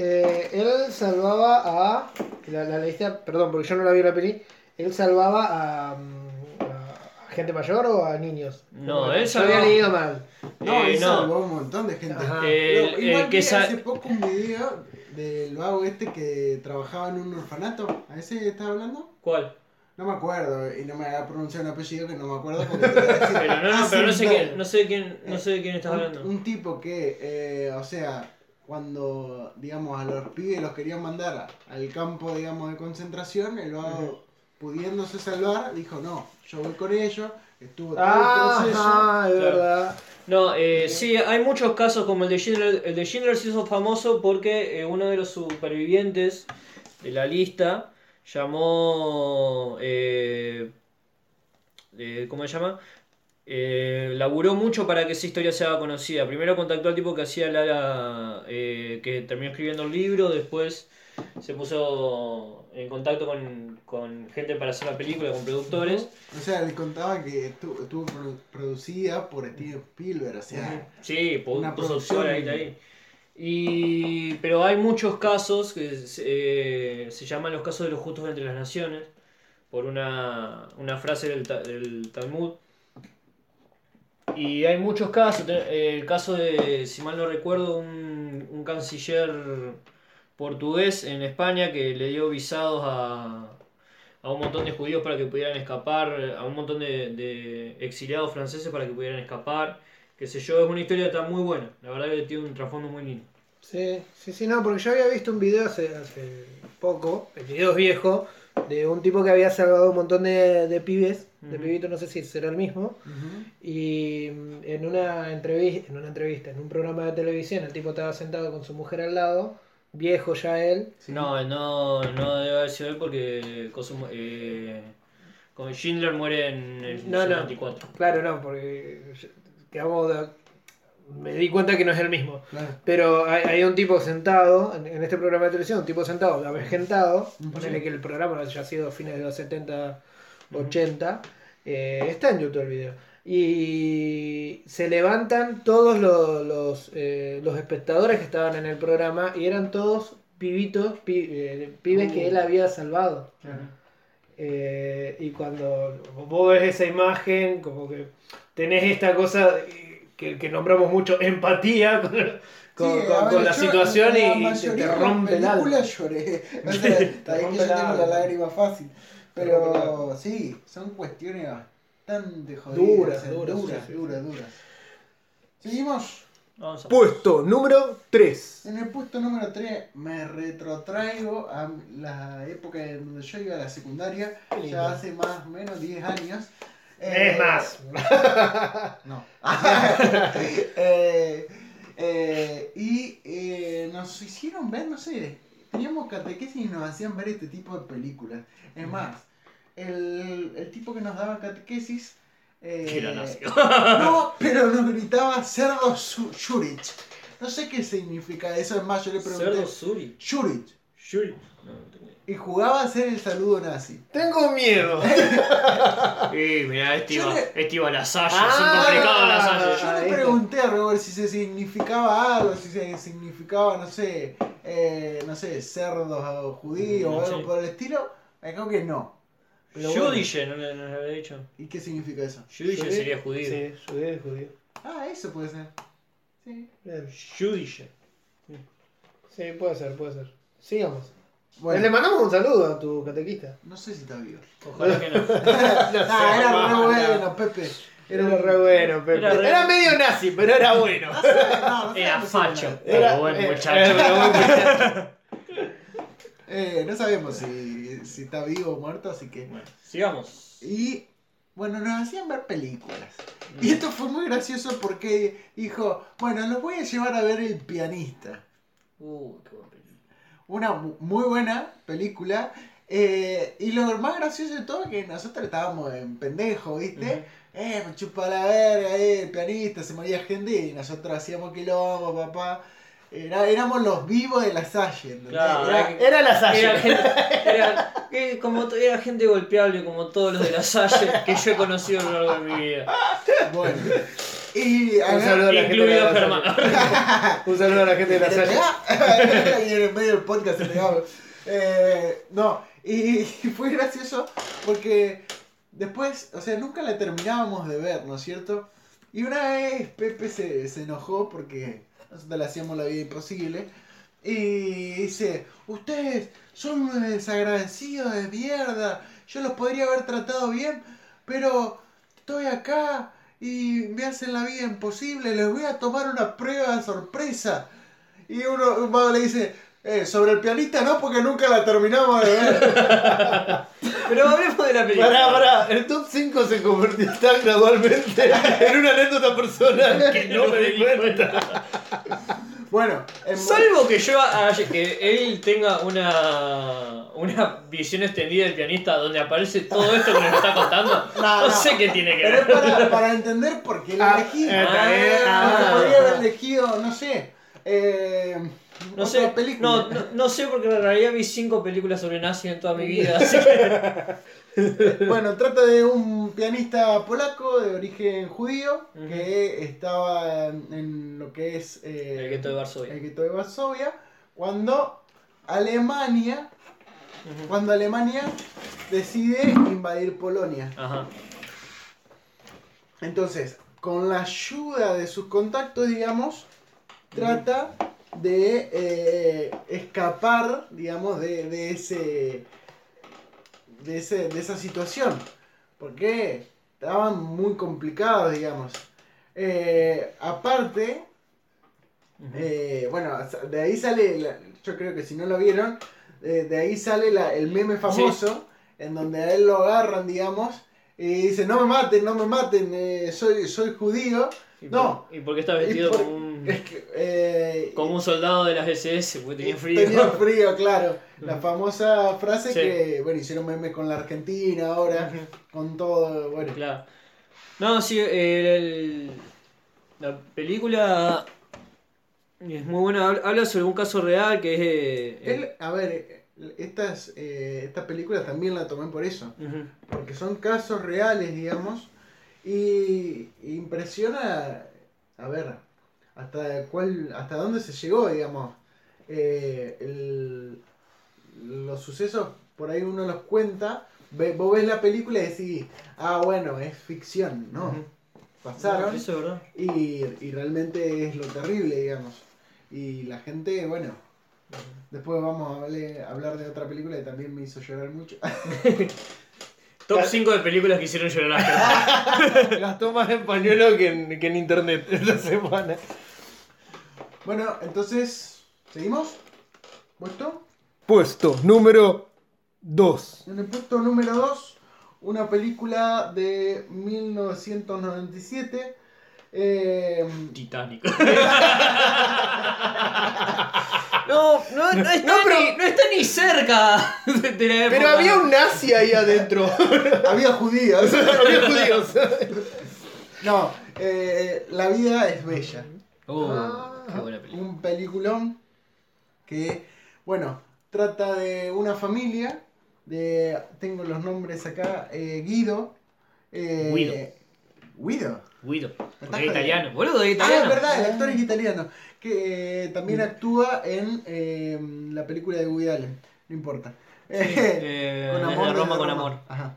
Speaker 3: Eh, él salvaba a. La, la lista, perdón, porque yo no la vi la peli. Él salvaba a, mm, a gente mayor o a niños.
Speaker 2: No, él
Speaker 3: yo había
Speaker 2: salvaba-
Speaker 3: leído mal.
Speaker 4: No,
Speaker 2: Eh,
Speaker 4: él
Speaker 2: no.
Speaker 4: salvó un montón de gente.
Speaker 3: Ajá.
Speaker 2: El-
Speaker 4: Pero igual
Speaker 2: el que
Speaker 4: hace poco un video del vago este que trabajaba en un orfanato. ¿A ese estás hablando?
Speaker 2: ¿Cuál?
Speaker 4: No me acuerdo, y no me haga pronunciar un apellido que no me acuerdo. Porque a
Speaker 2: Pero no, no,
Speaker 4: hace
Speaker 2: pero no sé quién, no sé quién, no sé de quién estás
Speaker 4: un,
Speaker 2: hablando.
Speaker 4: un tipo que, eh, o sea, cuando, digamos, a los pibes los querían mandar al campo, digamos, de concentración, el vago, pudiéndose salvar, dijo, no, yo voy con ellos, estuvo todo
Speaker 3: Ah,
Speaker 4: el proceso.
Speaker 3: ajá, es
Speaker 2: Claro.
Speaker 3: verdad.
Speaker 2: No, eh, sí, hay muchos casos como el de Schindler. El de Schindler se hizo famoso porque eh, uno de los supervivientes de la lista llamó. Eh, eh, ¿Cómo se llama? Eh, laburó mucho para que esa historia se haga conocida. Primero contactó al tipo que hacía la. la, eh, que terminó escribiendo el libro, después se puso en contacto con, con gente para hacer la película, con productores.
Speaker 4: O sea, le contaba que estu- estuvo produ- producida por Steven Spielberg, o sea,
Speaker 2: Sí,
Speaker 4: Una producción.
Speaker 2: ahí. Y, pero hay muchos casos que se, eh, se llaman los casos de los justos entre las naciones, por una, una frase del, del Talmud. Y hay muchos casos, eh, el caso de, si mal no recuerdo, un, un canciller portugués en España que le dio visados a, a un montón de judíos para que pudieran escapar, a un montón de, exiliados franceses para que pudieran escapar qué sé yo, es una historia está muy buena. La verdad que tiene un trasfondo muy lindo.
Speaker 3: Sí, sí, sí, no, porque yo había visto un video hace, hace poco, el video es viejo, de un tipo que había salvado un montón de, de pibes, de
Speaker 2: Ujú.
Speaker 3: pibitos, no sé si será el mismo, y mm, en una entrevista, en una entrevista, en un programa de televisión, el tipo estaba sentado con su mujer al lado, viejo ya él,
Speaker 2: No, no, no debe haber sido él porque Cosmo- eh, con Schindler muere en el
Speaker 3: No, no.
Speaker 2: 74.
Speaker 3: claro, no, porque quedamos de- me di cuenta que no es el mismo.
Speaker 4: claro.
Speaker 3: Pero hay, hay un tipo sentado, en, en este programa de televisión, un tipo sentado, avejentado, ponele que el programa haya sido a fines de los 70, 80, eh, está en YouTube el video. Y se levantan todos los, los, eh, los espectadores que estaban en el programa y eran todos pibitos, pi- eh, pibes que él había salvado. Eh, y cuando vos ves esa imagen, como que tenés esta cosa que, que nombramos mucho, empatía con, con-
Speaker 4: Sí,
Speaker 3: con-
Speaker 4: ver,
Speaker 3: con la
Speaker 4: yo
Speaker 3: situación
Speaker 4: en la
Speaker 3: y, y te, rompe el alma.
Speaker 4: lloré. O sea, está bien que yo tengo la lágrima fácil. Pero sí, son cuestiones bastante jodidas.
Speaker 3: Duras,
Speaker 4: sea,
Speaker 3: duras,
Speaker 4: duras,
Speaker 3: sí, sí,
Speaker 4: duras, duras. Seguimos.
Speaker 2: Vamos a
Speaker 3: Puesto número 3.
Speaker 4: En el puesto número 3 me retrotraigo a la época en donde yo iba a la secundaria, ya hace más o menos 10 años.
Speaker 3: Es
Speaker 4: Eh,
Speaker 3: más.
Speaker 4: No. Eh, eh, y eh, nos hicieron ver, no sé, teníamos catequesis y nos hacían ver este tipo de películas. Es más, el, el tipo que nos daba catequesis... eh,
Speaker 2: Que era nazi.
Speaker 4: no, pero nos gritaba cerdo Shurich. No sé qué significa eso, es más, yo le pregunté...
Speaker 2: Cerdo. No, no tengo idea.
Speaker 4: Y jugaba a hacer el saludo nazi.
Speaker 3: Tengo miedo.
Speaker 2: Eh, mirá, este iba,
Speaker 4: le-
Speaker 2: este iba a la Salle,
Speaker 3: Ah,
Speaker 2: las
Speaker 3: Ah,
Speaker 2: Salle.
Speaker 4: Yo le pregunté a Robert si se significaba algo, si se significaba, no sé, eh, no sé, cerdos judíos o
Speaker 2: Mm,
Speaker 4: algo
Speaker 2: sí.
Speaker 4: por el estilo. Me dijo que no. Pero bueno.
Speaker 2: Judice, ¿no le, no le había dicho?
Speaker 4: ¿Y qué significa eso?
Speaker 2: Judice sería judío.
Speaker 3: Sí, judío es judío.
Speaker 4: Ah, eso puede ser. Sí.
Speaker 2: Judice.
Speaker 3: Sí, puede ser, puede ser. Sigamos.
Speaker 4: Bueno,
Speaker 3: Le mandamos un saludo a tu catequista.
Speaker 4: no sé si está vivo.
Speaker 2: Ojalá que no.
Speaker 4: Ah, era re
Speaker 3: no.
Speaker 4: bueno, Pepe.
Speaker 3: Era re bueno, Pepe.
Speaker 2: Era
Speaker 3: Era,
Speaker 2: re-
Speaker 3: medio nazi, pero era bueno.
Speaker 4: No sé, no, no
Speaker 2: Era
Speaker 4: era
Speaker 2: facho. Pero buen
Speaker 3: eh,
Speaker 2: muchacho.
Speaker 3: era buen muchacho.
Speaker 4: Eh, no sabemos si, si está vivo o muerto, así que.
Speaker 2: Bueno, sigamos.
Speaker 4: Y bueno, nos hacían ver películas. Y esto fue muy gracioso porque dijo, bueno, los voy a llevar a ver El pianista.
Speaker 2: Uh, qué buen película.
Speaker 4: Una mu- muy buena película. eh, y lo más gracioso de todo es que nosotros estábamos en pendejo, ¿viste? Eh, me chupa la verga, eh, el pianista, se moría gente y nosotros hacíamos quilombo, papá. Era, éramos los vivos de la Salle.
Speaker 2: Claro,
Speaker 4: Era-
Speaker 2: era
Speaker 3: la Salle.
Speaker 2: Era, gente- como, era gente golpeable como todos los de la Salle que yo he conocido a lo largo de mi vida.
Speaker 4: bueno. Y
Speaker 3: Un saludo a la gente de la. Un saludo a la gente de la Salle.
Speaker 4: y en medio del podcast se pegaba. Eh, no, y, y fue gracioso porque después, o sea, nunca la terminábamos de ver, ¿no es cierto? Y una vez Pepe se, se enojó porque nosotros le hacíamos la vida imposible. Y dice, ustedes son unos desagradecidos de mierda. Yo los podría haber tratado bien, pero estoy acá y me hacen la vida imposible. Les voy a tomar una prueba sorpresa. Y uno un le dice, eh, sobre el pianista no, porque nunca la terminamos de ver.
Speaker 2: Pero hablemos de la película.
Speaker 3: Pará, pará, el top 5 se convirtió tan gradualmente en una anécdota personal que no me di cuenta.
Speaker 4: bueno, en
Speaker 2: Salvo que yo haya- que él tenga una una visión extendida del pianista donde aparece todo esto que nos está contando.
Speaker 4: No,
Speaker 2: No,
Speaker 4: no.
Speaker 2: sé qué tiene que
Speaker 4: Pero es
Speaker 2: ver.
Speaker 4: para, para entender por qué lo
Speaker 3: Ah,
Speaker 4: elegí.
Speaker 3: eh,
Speaker 4: Porque
Speaker 2: ah.
Speaker 4: podría haber elegido, no sé, eh,
Speaker 2: No sé,
Speaker 4: película.
Speaker 2: no, no, no sé porque en realidad vi cinco películas sobre nazi en toda mi vida, así que
Speaker 4: Bueno, trata de un pianista polaco de origen judío que estaba en, lo que es eh,
Speaker 2: El gueto de Varsovia.
Speaker 4: el gueto de Varsovia, cuando Alemania, cuando Alemania decide invadir Polonia.
Speaker 2: Ajá.
Speaker 4: Entonces, con la ayuda de sus contactos, digamos, trata de eh, escapar, digamos, de, de ese, de ese de esa situación. Porque estaban muy complicados, digamos. Eh, aparte, eh, bueno, de ahí sale, la- yo creo que si no lo vieron, de ahí sale la- el meme famoso, en donde a él lo agarran, digamos, y dice, no me maten, no me maten, soy, soy judío.
Speaker 2: ¿Y
Speaker 4: No.
Speaker 2: por, ¿Y por qué está vestido
Speaker 4: por-
Speaker 2: como un,
Speaker 4: es que, eh,
Speaker 2: como un soldado de las SS? Porque tenía frío.
Speaker 4: Tenía frío, claro. La famosa frase
Speaker 2: Sí.
Speaker 4: que, bueno, hicieron memes con la Argentina ahora, con todo, bueno.
Speaker 2: Claro. No, sí, el- el- la película es muy buena. Habla- sobre un caso real que es. eh,
Speaker 4: Él, a ver, eh, estas, eh, esta película también la tomé por eso. Porque son casos reales, digamos. Y impresiona, a ver, hasta cuál, hasta dónde se llegó, digamos. Eh, el- los sucesos, por ahí uno los cuenta, ve- vos ves la película y decís, ah, bueno, es ficción, ¿no? Pasaron
Speaker 2: Eso
Speaker 4: y, y realmente es lo terrible, digamos. Y la gente, bueno, después vamos a hablar- a hablar de otra película que también me hizo llorar mucho.
Speaker 2: Top 5 de películas que hicieron llorar.
Speaker 3: Gastó más en pañuelo que en, que en internet esta semana.
Speaker 4: Bueno, entonces, ¿seguimos? ¿Puesto?
Speaker 3: Puesto número 2.
Speaker 4: En el puesto número 2, una película de 1997. eh,
Speaker 2: Titanic. No, no, no está,
Speaker 3: No, pero-
Speaker 2: ni, no está ni cerca de, de la época.
Speaker 3: Pero había un nazi ahí adentro.
Speaker 4: había judíos.
Speaker 3: había judíos.
Speaker 4: no, eh, La vida es bella.
Speaker 2: Oh,
Speaker 3: Ah.
Speaker 2: Qué buena película.
Speaker 4: Un peliculón que, bueno, trata de una familia. De, tengo los nombres acá. eh, Guido. eh,
Speaker 2: Guido.
Speaker 4: Guido.
Speaker 2: Guido. Porque es italiano. Boludo, es
Speaker 4: Ah,
Speaker 2: italiano.
Speaker 4: es verdad, el actor es italiano. Que eh, también actúa en la película de Woody Allen. No importa. con amor.
Speaker 2: Roma con amor.
Speaker 4: Ajá.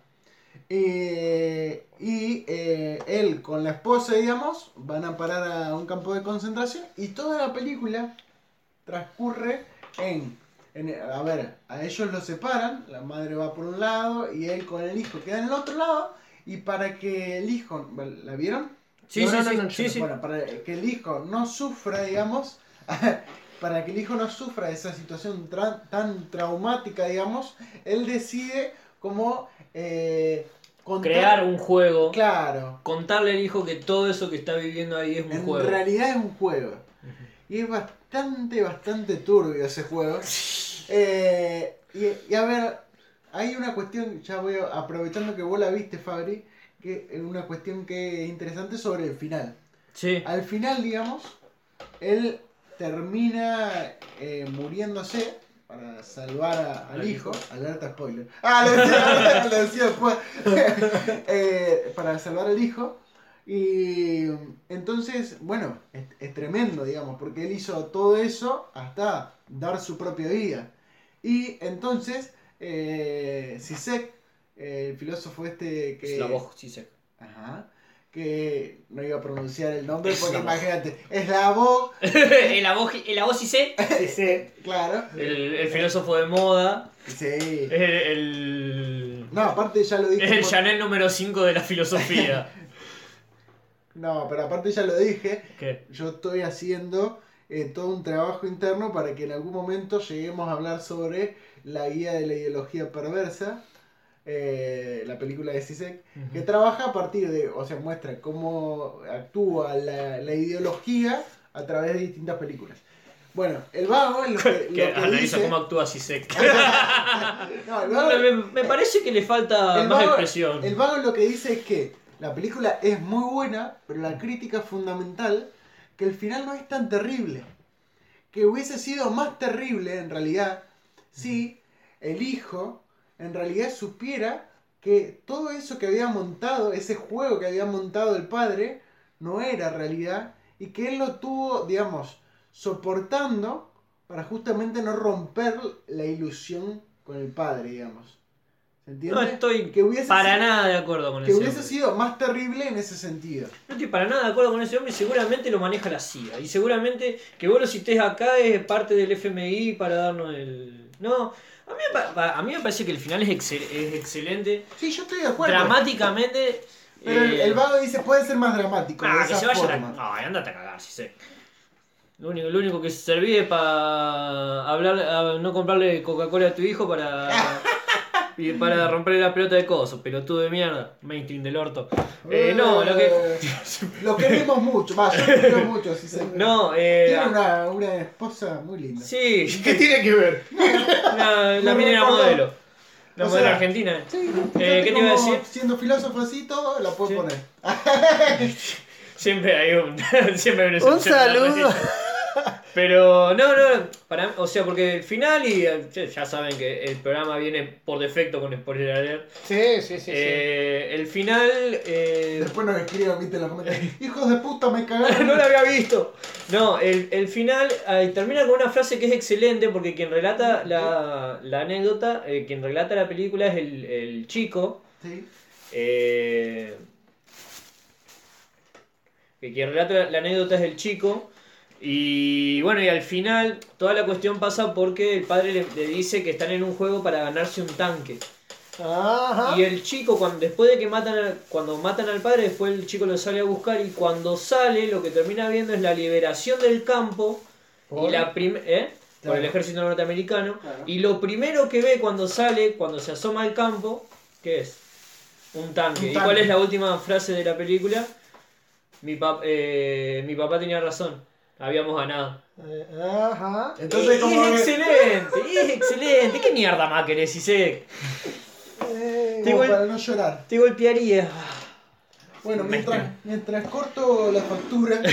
Speaker 4: Eh, y eh, él con la esposa, digamos, van a parar a un campo de concentración y toda la película transcurre en, en- a ver, a ellos los separan, la madre va por un lado y él con el hijo queda en el otro lado y para que el hijo, ¿la vieron?
Speaker 2: Sí,
Speaker 3: No,
Speaker 2: sí,
Speaker 3: no,
Speaker 2: sí,
Speaker 3: no, no,
Speaker 2: sí,
Speaker 3: yo
Speaker 2: sí.
Speaker 4: Bueno, para que el hijo no sufra, digamos, para que el hijo no sufra esa situación tra- tan traumática, digamos, él decide como eh, contar-
Speaker 2: Crear un juego.
Speaker 4: Claro,
Speaker 2: Contarle al hijo que todo eso que está viviendo ahí es un
Speaker 4: en
Speaker 2: juego.
Speaker 4: realidad es un juego. Y es bastante, bastante turbio ese juego. Eh, y, y a ver, hay una cuestión, ya voy a- aprovechando que vos la viste, Fabri, que es una cuestión que es interesante sobre el final.
Speaker 2: Sí.
Speaker 4: Al final, digamos, él termina eh, muriéndose para salvar a- al hijo. Alerta spoiler. Ah, lo decía, lo decía después. Eh, para salvar al hijo. Y entonces, bueno, es, es tremendo, digamos, porque él hizo todo eso hasta dar su propia vida. Y entonces, eh, eh, el filósofo este que...
Speaker 2: Slavoj Zizek.
Speaker 4: Ajá. Que no iba a pronunciar el nombre porque imagínate, es la voz,
Speaker 2: el Avo el
Speaker 4: claro.
Speaker 2: el, el filósofo de moda.
Speaker 4: Sí.
Speaker 2: Es el, el,
Speaker 4: No, aparte ya lo dije.
Speaker 2: es el
Speaker 4: por-
Speaker 2: Chanel número 5 de la filosofía.
Speaker 4: No, pero aparte ya lo dije.
Speaker 2: ¿Qué?
Speaker 4: Yo estoy haciendo eh, todo un trabajo interno para que en algún momento lleguemos a hablar sobre la guía de la ideología perversa. Eh, la película de Zizek, que trabaja a partir de, o sea, muestra cómo actúa la, la ideología a través de distintas películas. Bueno, el vago es lo que, lo
Speaker 2: Que
Speaker 4: que
Speaker 2: analiza
Speaker 4: dice-
Speaker 2: cómo actúa Zizek.
Speaker 4: No, el vago-
Speaker 2: me, me parece que le falta
Speaker 4: el
Speaker 2: más
Speaker 4: vago-
Speaker 2: expresión.
Speaker 4: El vago lo que dice es que la película es muy buena, pero la crítica es fundamental que el final no es tan terrible. Que hubiese sido más terrible en realidad si el hijo en realidad supiera que todo eso que había montado, ese juego que había montado el padre, no era realidad y que él lo tuvo, digamos, soportando para justamente no romper la ilusión con el padre, digamos. ¿Se entiende?
Speaker 2: No estoy
Speaker 4: que
Speaker 2: para
Speaker 4: sido-
Speaker 2: nada de acuerdo con
Speaker 4: que
Speaker 2: ese
Speaker 4: hubiese
Speaker 2: hombre.
Speaker 4: sido más terrible en ese sentido.
Speaker 2: No estoy para nada de acuerdo con ese hombre y seguramente lo maneja la CIA. Y seguramente que vos lo cités acá es parte del FMI para darnos el... No, a mí, me pa- pa- a mí me parece que el final es, excel- es excelente.
Speaker 4: Sí, yo estoy de acuerdo.
Speaker 2: Dramáticamente...
Speaker 4: Pero el,
Speaker 2: eh,
Speaker 4: el vago dice, puede ser más dramático.
Speaker 2: Ah, que se vaya a. Ay, andate a cagar, si sé. Lo único, lo único que servía para hablar, a no comprarle Coca-Cola a tu hijo para... Y para romperle la pelota de coso, pelotudo de mierda, mainstream del orto. Eh, no, lo que...
Speaker 4: Eh, Lo queremos mucho, va, yo lo quiero mucho. Sí, se-
Speaker 2: No, eh...
Speaker 4: Tiene una, una esposa muy linda.
Speaker 2: Sí,
Speaker 3: ¿Qué tiene que ver?
Speaker 2: la, la
Speaker 4: Me
Speaker 2: mina era
Speaker 4: recordó.
Speaker 2: modelo. La
Speaker 4: O
Speaker 2: modelo
Speaker 4: sea,
Speaker 2: argentina.
Speaker 4: Sí,
Speaker 2: Eh, ¿qué te iba a decir?
Speaker 4: Siendo filósofo así todo, la puedo
Speaker 2: Sí.
Speaker 4: poner.
Speaker 2: Siempre hay un. siempre hay una
Speaker 3: Un saludo.
Speaker 2: Pero no, no, para, o sea, porque el final, y ya saben que el programa viene por defecto con spoiler alert.
Speaker 3: Sí, sí, sí. sí.
Speaker 2: Eh, el final. eh,
Speaker 4: Después nos escriban, viste, en los comentarios. Hijos de puta, me cagaron.
Speaker 2: no lo había visto. No, el, el final eh, termina con una frase que es excelente porque quien relata la, la anécdota, eh, quien relata la película es el, el chico.
Speaker 4: Sí.
Speaker 2: eh, que quien relata la, la anécdota es el chico. Y bueno, y al final toda la cuestión pasa porque el padre le, le dice que están en un juego para ganarse un tanque.
Speaker 3: Ajá.
Speaker 2: Y el chico, cuando, después de que matan al, cuando matan al padre, después el chico lo sale a buscar y cuando sale lo que termina viendo es la liberación del campo
Speaker 4: ¿Por?
Speaker 2: y la prim- ¿eh? por el ejército norteamericano
Speaker 4: Claro.
Speaker 2: y lo primero que ve cuando sale, cuando se asoma al campo, ¿qué es? Un tanque.
Speaker 4: Un
Speaker 2: ¿Y
Speaker 4: tanque.
Speaker 2: cuál es la última frase de la película? Mi, pap- eh, mi papá tenía razón, habíamos ganado.
Speaker 3: Eh, Ajá.
Speaker 4: Entonces, como
Speaker 2: es excelente, es excelente. ¿Qué mierda más querés sé?
Speaker 3: Eh,
Speaker 2: Te
Speaker 4: para no llorar.
Speaker 2: Te golpearía.
Speaker 4: Bueno, mientras, mientras corto la factura.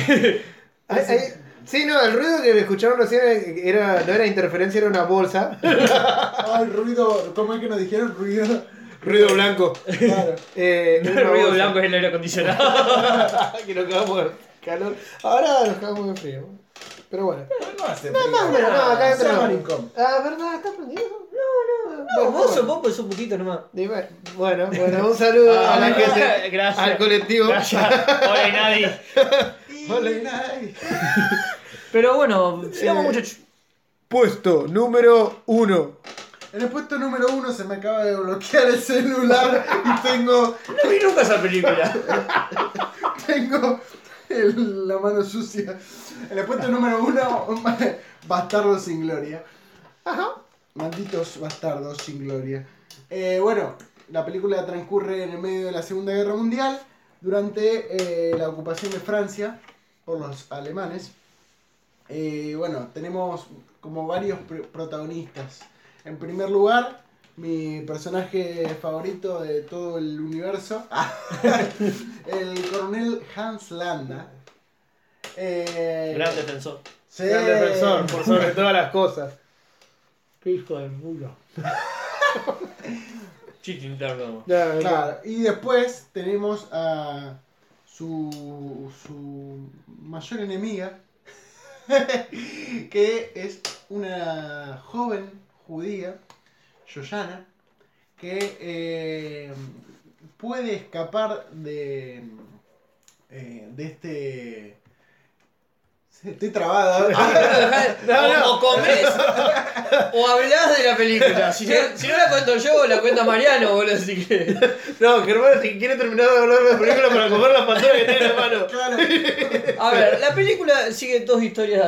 Speaker 3: Sí, no, el ruido que escucharon recién era, no era interferencia, era una bolsa.
Speaker 4: Ay, ruido. ¿Cómo es que nos dijeron? Ruido.
Speaker 3: ruido blanco.
Speaker 4: Claro.
Speaker 3: Eh,
Speaker 2: El
Speaker 3: una
Speaker 2: ruido
Speaker 3: bolsa.
Speaker 2: blanco es el aire acondicionado.
Speaker 3: que nos cagamos de calor. Ahora nos cagamos de frío. Pero bueno.
Speaker 4: No hace
Speaker 3: No,
Speaker 4: frío.
Speaker 3: más o menos, no, acá entra. Ah, ¿verdad? ¿Está prendido? No, no.
Speaker 2: No, vos sos vos, pues un poquito nomás.
Speaker 3: Dime- Bueno, bueno, un saludo a la gente,
Speaker 2: Gracias.
Speaker 3: al colectivo.
Speaker 2: Gracias. Hola, nadie.
Speaker 4: Hola, Inay.
Speaker 2: Pero bueno, sigamos
Speaker 3: Eh,
Speaker 2: muchachos.
Speaker 3: Puesto número uno.
Speaker 4: En el puesto número uno se me acaba de bloquear el celular y tengo,
Speaker 2: No vi nunca esa película.
Speaker 4: tengo la mano sucia. El puesto número uno, Bastardos sin Gloria. Malditos bastardos sin gloria. Eh, bueno, la película transcurre en el medio de la Segunda Guerra Mundial, durante eh, la ocupación de Francia por los alemanes. Eh, bueno, tenemos como varios pr- protagonistas. En primer lugar, mi personaje favorito de todo el universo, el coronel Hans Landa. Eh,
Speaker 2: Gran defensor.
Speaker 4: sí.
Speaker 3: Gran defensor, por sobre todas las cosas. Qué hijo de puta. Ya.
Speaker 4: Claro, y después tenemos a su, su mayor enemiga, que es una joven judía, Yoyana, que eh, puede escapar de, eh, de este... Estoy trabada.
Speaker 2: O, o comés o hablás de la película. Si no, si no la cuento yo, la cuenta Mariano, boludo. Así que.
Speaker 3: No, Germán si quiere terminar de hablar de la película para comer la pantalla que tiene en la mano.
Speaker 4: Claro,
Speaker 2: A ver, la película sigue dos historias.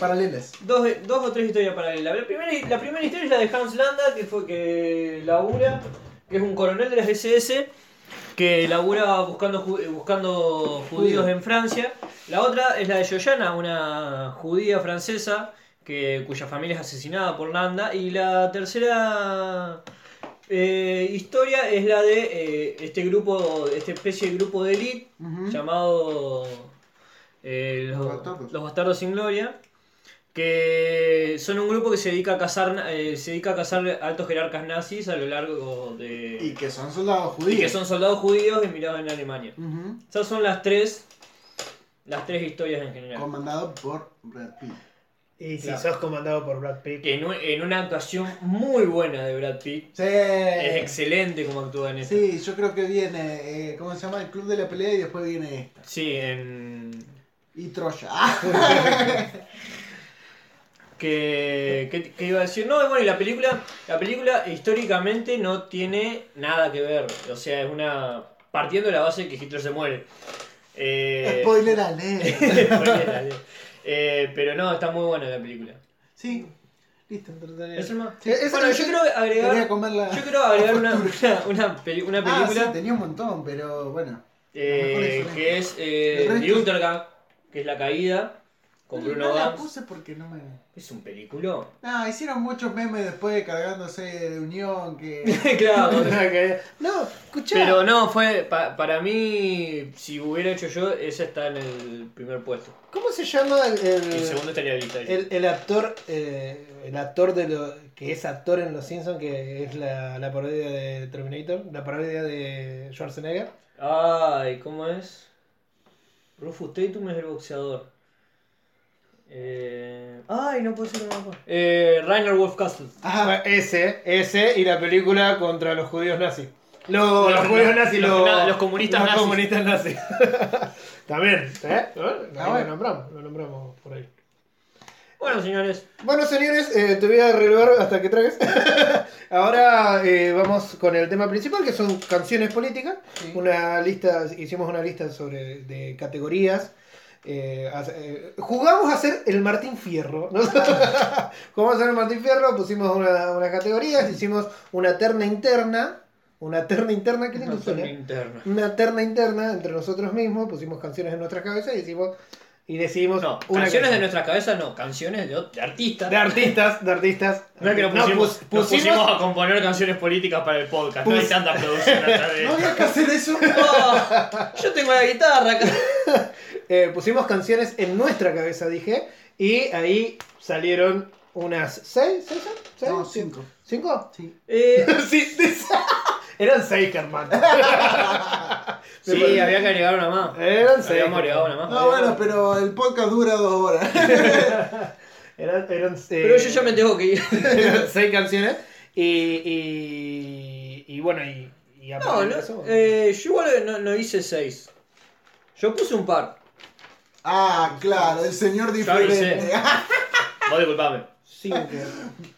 Speaker 4: paralelas.
Speaker 2: Dos, dos o tres historias paralelas. La primera, la primera historia es la de Hans Landa, que fue que labura, que es un coronel de las SS, que labura buscando, ju- buscando judíos en Francia. La otra es la de Yoyana, una judía francesa que, cuya familia es asesinada por Landa. Y la tercera eh, historia es la de eh, este grupo, esta especie de grupo de élite llamado eh, los,
Speaker 4: Los Bastardos.
Speaker 2: los Bastardos sin Gloria, que son un grupo que se dedica a cazar, eh, se dedica a cazar altos jerarcas nazis a lo largo de...
Speaker 4: Y que son soldados
Speaker 2: y
Speaker 4: judíos.
Speaker 2: que son soldados judíos emigrados en Alemania. Esas son las tres, las tres historias en general.
Speaker 4: Comandado por Brad Pitt.
Speaker 3: Y si
Speaker 2: Claro.
Speaker 3: sos comandado por Brad Pitt.
Speaker 2: Que en, un- en una actuación muy buena de Brad Pitt.
Speaker 4: Sí.
Speaker 2: Es excelente como actúa en esto.
Speaker 4: Sí, yo creo que viene, eh, ¿cómo se llama? El Club de la Pelea y después viene esta.
Speaker 2: Sí, en...
Speaker 4: Y Troya.
Speaker 2: que, que, que iba a decir, no, bueno, y la película, la película históricamente no tiene nada que ver, o sea, es una, partiendo de la base de que Hitler se muere. Eh,
Speaker 4: Spoiler alert.
Speaker 2: spoiler, eh, pero no, está muy buena la película.
Speaker 4: Sí, listo.
Speaker 2: ¿Es más?
Speaker 4: Sí,
Speaker 2: bueno,
Speaker 3: no-
Speaker 2: yo quiero agregar,
Speaker 4: la...
Speaker 2: yo quiero agregar una, una, una, peli- una
Speaker 4: Ah,
Speaker 2: película
Speaker 4: sí, tenía un montón, pero bueno.
Speaker 2: eh, que es eh, The que es la caída, con
Speaker 4: No
Speaker 2: Bruno
Speaker 4: la
Speaker 2: Gans.
Speaker 4: puse porque no me.
Speaker 2: Es un peliculón.
Speaker 4: No, hicieron muchos memes después cargándose de Unión que.
Speaker 2: claro.
Speaker 3: No, escuchá.
Speaker 2: Pero no, fue. pa- para mí, si hubiera hecho yo, ese está en el primer puesto.
Speaker 3: ¿Cómo se llama el, el-
Speaker 2: El segundo estaría lista.
Speaker 3: el- el actor eh, el actor de lo que es actor en Los Simpsons, que es la, la parodia de Terminator, la parodia de Schwarzenegger?
Speaker 2: Ay, ¿cómo es? Rufus Tatum es el boxeador. Eh... Ay, no puede ser no. Eh, Rainer Wolfcastle.
Speaker 3: Ah, ese, ese y la película contra los judíos nazis. Los,
Speaker 2: Los-
Speaker 3: los judíos nazis,
Speaker 2: los-
Speaker 3: los,
Speaker 2: los comunistas
Speaker 3: los
Speaker 2: nazis.
Speaker 3: comunistas nazis. También, ¿eh? Ahí
Speaker 4: Ah,
Speaker 3: Lo
Speaker 4: bueno.
Speaker 3: nombramos, lo nombramos por ahí.
Speaker 2: Bueno, señores.
Speaker 3: Bueno, señores, eh, te voy a relevar hasta que tragues. Ahora eh, vamos con el tema principal, que son canciones políticas. Una lista, hicimos una lista sobre de categorías. Eh, eh, jugamos a hacer el Martín Fierro. ¿no? jugamos a hacer el Martín Fierro, pusimos una, una categoría, hicimos una terna interna. Una terna interna, ¿qué lindo
Speaker 2: Una
Speaker 3: suena?
Speaker 2: terna interna.
Speaker 3: Una terna interna entre nosotros mismos, pusimos canciones en nuestras cabezas y hicimos y decidimos
Speaker 2: No,
Speaker 3: una
Speaker 2: canciones de nuestra cabeza no, canciones de, artistas.
Speaker 3: De artistas, de artistas.
Speaker 2: No es que nos
Speaker 3: No,
Speaker 2: pusimos,
Speaker 3: pus- pusimos-
Speaker 2: pusimos a componer canciones políticas para el podcast. no hay tanta producción de
Speaker 4: No había que hacer eso.
Speaker 2: Oh, yo tengo la guitarra acá.
Speaker 3: Eh, pusimos canciones en nuestra cabeza, dije, y ahí salieron unas seis, seis? ¿Seis?
Speaker 4: No, cinco.
Speaker 3: ¿Cinco?
Speaker 4: Sí.
Speaker 2: Eh,
Speaker 3: sí, sí. eran seis, hermano.
Speaker 2: sí, había que agregar una más.
Speaker 3: Eran seis.
Speaker 2: Habíamos agregado una más.
Speaker 4: No, bueno, pero el podcast dura dos horas.
Speaker 3: Eran, eran, eh,
Speaker 2: Pero yo ya me tengo que ir.
Speaker 3: eran seis canciones. Y, y, y bueno, y, y
Speaker 2: No,
Speaker 3: aparte
Speaker 2: no,
Speaker 3: eso,
Speaker 2: eh, yo igual no, no hice seis. Yo puse un par.
Speaker 4: Ah, claro, el señor diferente.
Speaker 2: Vos disculpame.
Speaker 3: cinco.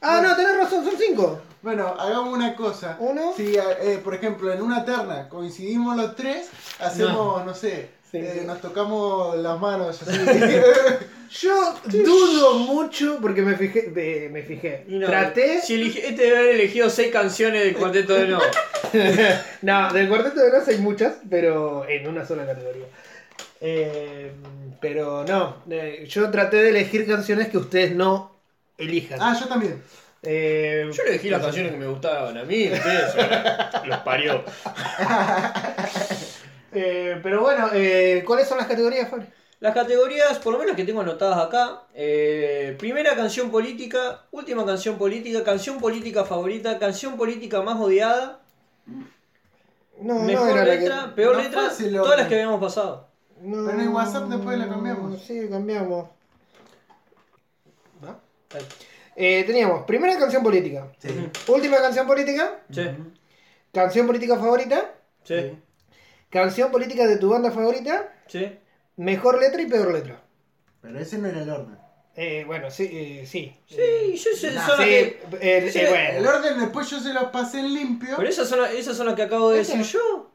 Speaker 3: Ah, no, tenés razón, son cinco.
Speaker 4: Bueno, hagamos una cosa.
Speaker 3: Uno.
Speaker 4: Si, eh, por ejemplo, en una terna coincidimos los tres, hacemos, no, sé,
Speaker 3: Sí,
Speaker 4: eh,
Speaker 3: sí.
Speaker 4: nos tocamos las manos así.
Speaker 3: Yo dudo mucho porque me fijé. me fijé.
Speaker 2: Y no,
Speaker 3: Traté.
Speaker 2: Si elige- este debe haber elegido seis canciones del cuarteto de no.
Speaker 3: No, del cuarteto de nos hay muchas, pero en una sola categoría. Eh, pero no, eh, yo traté de elegir canciones que ustedes no elijan.
Speaker 4: ah, yo también.
Speaker 3: Eh,
Speaker 2: Yo elegí las canciones que me gustaban a mí, ustedes los parió.
Speaker 3: eh, pero bueno, eh, ¿cuáles son las categorías, Fabri?
Speaker 2: Las categorías, por lo menos que tengo anotadas acá. eh, primera canción política, última canción política, canción política favorita, canción política más odiada,
Speaker 3: No,
Speaker 2: mejor
Speaker 3: era la que-
Speaker 2: letra, peor
Speaker 4: no
Speaker 2: letra,
Speaker 4: fácil,
Speaker 2: todas las que habíamos pasado.
Speaker 3: No,
Speaker 4: Pero en WhatsApp después la cambiamos.
Speaker 3: Sí, cambiamos. ¿Va? Ahí. Eh, teníamos primera canción política, última canción política,
Speaker 2: Sí,
Speaker 3: canción política favorita,
Speaker 2: sí,
Speaker 3: canción política de tu banda favorita,
Speaker 2: sí.
Speaker 3: mejor letra y peor letra.
Speaker 4: Pero ese no era el orden.
Speaker 3: Eh, bueno, sí, eh, sí.
Speaker 2: Sí, yo sé,
Speaker 4: Nah,
Speaker 2: son las
Speaker 3: Sí,
Speaker 2: que-
Speaker 3: eh,
Speaker 2: Sí,
Speaker 3: eh,
Speaker 4: El orden después yo se los pasé en limpio.
Speaker 2: Pero esas son, esas son las que acabo de decir yo.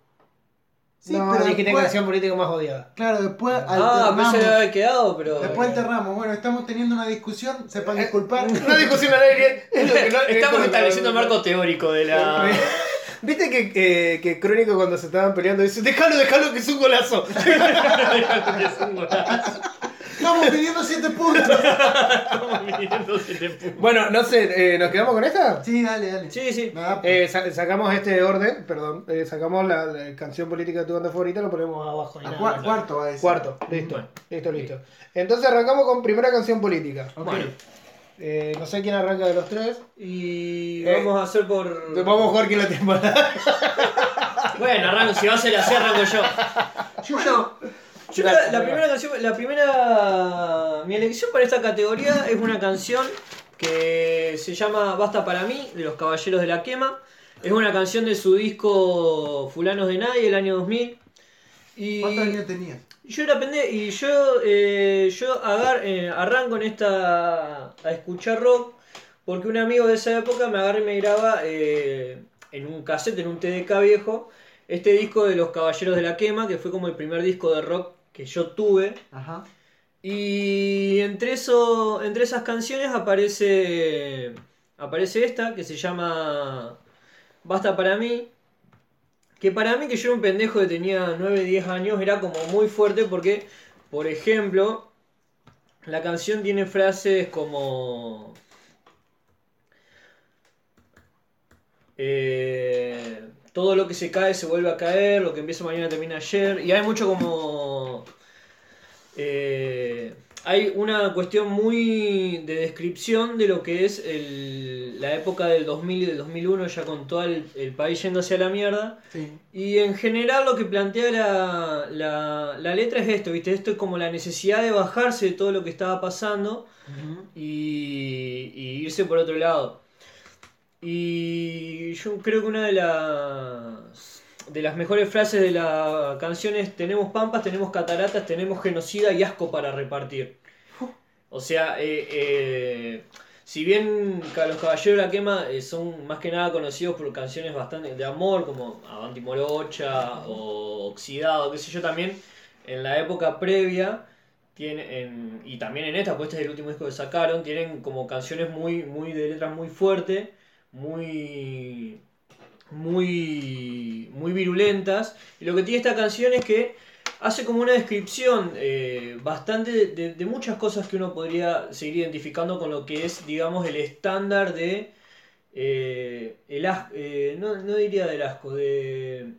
Speaker 4: Sí,
Speaker 3: no,
Speaker 4: pero
Speaker 3: dijiste
Speaker 4: después-
Speaker 3: canción política más odiada.
Speaker 4: Claro, después
Speaker 2: Ah,
Speaker 4: alternamos.
Speaker 2: pensé que había quedado, pero.
Speaker 4: Después alternamos. Bueno, estamos teniendo una discusión. Sepan
Speaker 3: Eh,
Speaker 4: disculpar.
Speaker 3: Una discusión al aire. es que no- es
Speaker 2: Estamos estableciendo el marco teórico de la.
Speaker 3: ¿Viste que, que, que Crónico cuando se estaban peleando dice, déjalo, déjalo que es un golazo?
Speaker 4: Estamos pidiendo 7 puntos.
Speaker 3: bueno, no sé, eh, ¿nos quedamos con esta?
Speaker 4: Sí, dale, dale.
Speaker 2: Sí, sí.
Speaker 4: Nada,
Speaker 3: Eh, sa- sacamos este orden, perdón, eh, sacamos la, la canción política de tu banda favorita, lo ponemos abajo. y
Speaker 4: a
Speaker 3: nada
Speaker 4: cua-
Speaker 3: más.
Speaker 4: cuarto va a decir.
Speaker 3: Cuarto, listo,
Speaker 2: Bueno.
Speaker 3: listo, listo. Entonces arrancamos con primera canción política.
Speaker 4: Ok.
Speaker 2: Bueno.
Speaker 3: Eh, no sé quién arranca de los tres.
Speaker 2: Y
Speaker 3: Eh,
Speaker 2: vamos a hacer por.
Speaker 3: Vamos a jugar quién la larga.
Speaker 2: Bueno, arranco, si va a ser así, arranco yo. Bueno, yo la,
Speaker 3: Dale,
Speaker 2: la primera canción, la primera. Mi elección para esta categoría es una canción que se llama Basta para mí, de los Caballeros de la Quema. Es una canción de su disco Fulanos de Nadie, el año 2000. Y
Speaker 4: ¿Cuántos años tenías?
Speaker 2: yo era pendejo y yo, eh, yo agar- eh, arranco en esta a escuchar rock porque un amigo de esa época me agarra y me graba eh, en un cassette, en un TDK viejo, este disco de Los Caballeros de la Quema, que fue como el primer disco de rock que yo tuve.
Speaker 4: Ajá.
Speaker 2: Y entre, eso, entre esas canciones aparece, aparece esta que se llama Basta para mí. Que para mí, que yo era un pendejo que tenía 9, 10 años, era como muy fuerte porque, por ejemplo, la canción tiene frases como... eh, todo lo que se cae se vuelve a caer, lo que empieza mañana termina ayer. Y hay mucho como... eh, hay una cuestión muy de descripción de lo que es el- la época del 2000 y del 2001, ya con todo el, el país yendo hacia la mierda.
Speaker 4: Sí.
Speaker 2: Y en general lo que plantea la, la, la letra es esto, ¿viste? Esto es como la necesidad de bajarse de todo lo que estaba pasando y, y irse por otro lado. Y yo creo que una de las, de las mejores frases de la canción es tenemos pampas, tenemos cataratas, tenemos genocida y asco para repartir. O sea, eh, eh, si bien los Caballeros de la Quema eh, son más que nada conocidos por canciones bastante de amor, como Avanti Morocha o Oxidado, qué sé yo, también en la época previa, tienen, y también en esta, pues este es el último disco que sacaron, tienen como canciones muy, muy de letras muy fuertes, muy, muy, muy virulentas. Y lo que tiene esta canción es que hace como una descripción eh, bastante de, muchas cosas que uno podría seguir identificando con lo que es, digamos, el estándar de... eh, eh, no, no diría del asco, de...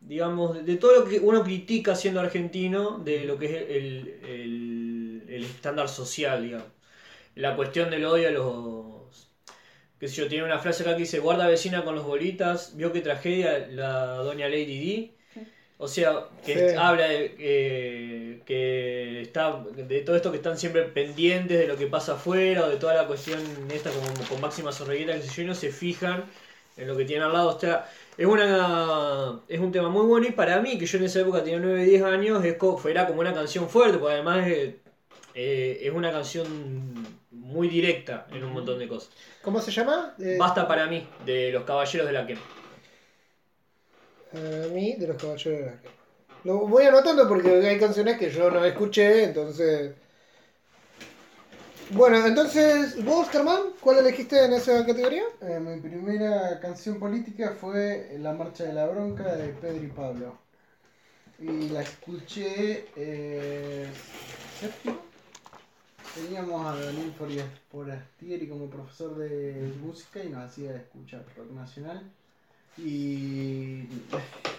Speaker 2: Digamos, de todo lo que uno critica siendo argentino, de lo que es el, el, el estándar social, digamos. La cuestión del odio a los... qué sé yo, tiene una frase acá que dice, guarda vecina con los bolitas, vio qué tragedia la doña Lady D. O sea, que
Speaker 3: Sí.
Speaker 2: habla de eh, que está de todo esto que están siempre pendientes de lo que pasa afuera o de toda la cuestión esta como con máxima sonriguita que sé yo y no se fijan en lo que tienen al lado. O sea, es una es un tema muy bueno y para mí, que yo en esa época tenía 9, 10 años, es era como una canción fuerte, porque además eh, eh, es una canción muy directa en un montón de cosas.
Speaker 3: ¿Cómo se llama? Eh,
Speaker 2: Basta para mí, de los Caballeros de la Quema.
Speaker 3: A mí, de los caballeros de la Quema. Lo voy anotando porque hay canciones que yo no escuché, entonces. Bueno, entonces, vos, Germán, ¿cuál elegiste en esa categoría?
Speaker 4: Eh, mi primera canción política fue La Marcha de la Bronca de Pedro y Pablo. Y la escuché. Eh, ¿Séptimo? Teníamos a Daniel Forastieri como profesor de música y nos hacía escuchar rock nacional. Y.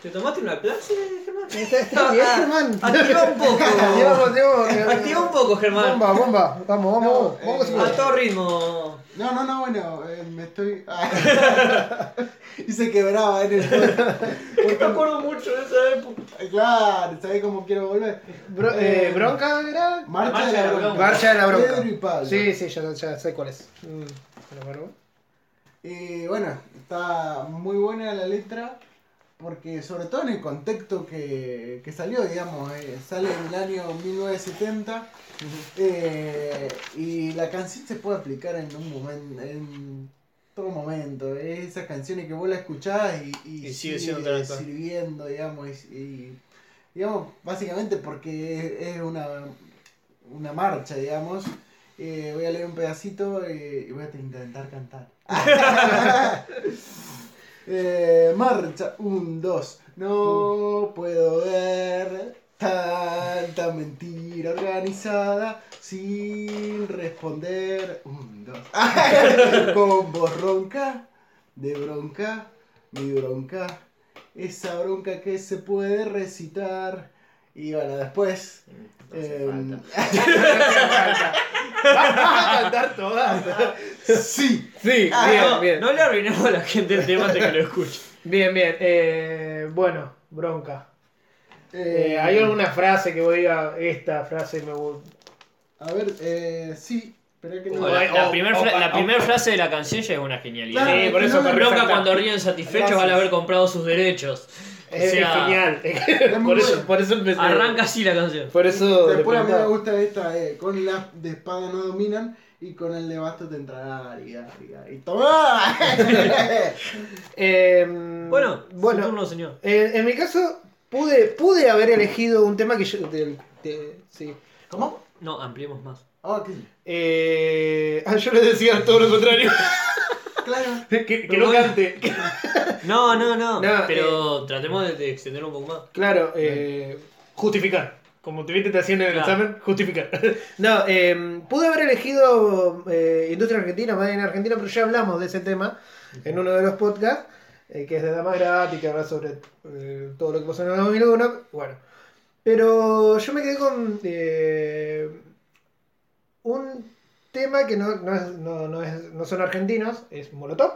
Speaker 2: ¿Te tomaste una clase, Germán?
Speaker 3: Está, está bien, Germán.
Speaker 2: Activa un poco. Activa un poco, Germán.
Speaker 3: Bomba, bomba. Vamos, vamos,
Speaker 4: No,
Speaker 3: vamos. vamos
Speaker 4: eh,
Speaker 2: A todo ritmo.
Speaker 4: No, no, no, bueno, eh, me estoy. Ah. y se quebraba en el.
Speaker 2: Me acuerdo mucho de esa época.
Speaker 4: Claro, ¿sabés cómo quiero volver?
Speaker 3: Bro- eh, ¿Bronca era?
Speaker 4: Marcha, de la Bronca.
Speaker 3: Marcha de la bronca.
Speaker 4: Pedro y Pablo.
Speaker 3: Sí, sí, ya, ya sé cuál es. Mm, bueno, bueno.
Speaker 4: Y bueno, está muy buena la letra, porque sobre todo en el contexto que, que salió, digamos, eh, sale en el año 1970, eh, y la canción se puede aplicar en un momento, en todo momento, es esas canciones que vos la escuchás y, y
Speaker 2: Y sigue actual.
Speaker 4: sirviendo, digamos, y, y, digamos, básicamente porque es, es una, una marcha, digamos. Eh, voy a leer un pedacito eh, y voy a intentar cantar. Eh, marcha, un, dos. No puedo ver tanta mentira organizada sin responder. Un, dos. Con voz ronca, de bronca, mi bronca. Esa bronca que se puede recitar. Y bueno, después. Em,
Speaker 3: Vas a cantar todas.
Speaker 4: sí.
Speaker 3: Sí,
Speaker 2: Ah,
Speaker 3: bien,
Speaker 2: no,
Speaker 3: bien.
Speaker 2: no le arruinamos a la gente el tema antes que lo escuche.
Speaker 3: Bien, bien. Eh, bueno, bronca. Eh,
Speaker 4: Eh,
Speaker 3: ¿Hay alguna frase que vos diga, esta frase me gusta?
Speaker 4: A ver, eh, sí. Pero que no.
Speaker 2: La, la
Speaker 3: o-
Speaker 2: primer
Speaker 3: o-
Speaker 2: fra- la
Speaker 3: o-
Speaker 2: primer frase de la canción ya es una genialidad.
Speaker 4: Claro,
Speaker 3: Sí, por eso
Speaker 4: no
Speaker 2: Bronca cuando ríen satisfechos
Speaker 4: Gracias.
Speaker 2: al haber comprado sus derechos. O
Speaker 3: Es,
Speaker 2: sea,
Speaker 3: genial. por, eso,
Speaker 4: bueno.
Speaker 3: por eso empecé.
Speaker 2: Arranca así la canción.
Speaker 3: Por eso.
Speaker 4: Después a mí me gusta esta, eh, con la de espada no dominan y con el de basto te entrará y, y, y toma.
Speaker 3: Eh,
Speaker 2: Bueno,
Speaker 3: bueno
Speaker 2: turno, señor.
Speaker 3: eh, en mi caso, pude, pude haber elegido un tema que yo. de- sí.
Speaker 4: ¿Cómo?
Speaker 2: No, ampliemos más.
Speaker 4: Ah, ok.
Speaker 3: Eh, ah, yo le decía todo lo contrario.
Speaker 4: Claro.
Speaker 3: que, no
Speaker 2: bueno.
Speaker 3: cante.
Speaker 2: No, no, no.
Speaker 3: No,
Speaker 2: pero tratemos de, de extender un poco más.
Speaker 3: Claro, eh, justificar. como tuviste te hacían en el
Speaker 2: Claro.
Speaker 3: examen, justificar. no, eh, pude haber elegido eh, Industria Argentina, Made in Argentina, pero ya hablamos de ese tema en uno de los podcasts, eh, que es de Damas Gratis, que habla sobre eh, todo lo que pasó en el 2001. Bueno, pero yo me quedé con eh, un tema que no, no, es- no, no es- no son argentinos, es Molotov.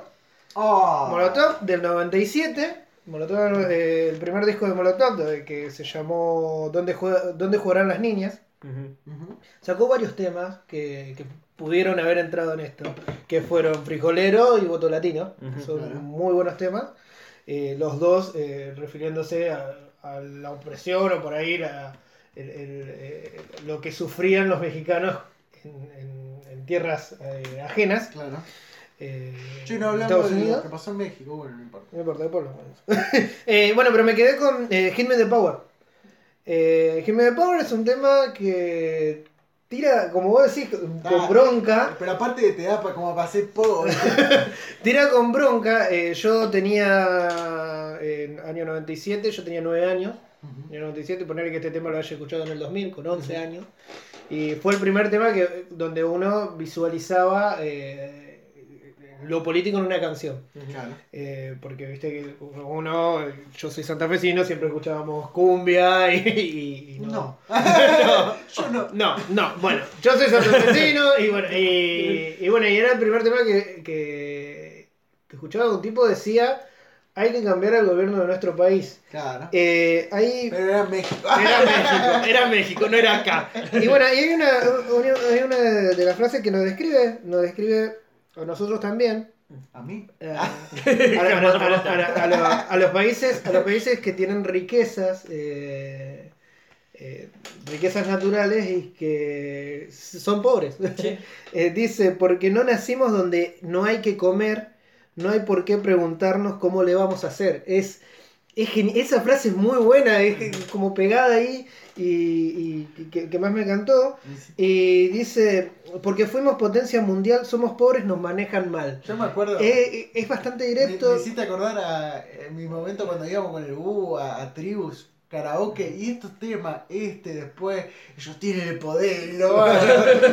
Speaker 4: Oh.
Speaker 3: Molotov del 97. Molotov, eh, el primer disco de Molotov, de- que se llamó ¿Dónde, juega- ¿Dónde jugarán las niñas? Sacó varios temas que, que pudieron haber entrado en esto, que fueron Frijolero y Voto Latino.
Speaker 2: Ujú,
Speaker 3: Son
Speaker 4: claro.
Speaker 3: muy buenos temas. Eh, los dos eh, refiriéndose a, a la opresión o por ahí la- el- el, eh, lo que sufrían los mexicanos en, en- en tierras eh, ajenas.
Speaker 4: Claro.
Speaker 3: eh,
Speaker 4: Che, no hablamos de lo que pasó en México, bueno, no importa.
Speaker 3: No importa, después lo hablamos. Eh, bueno, pero me quedé con eh, the Power. Eh, the Power es un tema que tira, como vos decís, con
Speaker 4: Ah,
Speaker 3: bronca.
Speaker 4: Pero aparte te da pa- como para hacer poco.
Speaker 3: Tira con bronca. eh, yo tenía, en año 97, yo tenía 9 años. En el 97, ponerle que este tema lo haya escuchado en el 2000, con 11 años. Y fue el primer tema que donde uno visualizaba eh, lo político en una canción.
Speaker 4: Claro.
Speaker 3: Eh, porque viste que uno, yo soy santafesino, siempre escuchábamos cumbia y, y- y no.
Speaker 4: No. Yo no.
Speaker 3: No, no, bueno, yo soy santafesino y bueno, y, y bueno, y era el primer tema que, que, que escuchaba un tipo decía, hay que cambiar al gobierno de nuestro país.
Speaker 4: Claro.
Speaker 3: Eh, ahí
Speaker 4: Pero era México.
Speaker 3: era México, era México, no era acá. Y bueno, y hay una, una, hay una de las frases que nos describe, nos describe a nosotros también,
Speaker 4: ¿A mí?
Speaker 3: eh, a, a- a- a- a- a lo- a los países a los países que tienen riquezas eh, eh, riquezas naturales y que son pobres Eh, dice porque no nacimos donde no hay que comer no hay por qué preguntarnos cómo le vamos a hacer. Es, es esa frase es muy buena es como pegada ahí y, y- y que, que más me encantó. Y dice porque fuimos potencia mundial somos pobres nos manejan mal
Speaker 4: Yo me acuerdo.
Speaker 3: eh, es bastante
Speaker 4: Me,
Speaker 3: directo.
Speaker 4: me hiciste acordar a, en mi momento cuando íbamos con el U a, a tribus, karaoke, y estos temas, este después, ellos tienen el poder y lo van.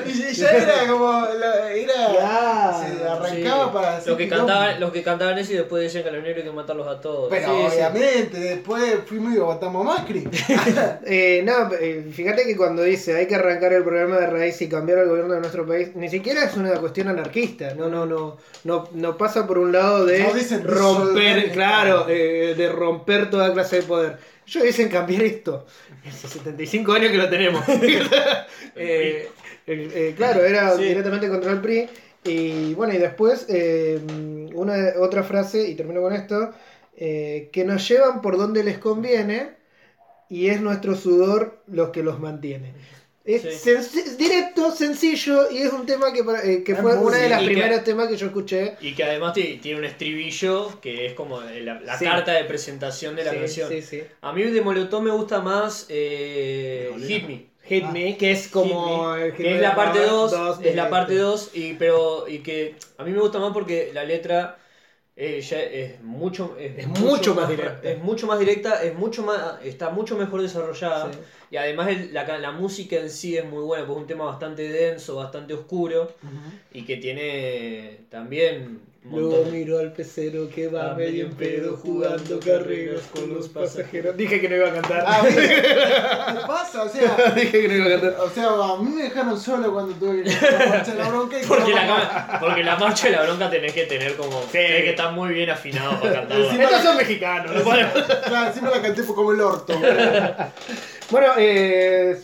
Speaker 4: y ya era como. era,
Speaker 3: Ya,
Speaker 4: se arrancaba
Speaker 2: Sí.
Speaker 4: para hacer
Speaker 2: Los que, cantaban, los que cantaban eso y después decían que los negros hay que matarlos a todos.
Speaker 4: Pero
Speaker 2: Sí, sí.
Speaker 4: obviamente, después fuimos y votamos a Macri.
Speaker 3: Eh, no, eh, fíjate que cuando dice hay que arrancar el programa de raíz y cambiar el gobierno de nuestro país, ni siquiera es una cuestión anarquista. No, no, no, no, no pasa por un lado de
Speaker 4: No dicen
Speaker 3: romper, claro, eh, de romper toda clase de poder. Ellos dicen cambiar esto. Hace 75 años que lo tenemos. Eh, eh, claro, era
Speaker 2: Sí.
Speaker 3: directamente contra el PRI. Y bueno, y después eh, una otra frase, y termino con esto, que nos llevan por donde les conviene y es nuestro sudor los que los mantiene. Es
Speaker 2: Sí.
Speaker 3: senc- directo, sencillo y es un tema que, para- eh, que fue una de
Speaker 2: que-
Speaker 3: primeras temas que yo escuché.
Speaker 2: Y que además ti- tiene un estribillo que es como la, la
Speaker 3: Sí.
Speaker 2: carta de presentación de la
Speaker 3: Sí,
Speaker 2: canción.
Speaker 3: sí, sí.
Speaker 2: A mí de Molotov me gusta más eh. Hit Me.
Speaker 3: Hit
Speaker 4: Ah.
Speaker 3: Me, que es como...
Speaker 2: Me, que es la parte
Speaker 3: Power
Speaker 2: 2,
Speaker 3: de
Speaker 2: es la parte
Speaker 3: este.
Speaker 2: 2 y pero y que a mí me gusta más porque la letra eh, ya es mucho es,
Speaker 3: Es mucho más directa.
Speaker 2: es mucho más directa es mucho más está mucho mejor desarrollada
Speaker 3: Sí.
Speaker 2: y además el- la, la música en sí es muy buena porque es un tema bastante denso bastante oscuro y que tiene también
Speaker 3: Luego
Speaker 2: de-
Speaker 3: miro al pecero que va medio en pedo jugando carreras con los pasajeros. Dije que no iba a cantar.
Speaker 4: Ah. ¿Qué pasa? O sea.
Speaker 3: Dije que no iba a cantar.
Speaker 4: O sea, a mí me dejaron solo cuando tuve que echar la bronca y
Speaker 2: porque la, porque la marcha de la bronca tenés que tener como tenés que estar muy bien afinado para
Speaker 4: Encima-
Speaker 3: Estos son mexicanos.
Speaker 4: Claro, encima la canté como el orto.
Speaker 3: Bueno, eh,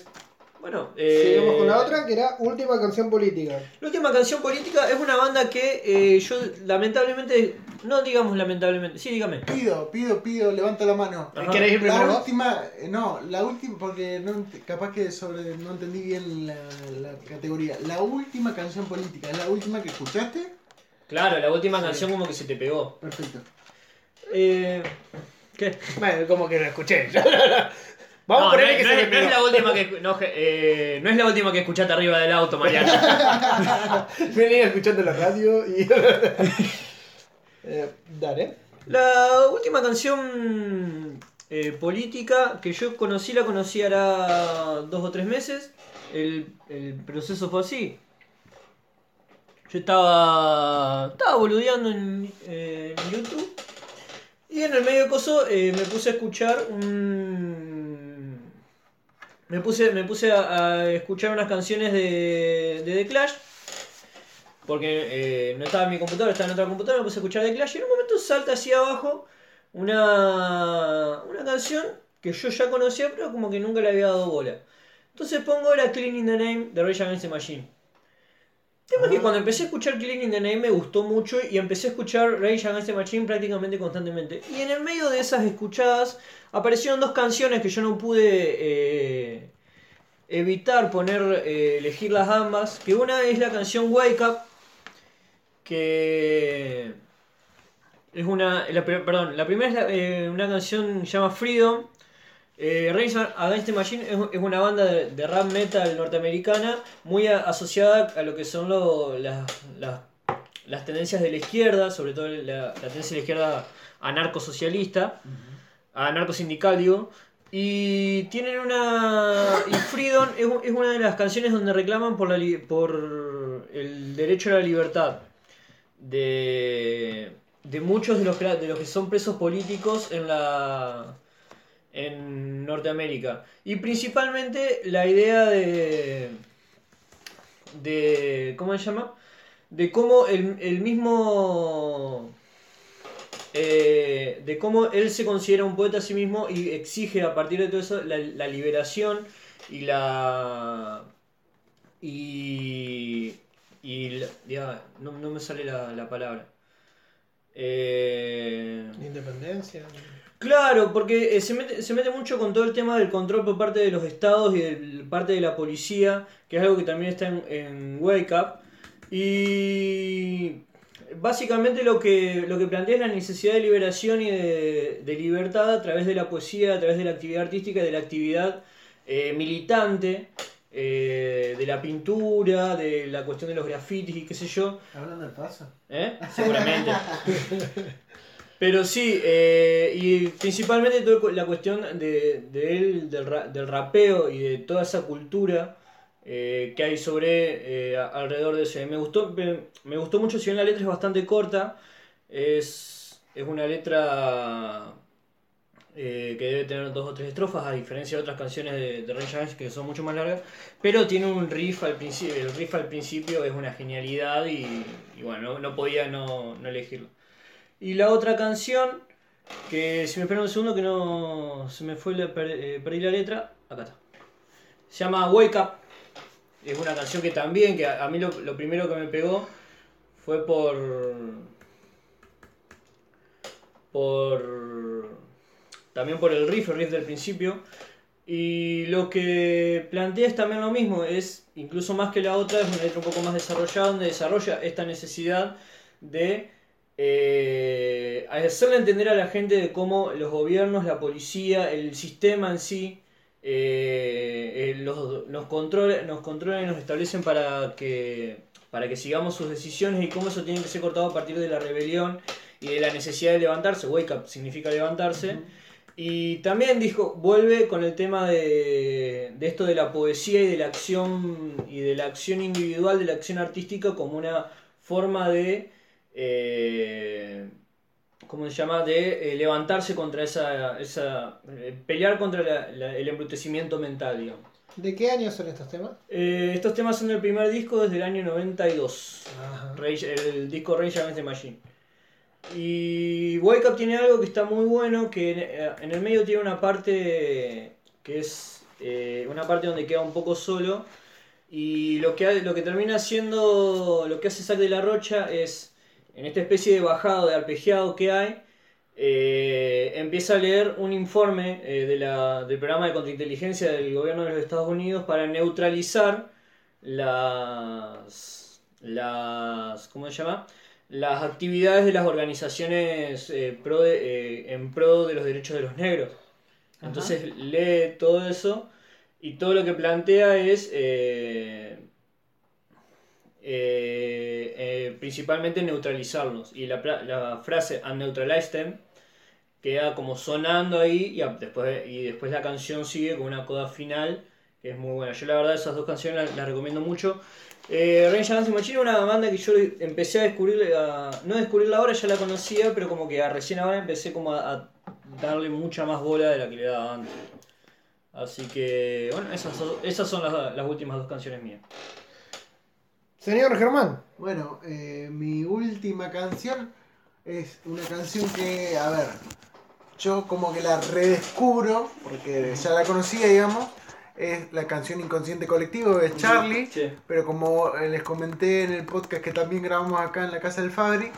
Speaker 2: bueno eh,
Speaker 3: seguimos con la otra que era Última canción política.
Speaker 2: La última canción política es una banda que eh, yo lamentablemente, no digamos lamentablemente, sí dígame.
Speaker 4: Pido, pido, pido, levanta la mano.
Speaker 2: Ajá.
Speaker 3: ¿Querés ir
Speaker 4: La
Speaker 3: primero vos?
Speaker 4: última, eh, no, la última, porque no, capaz que sobre, no entendí bien la, la categoría. La última canción política, ¿es la última que escuchaste?
Speaker 2: Claro, la última canción como que se te pegó.
Speaker 4: Perfecto.
Speaker 2: Eh, ¿Qué?
Speaker 3: Bueno, como que lo escuché. Vamos
Speaker 2: no,
Speaker 3: a ponerle
Speaker 2: no,
Speaker 3: que
Speaker 2: es,
Speaker 3: se
Speaker 2: no es- la última que no, eh, no es la última que escuchaste arriba del auto, Mariano.
Speaker 3: Venía escuchando la radio y. Eh, dale.
Speaker 2: La última canción eh, política que yo conocí, la conocí hará dos o tres meses. El, el proceso fue así. Yo estaba, estaba boludeando en, eh, en YouTube y en el medio de coso eh, me puse a escuchar un... Me puse, me puse a, escuchar unas canciones de, de The Clash. Porque eh, no estaba en mi computadora, estaba en otra computadora, me puse a escuchar The Clash y en un momento salta hacia abajo una, una canción que yo ya conocía, pero como que nunca le había dado bola. Entonces pongo era Cleaning the Name de Rage Against the Machine. Tema es que cuando empecé a escuchar Cleaning the Name me gustó mucho y empecé a escuchar Rage Against the Machine prácticamente constantemente. Y en el medio de esas escuchadas aparecieron dos canciones que yo no pude eh, evitar poner, eh, elegirlas ambas. Que una es la canción Wake Up, que es una, la, perdón, la primera es la- eh, una canción que se llama Freedom. Eh, Rage Against the Machine es, es una banda de, de rap metal norteamericana muy a- asociada a lo que son lo- las, las, las tendencias de la izquierda, sobre todo la, la tendencia de la izquierda anarcosocialista, anarcosindical digo, y tienen una... y Freedom es, una de las canciones donde reclaman por, la, li- por el derecho a la libertad de, de muchos de los, que- de los que son presos políticos en la en Norteamérica. Y principalmente la idea de de cómo se llama de cómo el, el mismo eh, de cómo él se considera un poeta a sí mismo y exige a partir de todo eso la, la liberación y la y y no, no me sale la, la palabra. Eh,
Speaker 3: Independencia.
Speaker 2: Claro, porque eh, se, mete, se mete mucho con todo el tema del control por parte de los estados y de parte de la policía, que es algo que también está en, en Wake Up. Y básicamente lo que, lo que plantea es la necesidad de liberación y de, de libertad a través de la poesía, a través de la actividad artística y de la actividad eh, militante, eh, de la pintura, de la cuestión de los grafitis y qué sé yo.
Speaker 4: Hablando del paso.
Speaker 2: ¿Eh? Seguramente. Pero sí, eh, y principalmente la cuestión de, él, del, del rapeo y de toda esa cultura eh, que hay sobre eh, alrededor de eso. Y Me gustó, me, gustó mucho, si bien la letra es bastante corta, es, es una letra que debe tener dos o tres estrofas, a diferencia de otras canciones de, de Rage Against que son mucho más largas, pero tiene un riff al principio, el riff al principio es una genialidad y, y bueno, no, no podía no, no elegirlo. Y la otra canción, que si me esperan un segundo que no se me fue, la, eh, perdí la letra, acá está. Se llama Wake Up, es una canción que también, que a, a mí lo, lo primero que me pegó fue por... por también por el riff, el riff del principio. Y lo que plantea es también lo mismo, es incluso más que la otra, es una letra un poco más desarrollada, donde desarrolla esta necesidad de eh, hacerle entender a la gente de cómo los gobiernos, la policía, el sistema en sí, eh, eh, los- nos, controla, nos controlan y nos establecen para que, para que sigamos sus decisiones y cómo eso tiene que ser cortado a partir de la rebelión y de la necesidad de levantarse. Wake up significa levantarse. Y también dijo, vuelve con el tema de, de esto de la poesía y de la acción y de la acción individual, de la acción artística como una forma de eh, ¿cómo se llama? de eh, levantarse contra esa, esa eh, pelear contra la- la- el embrutecimiento mental, digamos.
Speaker 3: ¿De qué año son estos temas?
Speaker 2: Eh, estos temas son del primer disco desde el año 92.
Speaker 3: Ajá.
Speaker 2: Rage- el disco Rage Against the Machine. Y Wake Up tiene algo que está muy bueno, que en, en el medio tiene una parte que es una parte donde queda un poco solo. Y lo que, lo que termina siendo, lo que hace Zack de la Rocha es, en esta especie de bajado, de arpegiado que hay, eh, empieza a leer un informe eh, de la- del programa de contrainteligencia del gobierno de los Estados Unidos para neutralizar las, las ¿cómo se llama? las actividades de las organizaciones eh, pro de- eh, en pro de los derechos de los negros. Entonces lee todo eso y todo lo que plantea es eh, eh, principalmente neutralizarlos. Y la, frase unneutralize them queda como sonando ahí y después, y después la canción sigue con una coda final que es muy buena. Yo la verdad esas dos canciones las, recomiendo mucho. Eh, Against the Machine es una banda que yo empecé a descubrir, a- no descubrirla ahora, ya la conocía, pero como que a- recién ahora empecé como a, a darle mucha más bola de la que le daba antes. Así que, bueno, esas, esas son las, las últimas dos canciones mías.
Speaker 3: Señor Germán.
Speaker 4: Bueno, eh, mi última canción es una canción que, a ver, yo como que la redescubro, porque ya la conocía, digamos. Es la canción Inconsciente Colectivo de Charlie.
Speaker 2: Sí.
Speaker 4: Pero como eh, les comenté en el podcast que también grabamos acá en la casa del Fabri,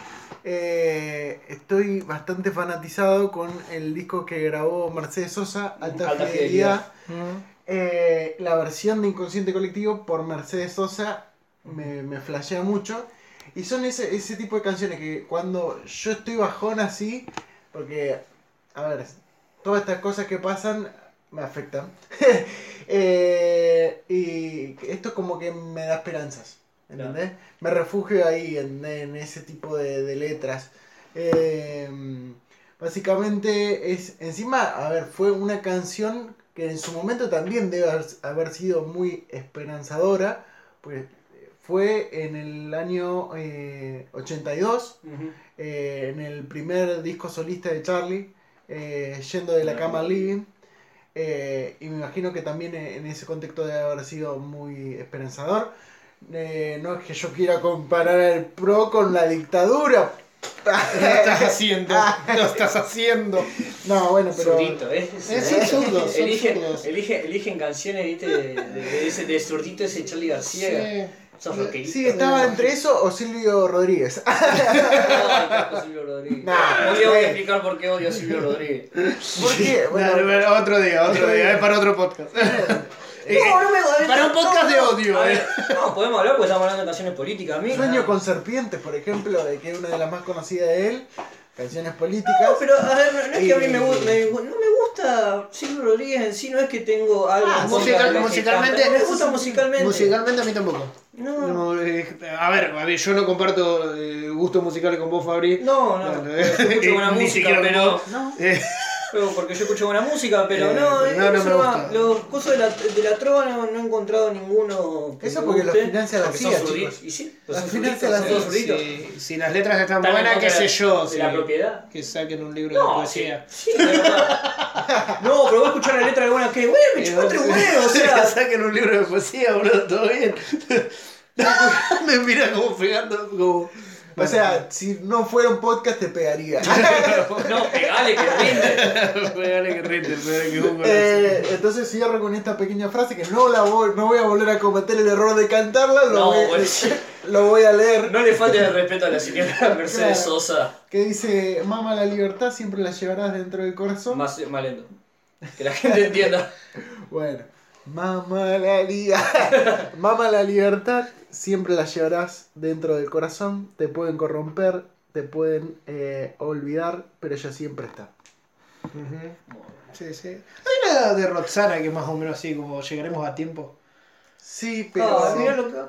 Speaker 4: eh, estoy bastante fanatizado con el disco que grabó Mercedes Sosa, Alta,
Speaker 2: Alta
Speaker 4: Fidelidad.
Speaker 2: Fidelidad.
Speaker 4: Eh, la versión de Inconsciente Colectivo por Mercedes Sosa me, me flashea mucho. Y son ese, ese tipo de canciones que cuando yo estoy bajón así, porque, a ver, todas estas cosas que pasan me afectan. Eh, y esto como que me da esperanzas, ¿entendés? Me refugio ahí en, en ese tipo de, de letras. Eh, básicamente es, encima, a ver, fue una canción que en su momento también debe haber, haber sido muy esperanzadora, pues fue en el año eh, 82, eh, en el primer disco solista de Charlie, eh, Yendo de la cama al living. eh, y me imagino que también en ese contexto debe haber sido muy esperanzador. Eh, no es que yo quiera comparar el PRO con la dictadura.
Speaker 3: Lo estás haciendo. Lo estás haciendo.
Speaker 4: No, bueno, pero.
Speaker 2: Zurdito, ¿eh?
Speaker 3: Zurdos, son
Speaker 2: Eligen, eligen, eligen canciones, ¿viste? De, de, de ese de zurdito ese Charlie García.
Speaker 3: Sí.
Speaker 2: Esos rockeritos.
Speaker 4: Sí, estaba entre eso o Silvio Rodríguez.
Speaker 2: Qué Silvio Rodríguez.
Speaker 4: Nah,
Speaker 2: día voy a
Speaker 4: eh.
Speaker 2: explicar por qué odio a Silvio Rodríguez.
Speaker 4: ¿Por qué? Bueno,
Speaker 3: bueno, otro día, otro día, es para otro podcast. Eh,
Speaker 2: No, no me
Speaker 3: para un podcast de odio, eh.
Speaker 2: ver, no, podemos hablar porque estamos hablando de canciones políticas.
Speaker 4: Sueño con serpientes, por ejemplo, de que es una de las más conocidas de él. Canciones políticas.
Speaker 2: No, pero a ver, no, no es que a mí me, gu-
Speaker 4: Y-
Speaker 2: me no me gusta Silvio Rodríguez en sí, no es que tengo algo
Speaker 3: Ah,
Speaker 2: en contra
Speaker 3: musical- musicalmente-.
Speaker 2: No me gusta musicalmente.
Speaker 3: Musicalmente a mí tampoco.
Speaker 2: No.
Speaker 3: No, eh, a ver, a ver, yo no comparto eh, gustos musicales con vos, Fabri.
Speaker 2: No, no,
Speaker 3: No, no,
Speaker 2: yo escucho buena
Speaker 3: ni
Speaker 2: música,
Speaker 3: siquiera
Speaker 2: pero. No,
Speaker 3: Eh,
Speaker 2: pero porque yo escucho buena música, pero
Speaker 3: Eh,
Speaker 2: no,
Speaker 3: no,
Speaker 2: eh,
Speaker 3: no
Speaker 2: no-
Speaker 3: gusta.
Speaker 2: los cosas de la, de la trova no, no he encontrado ninguno. que
Speaker 4: Eso porque lo
Speaker 2: guste,
Speaker 4: financia la CIA, chicos.
Speaker 2: Y sí,
Speaker 4: La
Speaker 2: son
Speaker 4: financia la CIA.
Speaker 3: si, si las letras están
Speaker 2: Están en
Speaker 3: buenas, qué sé yo.
Speaker 2: de la
Speaker 3: si-
Speaker 2: propiedad.
Speaker 3: Que saquen un libro de
Speaker 2: sí,
Speaker 3: poesía.
Speaker 2: sí. No, pero voy a escuchar la letra de buena que, bueno, me
Speaker 3: Eh,
Speaker 2: chupa tres huevos, o
Speaker 3: que
Speaker 2: sea.
Speaker 3: saquen un libro de poesía, boludo, todo bien. Me mira como pegando, como.
Speaker 4: O sea, si no fuera un podcast te pegaría.
Speaker 2: No, pegale que rinde.
Speaker 3: Pegale que rinde, pegale que un.
Speaker 4: Eh, entonces cierro con esta pequeña frase que no la voy, no voy a volver a cometer el error de cantarla, lo,
Speaker 2: No,
Speaker 4: voy, lo voy a leer.
Speaker 2: No le falte el respeto a la señora Mercedes
Speaker 4: Claro.
Speaker 2: Sosa.
Speaker 4: Que dice, mama la libertad siempre la llevarás dentro del corazón.
Speaker 2: Más, más lento. Que la gente entienda.
Speaker 4: Bueno, mama la, li- mama la libertad siempre la llevarás dentro del corazón. Te pueden corromper, te pueden eh, olvidar, pero ella siempre está.
Speaker 3: Sí, sí. Hay una de Roxana que es más o menos así, como llegaremos a tiempo.
Speaker 4: Sí, pero...
Speaker 2: Mira lo que. No,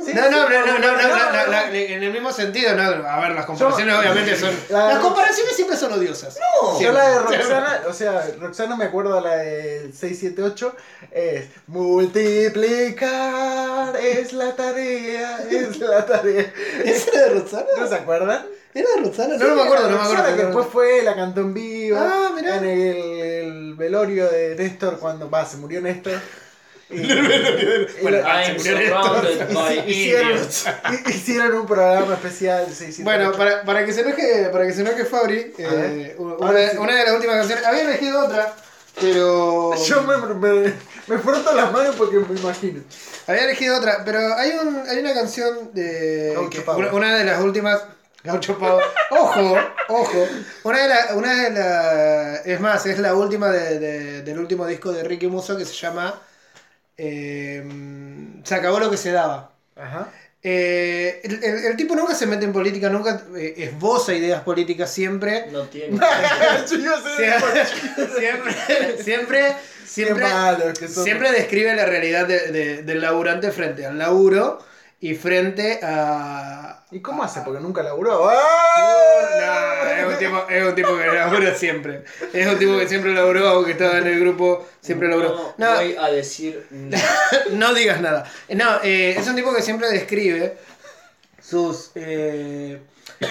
Speaker 4: Sí,
Speaker 3: No, no,
Speaker 4: sí,
Speaker 3: no, no, no, no,
Speaker 4: no,
Speaker 3: la-
Speaker 4: no.
Speaker 3: la- en el mismo sentido, no. A ver, las comparaciones
Speaker 4: Yo-
Speaker 3: obviamente son.
Speaker 4: La-
Speaker 3: Las comparaciones siempre son odiosas.
Speaker 2: No.
Speaker 4: Yo la de Roxana, o sea, Roxana me acuerdo la de 678, es multiplicar es la tarea, es la tarea.
Speaker 3: ¿Esa era de Roxana?
Speaker 4: ¿No se acuerdan?
Speaker 3: ¿Era de Roxana? No, no me acuerdo, no me acuerdo.
Speaker 4: que después fue, la cantó en vivo,
Speaker 3: Ah, mirá.
Speaker 4: en el, el velorio de Néstor cuando, va, se murió Néstor.
Speaker 3: Bueno, ah,
Speaker 4: hicieron, un programa especial 678.
Speaker 3: Bueno, para, para que se enoje, para que se enoje Fabri, eh, una,
Speaker 4: Ahora sí.
Speaker 3: una de las últimas canciones, había elegido otra, pero
Speaker 4: yo me, me, me froto las manos porque me imagino.
Speaker 3: había elegido otra, pero hay un, hay una canción de que- una, de las últimas Gaucho Power. Ojo, ojo. Una de las, una de las, es más, es la última de- de- del último disco de Ricky Musso que se llama eh, Se acabó lo que se daba.
Speaker 4: Ajá.
Speaker 3: Eh, el, el- el tipo nunca se mete en política, nunca eh, esboza ideas políticas, siempre.
Speaker 2: No tiene.
Speaker 3: Siempre, siempre, siempre, describe la realidad de- de- del laburante frente al laburo y frente a...
Speaker 4: ¿Y cómo hace? Porque nunca laburó. ¡Ah!
Speaker 3: No, es un, tipo, es un tipo que labura siempre. Es un tipo que siempre laburó, que estaba en el grupo, siempre laburó.
Speaker 2: No,
Speaker 3: No,
Speaker 2: voy a decir nada.
Speaker 3: no digas nada. No, eh, es un tipo que siempre describe sus... eh,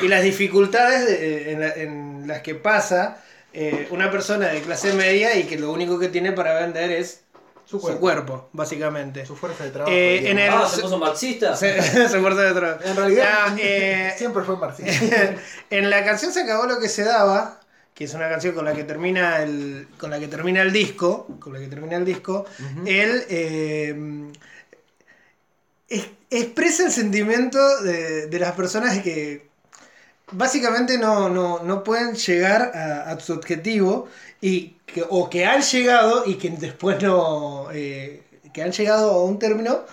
Speaker 3: y las dificultades de- en, la- en las que pasa eh, una persona de clase media y que lo único que tiene para vender es su
Speaker 4: Su
Speaker 3: cuerpo, básicamente.
Speaker 4: Su fuerza de trabajo.
Speaker 3: Eh, en el-
Speaker 2: Ah, se puso marxista.
Speaker 3: Se, se muerta de trabajo.
Speaker 4: En realidad,
Speaker 3: Ah, eh,
Speaker 4: siempre fue marxista.
Speaker 3: en la canción se acabó lo que se daba, que es una canción con la que termina el, con la que termina el disco, con la que termina el disco, él eh, es- expresa el sentimiento de, de las personas que básicamente no, no, no pueden llegar a, a su objetivo y que, o que han llegado y que después no eh, que han llegado a un término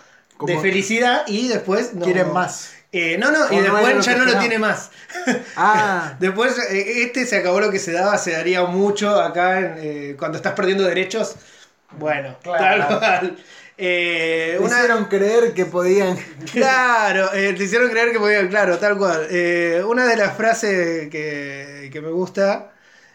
Speaker 3: de felicidad y después no
Speaker 4: Quieren más.
Speaker 3: eh, no, no, y
Speaker 4: no
Speaker 3: después ya no lo tiene más.
Speaker 4: Ah,
Speaker 3: Después, eh, este se acabó lo que se daba, se daría mucho acá en, cuando estás perdiendo derechos. Bueno,
Speaker 4: Claro.
Speaker 3: tal cual. Eh, una-
Speaker 4: hicieron creer que podían.
Speaker 3: Claro, eh, te hicieron creer que podían, claro, tal cual. Eh, una de las frases que, que me gusta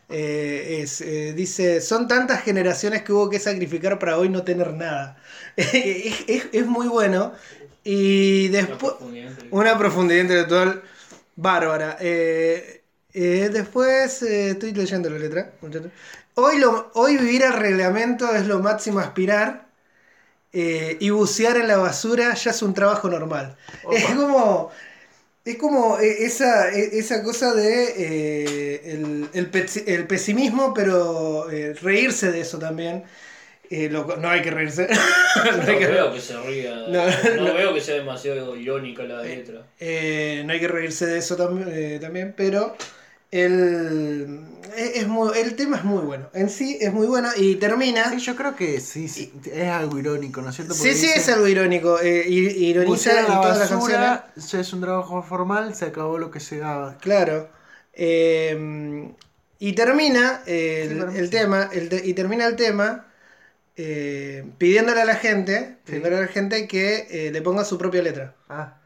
Speaker 3: eh, es, eh, dice, son tantas generaciones que hubo que sacrificar para hoy no tener nada. es, es- es muy bueno. Y después... Una profundidad intelectual bárbara. Eh, después estoy leyendo la letra. Hoy, lo, hoy vivir al reglamento es lo máximo aspirar. y bucear en la basura ya es un trabajo normal. Es como. Es como eh, esa, eh, esa cosa de eh, el, el el pesimismo, pero eh, reírse de eso también. Eh, lo- no hay que reírse. No
Speaker 2: No
Speaker 3: hay que-
Speaker 2: veo que se ría.
Speaker 3: No,
Speaker 2: No,
Speaker 3: no.
Speaker 2: veo que sea demasiado irónica la letra.
Speaker 3: Eh, no hay que reírse de eso tam- también, pero el, es, es muy, el tema es muy bueno. En sí es muy bueno y termina.
Speaker 4: Sí, yo creo que sí, sí, es algo irónico, ¿no es cierto?
Speaker 3: Sí,
Speaker 4: Porque
Speaker 3: sí,
Speaker 4: dice,
Speaker 3: es algo irónico. eh, i- ironiza
Speaker 4: "Bucear
Speaker 3: en todas las canciones.
Speaker 4: basura, ya es un trabajo formal, se acabó lo que se daba.
Speaker 3: Claro. Eh, y termina el,
Speaker 4: Sí, pero-
Speaker 3: el tema, el te- y termina el tema eh, pidiéndole a la gente, pidiéndole a la gente que eh, le ponga su propia letra.
Speaker 4: Ah,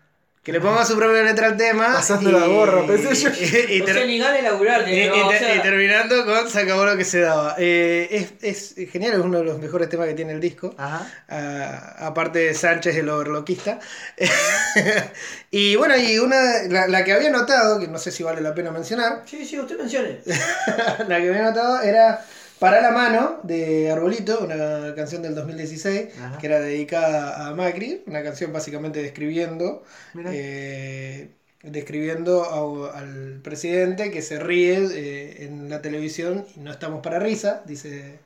Speaker 3: Que le ponga su propia letra al tema.
Speaker 4: Pasando la gorra, pensé yo.
Speaker 3: y- y
Speaker 2: o
Speaker 3: ter-
Speaker 2: sea, ni gana de laburar.
Speaker 3: Y,
Speaker 2: no,
Speaker 3: y
Speaker 2: o
Speaker 3: te-
Speaker 2: sea,
Speaker 3: y terminando con Se acabó lo que se daba. Eh, es, es genial, es uno de los mejores temas que tiene el disco.
Speaker 4: ajá.
Speaker 3: Ah, aparte de Sánchez, el overloquista. y bueno, y una, la, la que había notado, que no sé si vale la pena mencionar,
Speaker 2: Sí, sí, usted mencione.
Speaker 3: la que había notado era Para la mano de Arbolito, una canción del 2016,
Speaker 4: Ajá.
Speaker 3: que era dedicada a Macri, una canción básicamente describiendo eh, describiendo a- al presidente que se ríe eh, en la televisión y no estamos para risa, dice,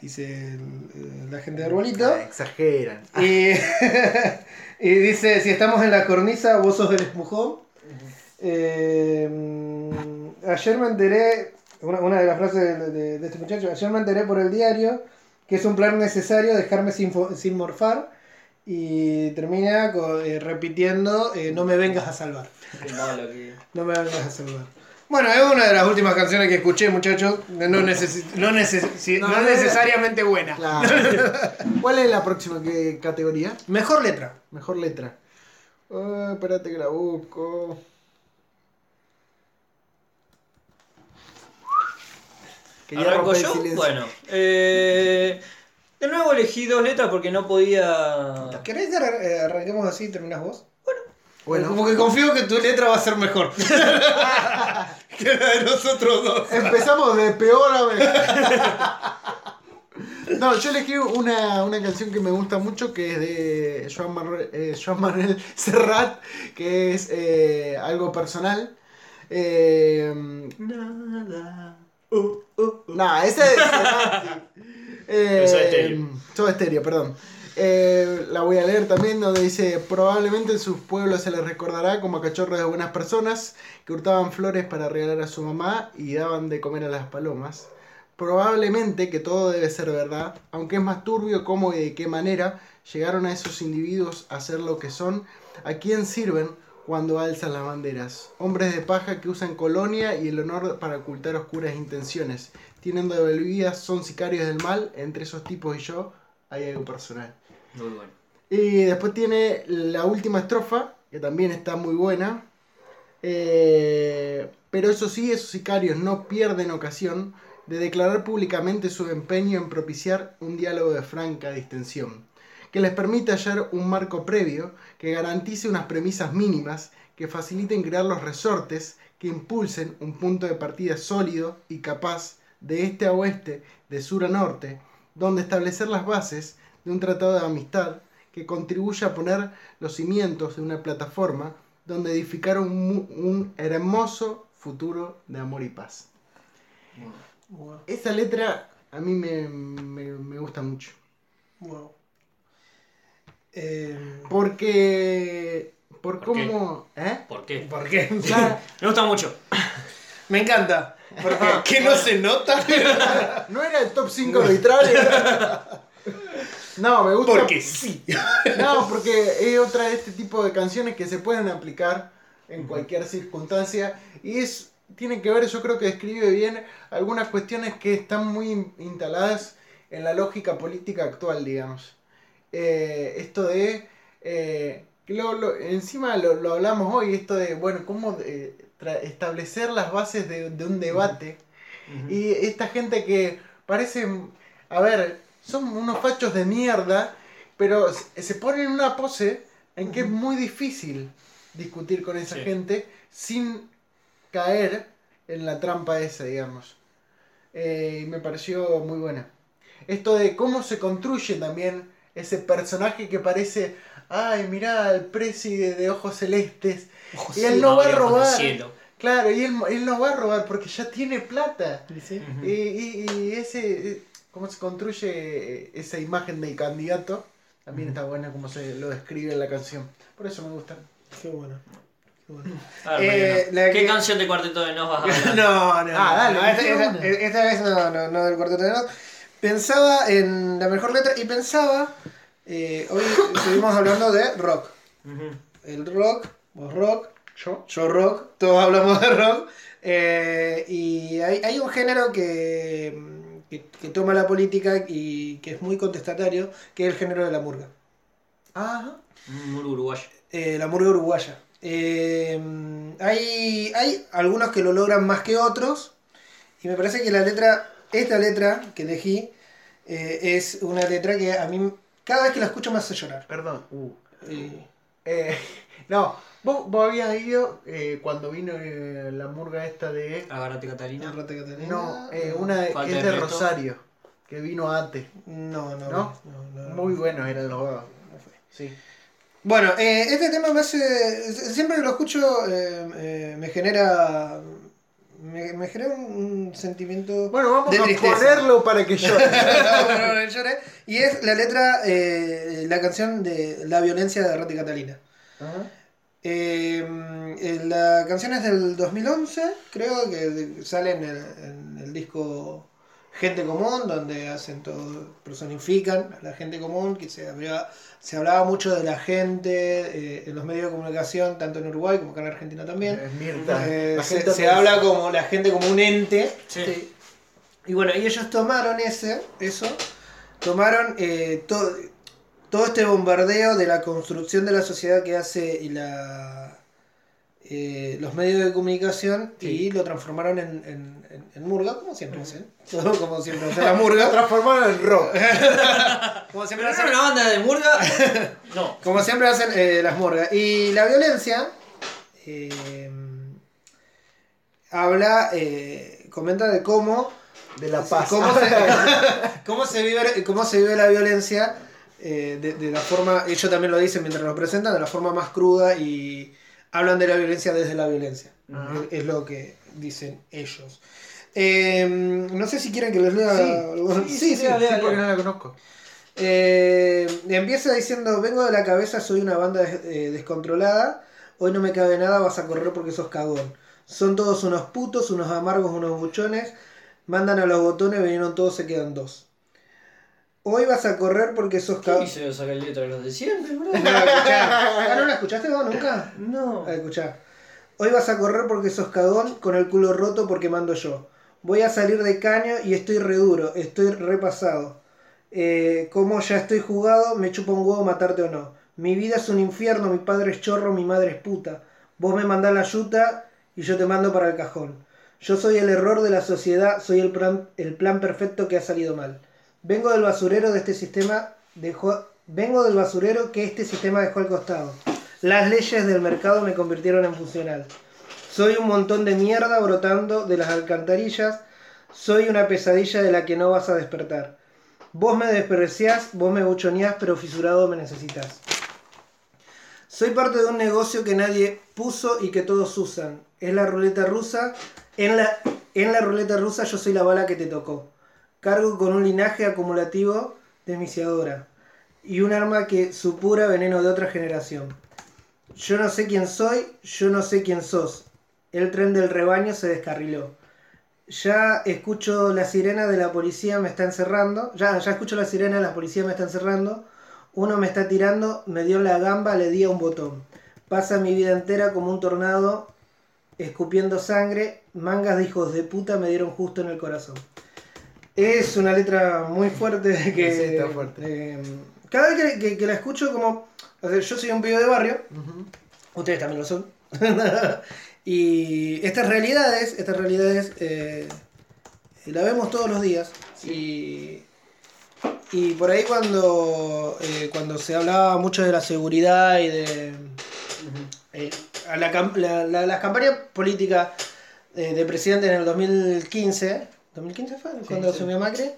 Speaker 3: dice el- la gente de Arbolito.
Speaker 4: Ah, exageran.
Speaker 3: Y, y dice, si estamos en la cornisa, vos sos el espujón. Eh, mm, ayer me enteré, una, una de las frases de, de- de este muchacho, ayer me enteré por el diario que es un plan necesario dejarme sin, sin morfar. Y termina eh, repitiendo, eh, no me vengas a salvar.
Speaker 2: Qué malo que.
Speaker 3: No me vengas a salvar. Bueno, es una de las últimas canciones que escuché, muchachos. No, necesi- no, si-
Speaker 4: No,
Speaker 3: no
Speaker 4: no,
Speaker 3: necesariamente buena.
Speaker 4: Claro. ¿Cuál es la próxima que- categoría?
Speaker 3: Mejor letra.
Speaker 4: Mejor letra. Ah, espérate que la busco. Quería
Speaker 2: ¿Arranco
Speaker 4: romper el
Speaker 2: yo?
Speaker 4: silencio.
Speaker 2: Bueno. Eh, de nuevo elegí dos letras porque no podía.
Speaker 3: ¿Querés que arran- eh, arranquemos así y terminás vos?
Speaker 4: Bueno,
Speaker 3: Como que confío que tu letra va a ser mejor. que la de nosotros dos.
Speaker 4: empezamos de peor a mejor. No, yo elegí una, una canción que me gusta mucho que es de Joan, Manuel- eh, Joan Manuel Serrat, que es eh, algo personal. Eh, nada. Uh, uh. No, esa es. Eh,
Speaker 2: Soda Stereo.
Speaker 4: Soda Stereo, perdón. Eh, la voy a leer también donde dice, probablemente en sus pueblos se les recordará como a cachorros de buenas personas que hurtaban flores para regalar a su mamá y daban de comer a las palomas. Probablemente que todo debe ser verdad, aunque es más turbio cómo y de qué manera llegaron a esos individuos a ser lo que son, a quién sirven cuando alzan las banderas. Hombres de paja que usan colonia y el honor para ocultar oscuras intenciones. Tienen doble vida, son sicarios del mal, entre esos tipos y yo hay algo personal.
Speaker 2: Muy bueno.
Speaker 4: Y después tiene la última estrofa, que también está muy buena. Eh, pero eso sí, esos sicarios no pierden ocasión de declarar públicamente su empeño en propiciar un diálogo de franca distensión, que les permite hallar un marco previo que garantice unas premisas mínimas que faciliten crear los resortes que impulsen un punto de partida sólido y capaz de este a oeste, de sur a norte, donde establecer las bases de un tratado de amistad que contribuya a poner los cimientos de una plataforma donde edificar un, hermoso futuro de amor y paz.
Speaker 3: Wow.
Speaker 4: Esa letra a mí me, me- me gusta mucho.
Speaker 3: Wow. Eh,
Speaker 4: Porque... Por
Speaker 2: ¿Por qué?
Speaker 4: cómo... ¿Eh?
Speaker 2: ¿Por qué?
Speaker 3: ¿Por qué?
Speaker 4: Claro,
Speaker 2: Me gusta mucho.
Speaker 3: Me encanta. Porque que no se nota.
Speaker 4: no era el top 5 arbitrario. No, me gusta.
Speaker 3: Porque sí.
Speaker 4: No, porque es otra de este tipo de canciones que se pueden aplicar en cualquier circunstancia y es tiene que ver, yo creo que describe bien algunas cuestiones que están muy in- instaladas en la lógica política actual, digamos. Eh, esto de eh, lo- lo- encima lo, lo hablamos hoy, esto de bueno, cómo eh, establecer las bases de, de un debate y esta gente que parece, a ver, son unos fachos de mierda, pero se ponen en una pose en que es muy difícil discutir con esa
Speaker 2: Sí.
Speaker 4: gente sin caer en la trampa esa, digamos. Eh, y me pareció muy buena. Esto de cómo se construye también ese personaje que parece, ay, mirá, el presi de, de ojos celestes. y él no va a robar.
Speaker 2: cielo.
Speaker 4: Claro, y él, él no va a robar porque ya tiene plata.
Speaker 3: ¿Sí?
Speaker 4: Y, y- y ese, eh, cómo se construye eh, esa imagen del candidato, también está buena como se lo describe en la canción. Por eso me gusta.
Speaker 3: Qué bueno. Qué bueno.
Speaker 2: A ver,
Speaker 3: Eh, la
Speaker 2: ¿Qué
Speaker 3: que-
Speaker 2: canción de Cuarteto de Nos vas a hablar?
Speaker 3: No, no.
Speaker 4: Ah, dale,
Speaker 3: no, esta, esta- esta vez no, no, no del cuarteto de Nos. Pensaba en la mejor letra y pensaba. eh, hoy estuvimos hablando de rock. El rock, vos rock,
Speaker 4: Yo.
Speaker 3: yo rock, todos hablamos de rock. eh, y hay, hay un género que, que, que toma la política y que es muy contestatario, que es el género de la murga.
Speaker 4: Ajá.
Speaker 2: Muy uruguayo.
Speaker 3: Eh, la murga uruguaya. Eh, hay, hay algunos que lo logran más que otros. Y me parece que la letra, esta letra que elegí, eh, es una letra que a mí, cada vez que la escucho me hace llorar.
Speaker 4: Perdón. Uh.
Speaker 3: Eh,
Speaker 4: Eh, no, vos, vos habías ido eh, cuando vino eh, la murga esta de...
Speaker 2: Agarrate Catalina.
Speaker 3: Rata Catalina.
Speaker 4: No, eh, una de- que es
Speaker 2: de.
Speaker 4: Rosario, que vino Ate.
Speaker 3: No, no,
Speaker 4: ¿No?
Speaker 3: no, no, no.
Speaker 4: Muy buenos eran los
Speaker 3: fue.
Speaker 4: Sí.
Speaker 3: Bueno, eh, este tema me hace. Siempre que lo escucho eh, eh, me genera. Me, me genera un, un sentimiento.
Speaker 4: Bueno, vamos
Speaker 3: de
Speaker 4: a ponerlo para que yo...
Speaker 3: No, no, no, lloré. Y es la letra, eh, la canción de La violencia de Rati Catalina.
Speaker 4: Ajá.
Speaker 3: Eh, eh, la canción es del 2011, creo que sale en el, en el disco Gente Común, donde hacen todo, personifican a la gente común, que se hablaba, se hablaba mucho de la gente eh, en los medios de comunicación, tanto en Uruguay como acá en Argentina también. Eh, se se habla como la gente como un ente.
Speaker 2: Sí.
Speaker 3: Y bueno, y ellos tomaron ese, eso, tomaron eh, todo, todo este bombardeo de la construcción de la sociedad que hace y la, eh, los medios de comunicación y lo transformaron en, en, en- en murga, como siempre hacen. Todo como siempre hace la murga.
Speaker 4: transformaron en rock.
Speaker 3: Como siempre
Speaker 2: ¿Pero
Speaker 3: hacen,
Speaker 2: una banda de murga? No.
Speaker 3: como siempre hacen eh, las murgas. Y la violencia eh, habla, comenta de cómo
Speaker 4: De la paz.
Speaker 3: ¿Cómo se, cómo se vive, cómo se vive la violencia de, de la forma, ellos también lo dicen mientras lo presentan, de la forma más cruda y hablan de la violencia desde la violencia.
Speaker 4: Ajá.
Speaker 3: Es, es lo que dicen ellos. Eh, no sé si quieren que les lea
Speaker 4: sí, sí,
Speaker 3: sí,
Speaker 4: sí.
Speaker 3: sí,
Speaker 4: porque no la conozco.
Speaker 3: Eh, empieza diciendo, vengo de la cabeza, soy una banda des- eh, descontrolada, hoy no me cabe nada, vas a correr porque sos cagón. Son todos unos putos, unos amargos, unos buchones, mandan a los botones, vinieron todos, se quedan dos. Hoy vas a correr porque sos
Speaker 2: ¿Qué
Speaker 3: cagón.
Speaker 2: hice sacar letra de los de siempre, bro?
Speaker 3: Ah, ¿no la escuchaste vos nunca?
Speaker 2: No.
Speaker 3: A escuchar. Hoy vas a correr porque sos cagón, con el culo roto porque mando yo. Voy a salir de caño y estoy re duro, estoy repasado. Eh, como ya estoy jugado, me chupa un huevo matarte o no. Mi vida es un infierno, mi padre es chorro, mi madre es puta. Vos me mandás la yuta y yo te mando para el cajón. Yo soy el error de la sociedad, soy el plan, el plan perfecto que ha salido mal. Vengo del basurero de este sistema, dejó, vengo del basurero que este sistema dejó al costado. Las leyes del mercado me convirtieron en funcional. Soy un montón de mierda brotando de las alcantarillas. Soy una pesadilla de la que no vas a despertar. Vos me despreciás, vos me buchoneás, pero fisurado me necesitas. Soy parte de un negocio que nadie puso y que todos usan. Es la ruleta rusa. En la, en la ruleta rusa yo soy la bala que te tocó. Cargo con un linaje acumulativo de misiadora. Y un arma que supura veneno de otra generación. Yo no sé quién soy, yo no sé quién sos. El tren del rebaño se descarriló. Ya escucho la sirena de la policía me está encerrando. Ya, ya escucho la sirena de la policía me está encerrando. Uno me está tirando, me dio la gamba, le di a un botón. Pasa mi vida entera como un tornado, escupiendo sangre. Mangas de hijos de puta me dieron justo en el corazón. Es una letra muy fuerte que...
Speaker 4: Sí, está fuerte.
Speaker 3: eh, cada vez que, que- que la escucho como... o sea, yo soy un pibe de barrio, ustedes también lo son. y estas realidades, estas realidades eh, la vemos todos los días. Y, y por ahí cuando, eh, cuando se hablaba mucho de la seguridad y de eh, a la cam- la- la- las campañas políticas eh, de presidente en el 2015, ¿2015 fue? cuando
Speaker 4: sí.
Speaker 3: asumió Macri.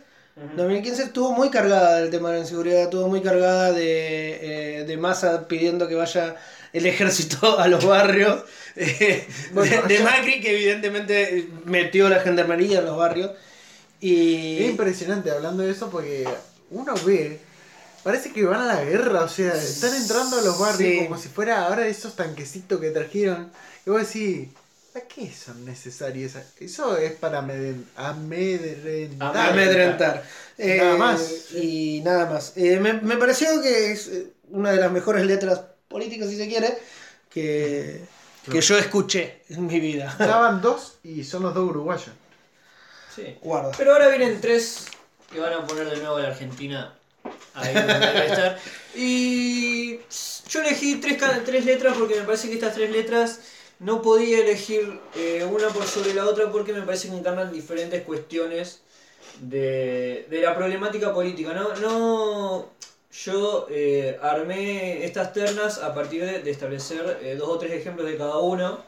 Speaker 3: 2015 estuvo muy cargada del tema de la inseguridad, estuvo muy cargada de, eh, de masa pidiendo que vaya el ejército a los barrios, eh,
Speaker 4: Bueno,
Speaker 3: de, Macri que evidentemente metió la gendarmería en los barrios. Y
Speaker 4: Es impresionante hablando de eso porque uno ve, parece que van a la guerra, o sea, están entrando a los barrios
Speaker 3: Sí.
Speaker 4: como si fuera ahora esos tanquecitos que trajeron. Y vos decís, ¿para qué son necesarios? Eso es para amedren- amedrentar.
Speaker 3: amedrentar.
Speaker 4: Y nada
Speaker 3: Eh,
Speaker 4: más.
Speaker 3: Y nada más. Eh, me, me pareció que es eh, una de las mejores letras políticas, si se quiere, que, que yo escuché en mi vida.
Speaker 4: Van dos y son los dos uruguayos.
Speaker 2: Sí.
Speaker 3: Guarda.
Speaker 2: Pero ahora vienen tres que van a poner de nuevo a la Argentina ahí donde debe estar. Y yo elegí tres, tres letras porque me parece que estas tres letras no podía elegir eh, una por sobre la otra porque me parece que encarnan diferentes cuestiones de, de la problemática política. No, no yo eh, armé estas ternas a partir de, de establecer eh, dos o tres ejemplos de cada uno.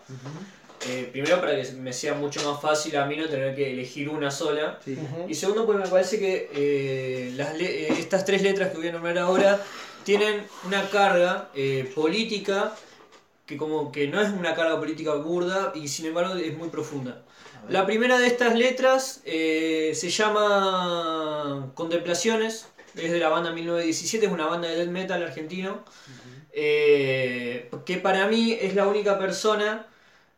Speaker 2: Primero para que me sea mucho más fácil a mí no tener que elegir una sola. Y segundo, porque me parece que las estas tres letras que voy a nombrar ahora tienen una carga política que como que no es una carga política burda y sin embargo es muy profunda. La primera de estas letras eh, se llama Contemplaciones, es de la banda 1917, es una banda de death metal argentino, eh, que para mí es la única persona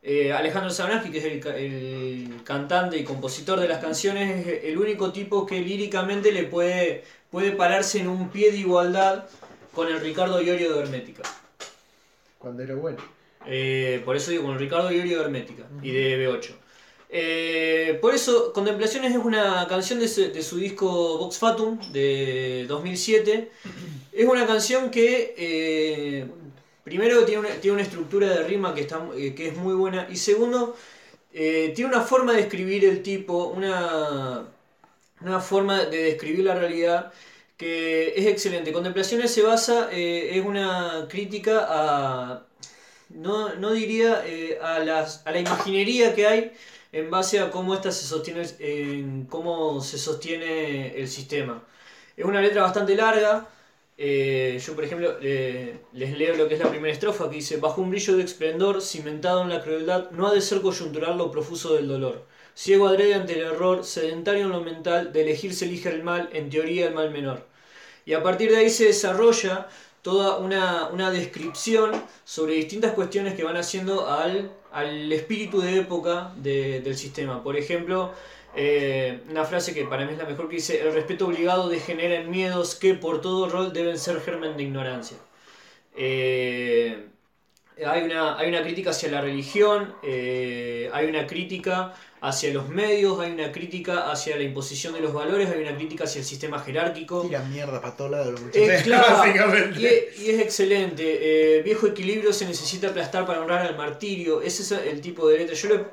Speaker 2: eh, Alejandro Sabanaski, que es el, el cantante y compositor de las canciones, es el único tipo que líricamente le puede, puede pararse en un pie de igualdad con el Ricardo Iorio de Hermética.
Speaker 4: Cuando era bueno.
Speaker 2: Eh, por eso digo, con Ricardo Iorio de Hermética y de B8. Eh, por eso, Contemplaciones es una canción de su, de su disco Vox Fatum de 2007. Es una canción que, eh, primero, tiene una, tiene una estructura de rima que, está, eh, que es muy buena. Y segundo, eh, tiene una forma de escribir el tipo, una, una forma de describir la realidad que es excelente. Contemplaciones se basa, eh, es una crítica a, no, no diría eh, a, las, a la imaginería que hay en base a cómo esta se sostiene, en cómo se sostiene el sistema. Es una letra bastante larga. eh, yo, por ejemplo, eh, les leo lo que es la primera estrofa que dice: Bajo un brillo de esplendor, cimentado en la crueldad, no ha de ser coyuntural lo profuso del dolor. Ciego adrede ante el error, sedentario en lo mental, de elegir se elige el mal, en teoría el mal menor. Y a partir de ahí se desarrolla toda una, una descripción sobre distintas cuestiones que van haciendo al, al espíritu de época de- del sistema. Por ejemplo, eh, una frase que para mí es la mejor que dice, el respeto obligado degenera en miedos que por todo rol deben ser germen de ignorancia. Eh, hay una, hay una crítica hacia la religión, eh, hay una crítica hacia los medios, hay una crítica hacia la imposición de los valores, hay una crítica hacia el sistema jerárquico.
Speaker 4: Tira mierda para todos lados los
Speaker 2: Eh,
Speaker 4: muchachos.
Speaker 2: claro,
Speaker 4: básicamente.
Speaker 2: y, es- y es excelente. Eh, viejo equilibrio se necesita aplastar para honrar al martirio. Ese es el tipo de letra. Yo lo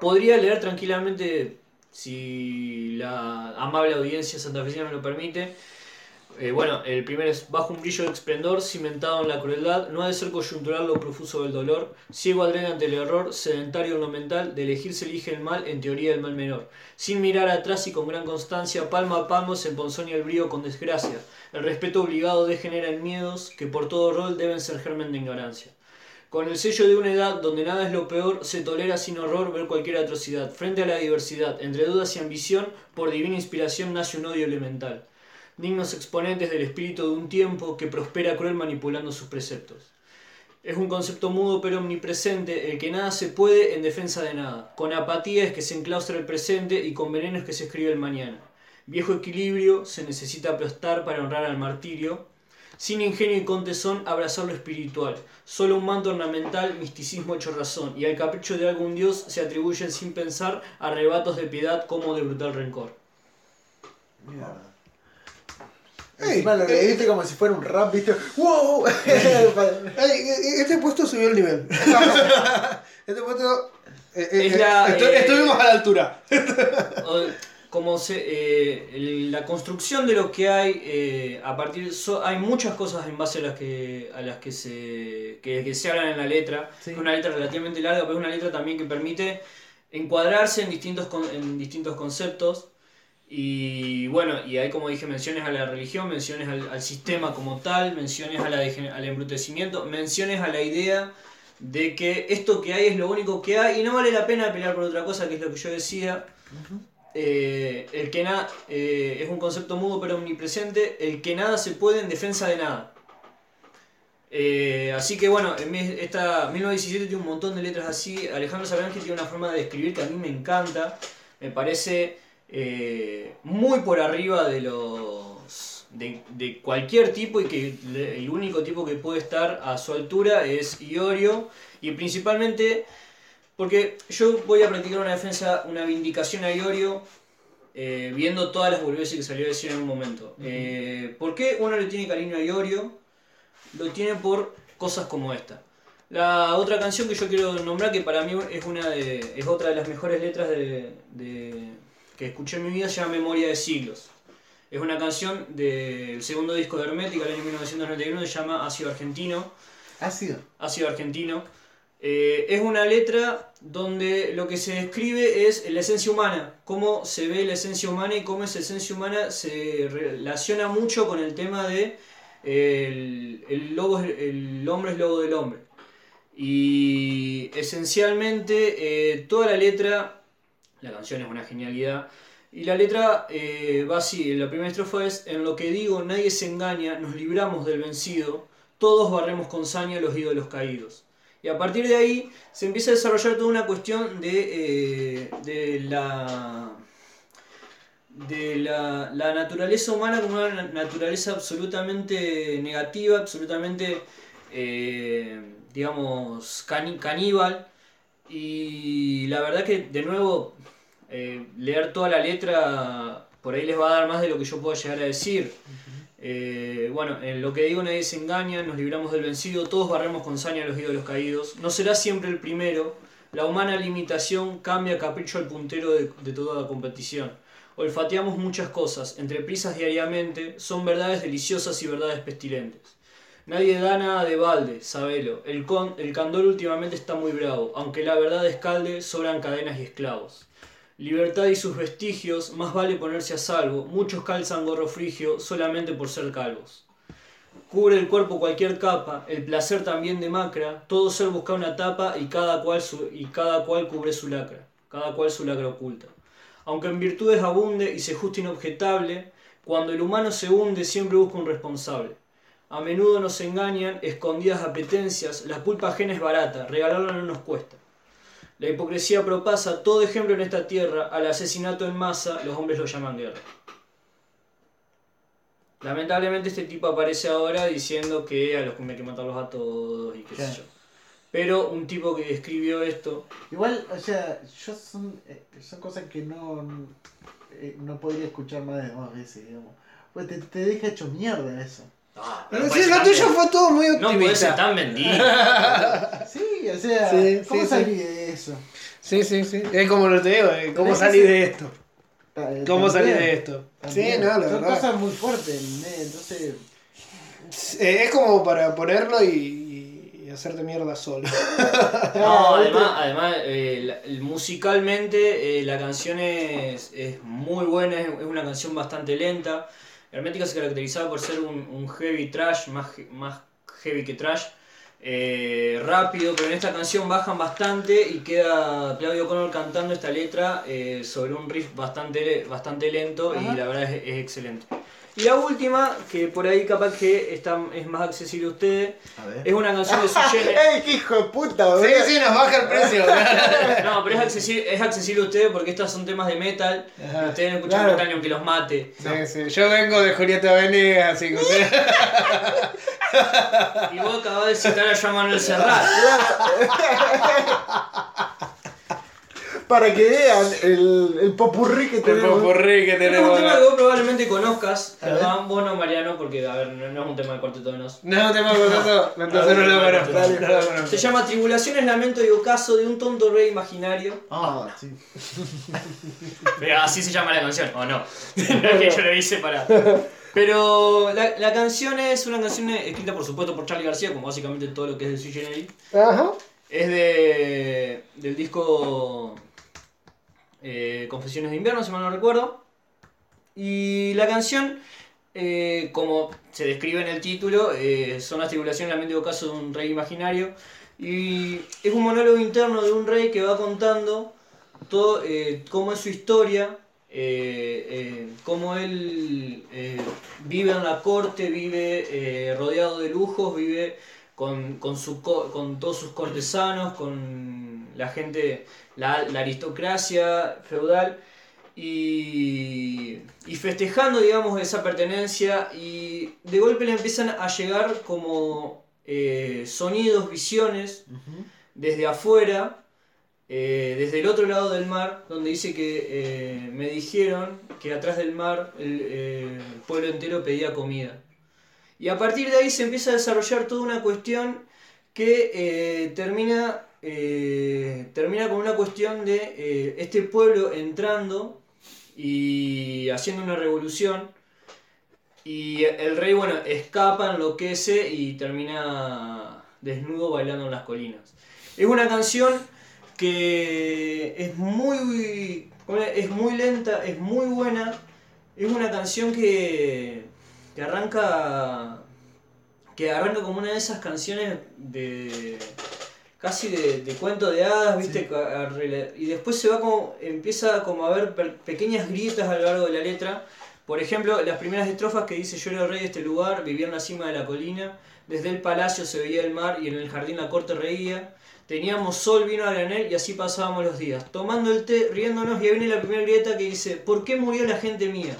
Speaker 2: podría leer tranquilamente si la amable audiencia santafesina me lo permite. Eh, bueno, el primero es bajo un brillo de esplendor, cimentado en la crueldad, no ha de ser coyuntural lo profuso del dolor, ciego adrede ante el error, sedentario en lo mental, de elegir se elige el mal, en teoría el mal menor. Sin mirar atrás y con gran constancia, palmo a palmo se emponzoña el brío con desgracia. El respeto obligado degenera en miedos que por todo rol deben ser germen de ignorancia. Con el sello de una edad donde nada es lo peor, se tolera sin horror ver cualquier atrocidad. Frente a la diversidad, entre dudas y ambición, por divina inspiración nace un odio elemental. Dignos exponentes del espíritu de un tiempo que prospera cruel manipulando sus preceptos. Es un concepto mudo pero omnipresente, el que nada se puede en defensa de nada. Con apatía es que se enclaustra el presente y con veneno es que se escribe el mañana. Viejo equilibrio se necesita aplastar para honrar al martirio. Sin ingenio y con tesón abrazar lo espiritual. Solo un manto ornamental, misticismo hecho razón. Y al capricho de algún dios se atribuyen sin pensar arrebatos de piedad como de brutal rencor.
Speaker 4: Mierda. Encima lo
Speaker 3: eh,
Speaker 4: leíste como si fuera un rap, ¿viste? ¡Wow!
Speaker 3: Eh, este puesto subió el nivel. este puesto. eh, eh,
Speaker 2: Es la,
Speaker 3: estu-
Speaker 2: eh,
Speaker 3: estuvimos a la altura.
Speaker 2: Como se, eh, la construcción de lo que hay eh, a partir so- hay muchas cosas en base a las que a las que se que, que se hablan en la letra
Speaker 3: Sí.
Speaker 2: es una letra relativamente larga pero es una letra también que permite encuadrarse en distintos con- en distintos conceptos y bueno y hay como dije menciones a la religión menciones al, al sistema como tal menciones a la al embrutecimiento menciones a la idea de que esto que hay es lo único que hay y no vale la pena pelear por otra cosa que es lo que yo decía eh, el que nada es un concepto mudo pero omnipresente. El que nada se puede en defensa de nada. Eh, así que bueno, en esta 1917 tiene un montón de letras así. Alejandro Sarange tiene una forma de escribir que a mí me encanta. Me parece eh, muy por arriba de los de, de cualquier tipo y que el único tipo que puede estar a su altura es Iorio y principalmente porque yo voy a practicar una defensa, una vindicación a Iorio, eh, viendo todas las boludeces que salió a decir en un momento. Eh, ¿Por qué uno le tiene cariño a Iorio? Lo tiene por cosas como esta. La otra canción que yo quiero nombrar, que para mí es, una de, es otra de las mejores letras de, de- que escuché en mi vida, se llama Memoria de Siglos. Es una canción del segundo disco de Hermética, del año 1991, se llama Ácido Argentino.
Speaker 4: Ácido.
Speaker 2: ácido argentino. Eh, es una letra donde lo que se describe es la esencia humana, cómo se ve la esencia humana y cómo esa esencia humana se relaciona mucho con el tema de eh, el, el lobo el hombre es lobo del hombre. Y esencialmente eh, toda la letra, la canción es una genialidad, y la letra eh, va así, la primera estrofa es, en lo que digo nadie se engaña, nos libramos del vencido, todos barremos con saña los ídolos caídos. Y a partir de ahí se empieza a desarrollar toda una cuestión de, eh, de la de la, naturaleza humana como una naturaleza absolutamente negativa, absolutamente, eh, digamos, caníbal. Y la verdad que, de nuevo, eh, leer toda la letra por ahí les va a dar más de lo que yo pueda llegar a decir. Eh, bueno, en lo que digo nadie se engaña, nos libramos del vencido, todos barremos con saña los ídolos caídos. No será siempre el primero, la humana limitación cambia capricho al puntero de, de toda competición. Olfateamos muchas cosas, entre prisas diariamente, son verdades deliciosas y verdades pestilentes. Nadie da nada de balde, sabelo. El, con, el candor últimamente está muy bravo, aunque la verdad escalde, sobran cadenas y esclavos. Libertad y sus vestigios, más vale ponerse a salvo. Muchos calzan gorro frigio solamente por ser calvos. Cubre el cuerpo cualquier capa, el placer también demacra, todo ser busca una tapa y cada cual, y cada cual cubre su lacra, cada cual su lacra oculta. Aunque en virtudes abunde y se juste inobjetable, cuando el humano se hunde siempre busca un responsable. A menudo nos engañan, escondidas apetencias, la culpa ajena es barata, regalarla no nos cuesta. La hipocresía propasa todo ejemplo en esta tierra, al asesinato en masa los hombres lo llaman guerra. Lamentablemente este tipo aparece ahora diciendo que a los que hay que matarlos a todos y qué sé
Speaker 4: Claro.
Speaker 2: yo. Pero un tipo que escribió esto,
Speaker 4: Igual, o sea, yo son, eh, son cosas que no, eh, no podría escuchar más de dos veces, digamos. Pues te, te deja hecho mierda eso.
Speaker 1: Ah,
Speaker 3: Pero
Speaker 1: no
Speaker 3: sí,
Speaker 1: puede
Speaker 3: lo tuyo fue todo muy
Speaker 1: No puede ser
Speaker 3: optimista.
Speaker 1: tan vendido.
Speaker 4: Sí, o sea,
Speaker 3: Sí,
Speaker 4: ¿cómo
Speaker 3: sí,
Speaker 4: salí de eso?
Speaker 3: Sí, sí, sí. Es como lo te digo, eh, ¿cómo
Speaker 4: Tenés
Speaker 3: salí
Speaker 4: que
Speaker 3: de esto? ¿Cómo salí
Speaker 4: también,
Speaker 3: de esto?
Speaker 4: también.
Speaker 3: Sí, no, la
Speaker 4: Son
Speaker 3: verdad.
Speaker 4: cosas muy fuertes, ¿entendés? entonces...
Speaker 3: Eh, Es como para ponerlo y, y hacerte mierda solo.
Speaker 2: No,
Speaker 4: Ah,
Speaker 2: además, además eh, musicalmente eh, la canción es, es muy buena, es, es una canción bastante lenta. Hermética se caracterizaba por ser un, un heavy trash, más, más heavy que trash, eh, rápido, pero en esta canción bajan bastante y queda Claudio Connor cantando esta letra eh, sobre un riff bastante, bastante lento y la verdad es, es excelente. Y la última, que por ahí capaz que está, es más accesible a ustedes,
Speaker 4: A ver.
Speaker 2: es una canción de su.
Speaker 4: ¡Ey, qué hijo de puta, boludo!
Speaker 3: Sí, sí, nos baja el precio.
Speaker 2: No, pero es accesible, es accesible a ustedes porque estos son temas de metal. Y ustedes no escuchan
Speaker 4: claro.
Speaker 2: metal ni aunque los mate.
Speaker 3: Sí, sí. Yo vengo de Julieta Venegas, así que usted...
Speaker 2: Y vos acabás de citar a Jean Manuel Serrat.
Speaker 4: Para que vean el, el popurrí que
Speaker 3: El
Speaker 4: tenemos.
Speaker 3: popurrí que
Speaker 2: Pero es un
Speaker 3: tenemos.
Speaker 2: tema que vos probablemente conozcas. Perdón, vos no, Mariano, porque a ver, no, no es un tema de cuarteto de nos.
Speaker 3: No, te pongo eso. Entonces no lo conozco.
Speaker 4: Dale,
Speaker 3: No lo conozco.
Speaker 2: Se llama Tribulaciones, Lamento y Ocaso de un tonto rey imaginario.
Speaker 4: Ah, sí.
Speaker 2: Pero así se llama la canción, ¿o no? no es que yo lo hice para. Pero la, la canción es una canción escrita, por supuesto, por Charlie García, como básicamente todo lo que es de Sui Generis.
Speaker 3: Ajá.
Speaker 2: Es de, del disco eh, Confesiones de Invierno, si mal no recuerdo. Y la canción, eh, como se describe en el título, eh, son las tribulaciones, lamento y ocaso de un rey imaginario. Y es un monólogo interno de un rey que va contando todo, eh, cómo es su historia, cómo él vive en la corte, vive rodeado de lujos, vive con, con, su, co- con todos sus cortesanos, con la gente, la, la aristocracia feudal y, y festejando, digamos, esa pertenencia y de golpe le empiezan a llegar como eh, sonidos, visiones desde afuera, eh, desde el otro lado del mar, donde dice que eh, me dijeron que atrás del mar el, eh, el pueblo entero pedía comida. Y a partir de ahí se empieza a desarrollar toda una cuestión que eh, termina, eh, termina con una cuestión de eh, este pueblo entrando y haciendo una revolución. Y el rey, bueno, escapa, enloquece y termina desnudo bailando en las colinas. Es una canción que es muy, es muy lenta, es muy buena. Es una canción que, que arranca que arranca como una de esas canciones de casi de, de cuento de hadas, ¿viste? Y después se va como empieza como a ver pequeñas grietas a lo largo de la letra. Por ejemplo, las primeras estrofas que dice yo era el rey de este lugar, vivía en la cima de la colina, desde el palacio se veía el mar y en el jardín la corte reía. Teníamos sol, vino a granel y así pasábamos los días, tomando el té, riéndonos y ahí viene la primera grieta que dice, ¿por qué murió la gente mía?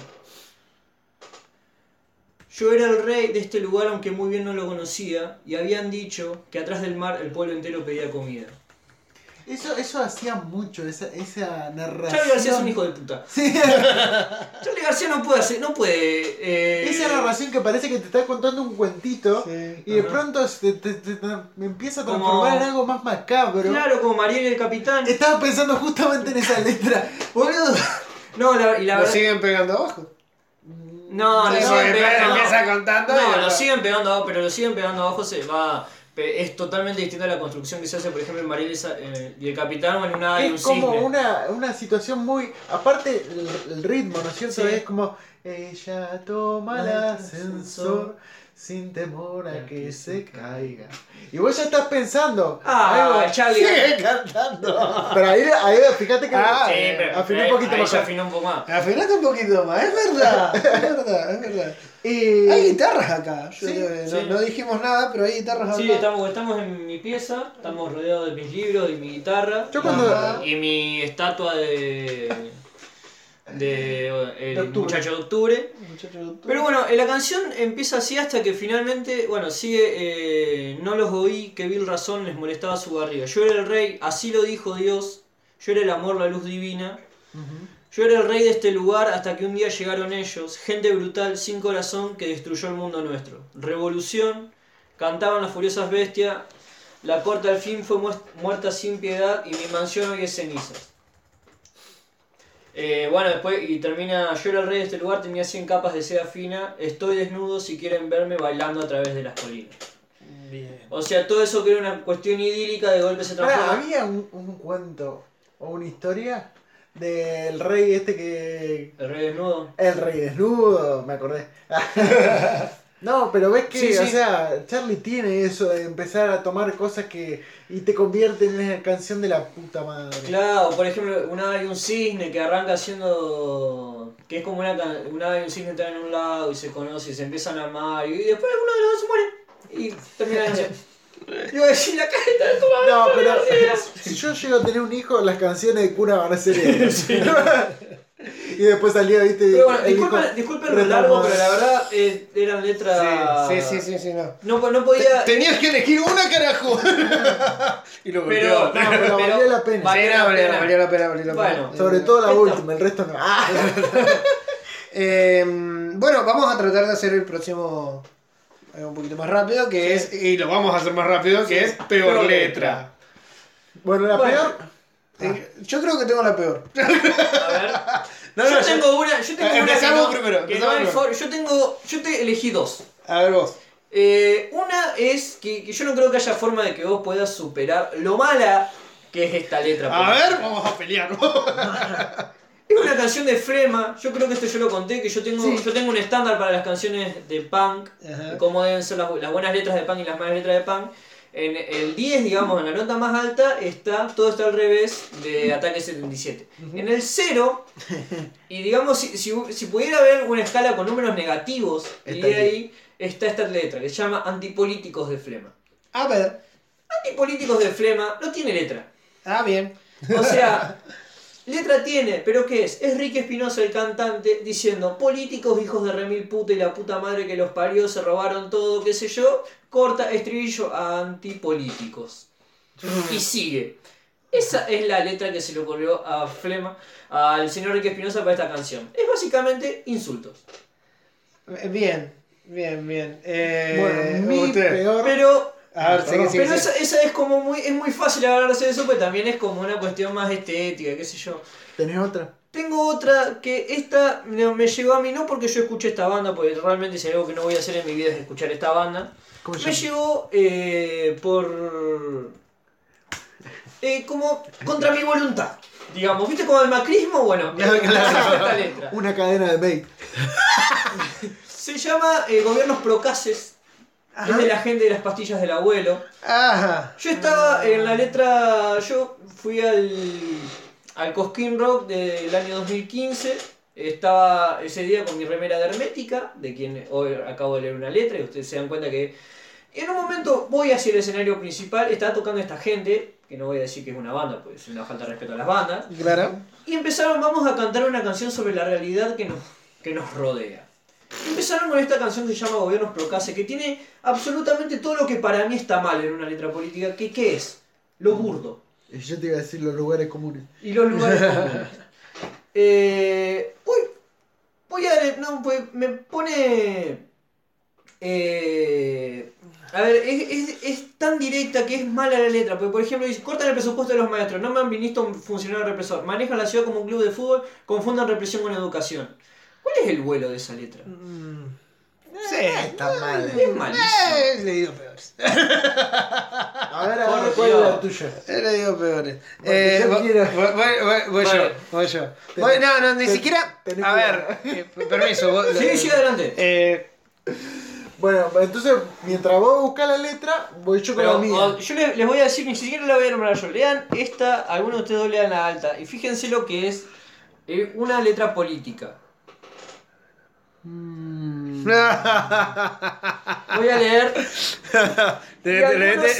Speaker 2: Yo era el rey de este lugar aunque muy bien no lo conocía y habían dicho que atrás del mar el pueblo entero pedía comida.
Speaker 4: Eso, eso hacía mucho, esa, esa narración.
Speaker 2: Charlie García es un hijo de puta.
Speaker 4: Sí,
Speaker 2: Charlie García no puede hacer, no puede... eh,
Speaker 4: esa narración que parece que te está contando un cuentito
Speaker 3: Sí.
Speaker 4: y de pronto te, te- te- me empieza a
Speaker 2: Como-
Speaker 4: transformar en algo más macabro.
Speaker 2: Claro, como Mariel el capitán.
Speaker 4: Estaba pensando justamente en esa letra. Boludo.
Speaker 2: No, la, y la
Speaker 3: Lo
Speaker 2: verdad...
Speaker 3: siguen pegando abajo.
Speaker 2: No, lo
Speaker 3: Sí,
Speaker 2: siguen pegando
Speaker 3: empieza
Speaker 2: abajo.
Speaker 3: contando
Speaker 2: No,
Speaker 3: y-
Speaker 2: lo siguen pegando abajo, pero lo siguen pegando abajo se va... Es totalmente distinta a la construcción que se hace, por ejemplo, en Mariel esa- eh, y el capitán o en una hay un
Speaker 4: es como
Speaker 2: cisne.
Speaker 4: una, una situación muy. Aparte, el, el ritmo, ¿no es cierto?
Speaker 2: Sí.
Speaker 4: Es como. Ella toma el ascensor sin temor a que se caiga. Y vos ya estás pensando.
Speaker 2: Ah, Charlie.
Speaker 4: Sigue cantando. Pero ahí, ahí fíjate que.
Speaker 3: Ah,
Speaker 2: Sí,
Speaker 3: eh,
Speaker 2: pero
Speaker 4: afinó un poquito
Speaker 2: ahí
Speaker 4: más.
Speaker 2: afinó un poco más.
Speaker 3: Afinaste un poquito más, es verdad. Es verdad, es verdad.
Speaker 4: Y-
Speaker 3: Hay guitarras acá. Yo
Speaker 4: Sí,
Speaker 3: no,
Speaker 2: sí.
Speaker 3: no dijimos nada, pero hay guitarras acá.
Speaker 2: Sí, estamos, estamos en mi pieza, estamos rodeados de mis libros y mi guitarra.
Speaker 4: Yo cuando.
Speaker 2: Y mi estatua de. De
Speaker 3: De
Speaker 2: El muchacho de octubre.
Speaker 3: Muchacho de octubre.
Speaker 2: Pero bueno, eh, la canción empieza así hasta que finalmente, bueno, sigue, eh, no los oí, que vil razón les molestaba su barriga. Yo era el rey, así lo dijo Dios, yo era el amor, la luz divina. Yo era el rey de este lugar hasta que un día llegaron ellos, gente brutal, sin corazón, que destruyó el mundo nuestro. Revolución, cantaban las furiosas bestias, la corte al fin fue muerta sin piedad y mi mansión hoy es cenizas. Eh, bueno, después, y termina, yo era el rey de este lugar, tenía 100 capas de seda fina, estoy desnudo si quieren verme bailando a través de las colinas.
Speaker 3: Bien.
Speaker 2: O sea, todo eso que era una cuestión idílica, de golpe se transforma...
Speaker 4: había un, un cuento o una historia del rey este que.
Speaker 2: El rey desnudo.
Speaker 4: El rey desnudo, me acordé. No, pero ves que,
Speaker 2: Sí, sí.
Speaker 4: o sea, Charlie tiene eso de empezar a tomar cosas que. y te convierten en la canción de la puta madre.
Speaker 2: Claro, por ejemplo, una hay un cisne que arranca haciendo. que es como una, una ave y un cisne están en un lado y se conocen y se empiezan a amar y después uno de los dos se muere y termina la canción. Yo decir la careta de tu madre.
Speaker 4: No, pero si yo llego a tener un hijo, las canciones de cuna van a ser esas. y después salía, viste.
Speaker 2: Pero bueno, disculpen, disculpen lo largo, pero la verdad eh, eran letras.
Speaker 3: Sí, sí, sí, sí, no.
Speaker 2: No, no podía.
Speaker 3: Tenías que elegir una, carajo. y lo
Speaker 2: Pero.
Speaker 4: No, pero valió la pena.
Speaker 2: Valió
Speaker 3: Sí,
Speaker 2: la pena.
Speaker 3: valió la pena, valió la
Speaker 2: Bueno,
Speaker 3: pena.
Speaker 4: Sobre todo la
Speaker 2: Esta-
Speaker 4: última, el resto no. ¡Ah!
Speaker 3: Eh, bueno, vamos a tratar de hacer el próximo eh, un poquito más rápido, que es, y lo vamos a hacer más rápido, que
Speaker 2: Sí.
Speaker 3: es peor,
Speaker 2: Peor
Speaker 3: letra.
Speaker 4: Bueno, la
Speaker 2: Bueno.
Speaker 4: peor.
Speaker 3: Eh, yo creo que tengo la peor.
Speaker 2: A ver.
Speaker 3: No,
Speaker 2: yo
Speaker 3: no, yo-
Speaker 2: tengo una. Yo tengo una. que
Speaker 3: Empezamos
Speaker 2: no-
Speaker 3: primero,
Speaker 2: que
Speaker 3: empezamos
Speaker 2: no hay
Speaker 3: primero.
Speaker 2: for- yo tengo. Yo te elegí dos.
Speaker 3: A ver vos.
Speaker 2: Eh, una es que, que yo no creo que haya forma de que vos puedas superar lo mala que es esta letra.
Speaker 3: A
Speaker 2: porque
Speaker 3: ver, vamos a pelear.
Speaker 2: Es una canción de Flema, yo creo que esto yo lo conté, que yo tengo,
Speaker 3: Sí.
Speaker 2: yo tengo un estándar para las canciones de punk,
Speaker 3: Ajá.
Speaker 2: de cómo deben ser las, las buenas letras de punk y las malas letras de punk. En el 10, digamos, en la nota más alta, está todo está al revés de Ataque 77. En el 0, y digamos, si, si, si pudiera haber una escala con números negativos, y de ahí está esta letra, que se llama Antipolíticos de Flema.
Speaker 3: A ver.
Speaker 2: Antipolíticos de Flema no tiene letra.
Speaker 3: Ah, bien.
Speaker 2: O sea, letra tiene, pero ¿qué es? Es Ricky Espinosa, el cantante, diciendo, políticos, hijos de remil puta y la puta madre que los parió, se robaron todo, qué sé yo, corta estribillo a antipolíticos. Y sigue. Esa es la letra que se le ocurrió a Flema, al señor Ricky Espinosa para esta canción. Es básicamente insultos.
Speaker 3: Eh, Bien, bien, bien. Eh,
Speaker 4: Bueno, mi
Speaker 3: usted.
Speaker 4: peor.
Speaker 2: Pero
Speaker 3: A ver,
Speaker 2: Pero esa, esa es como muy, es muy fácil hablarse de eso, pero también es como una cuestión más estética, qué sé yo.
Speaker 4: ¿Tenés otra?
Speaker 2: Tengo otra que esta no, me llegó a mí no porque yo escuché esta banda, porque realmente si hay algo que no voy a hacer en mi vida es escuchar esta banda.
Speaker 4: ¿Cómo se
Speaker 2: Me llegó eh, por... eh, como contra mi voluntad. Digamos, ¿viste como el macrismo? Bueno,
Speaker 4: Claro, claro.
Speaker 2: esta letra.
Speaker 4: Una cadena de mail.
Speaker 2: Se llama eh, Gobiernos Procaces. Es de la gente de las pastillas del abuelo.
Speaker 3: Ajá.
Speaker 2: Yo estaba en la letra, yo fui al, al Cosquín Rock del año 2015, estaba ese día con mi remera de Hermética, de quien hoy acabo de leer una letra, y ustedes se dan cuenta que en un momento voy hacia el escenario principal, estaba tocando esta gente, que no voy a decir que es una banda, pues es una falta de respeto a las bandas,
Speaker 3: Claro.
Speaker 2: y empezaron, vamos a cantar una canción sobre la realidad que nos, que nos rodea. Empezaron con esta canción que se llama Gobiernos Procase, que tiene absolutamente todo lo que para mí está mal en una letra política, que ¿qué es? Lo burdo
Speaker 4: Y yo te iba a decir los lugares comunes.
Speaker 2: y los lugares comunes. Eh, uy, voy a... No, pues me pone... eh, a ver, es, es- es tan directa que es mala la letra. Porque, por ejemplo, dice, cortan el presupuesto de los maestros, no me han visto un funcionario represor, manejan la ciudad como un club de fútbol, confundan represión con educación. ¿Cuál es el vuelo de esa letra?
Speaker 3: Sí.
Speaker 4: Está mal.
Speaker 2: Es malísimo.
Speaker 3: Eh, he leído peores.
Speaker 4: A ver, a ver,
Speaker 2: Por
Speaker 4: ¿cuál es la tuya?
Speaker 3: He leído peores.
Speaker 4: Bueno,
Speaker 3: Eh,
Speaker 4: yo
Speaker 3: voy,
Speaker 4: quiero-
Speaker 3: voy- voy- voy- voy yo, voy yo.
Speaker 4: Ten-
Speaker 3: Voy- no, no, ni
Speaker 4: ten-
Speaker 3: siquiera.
Speaker 4: ten
Speaker 3: A ver, eh, permiso. vos-
Speaker 2: Sí, sí, adelante.
Speaker 3: Eh,
Speaker 4: Bueno, entonces, mientras vos buscas la letra, voy yo con
Speaker 2: Pero,
Speaker 4: la mía.
Speaker 2: o- yo les, les voy a decir, ni siquiera la voy a nombrar yo. Lean esta, algunos de ustedes dos lean la alta. Y fíjense lo que es eh, una letra política. Voy a leer.
Speaker 3: Te-
Speaker 2: algunos-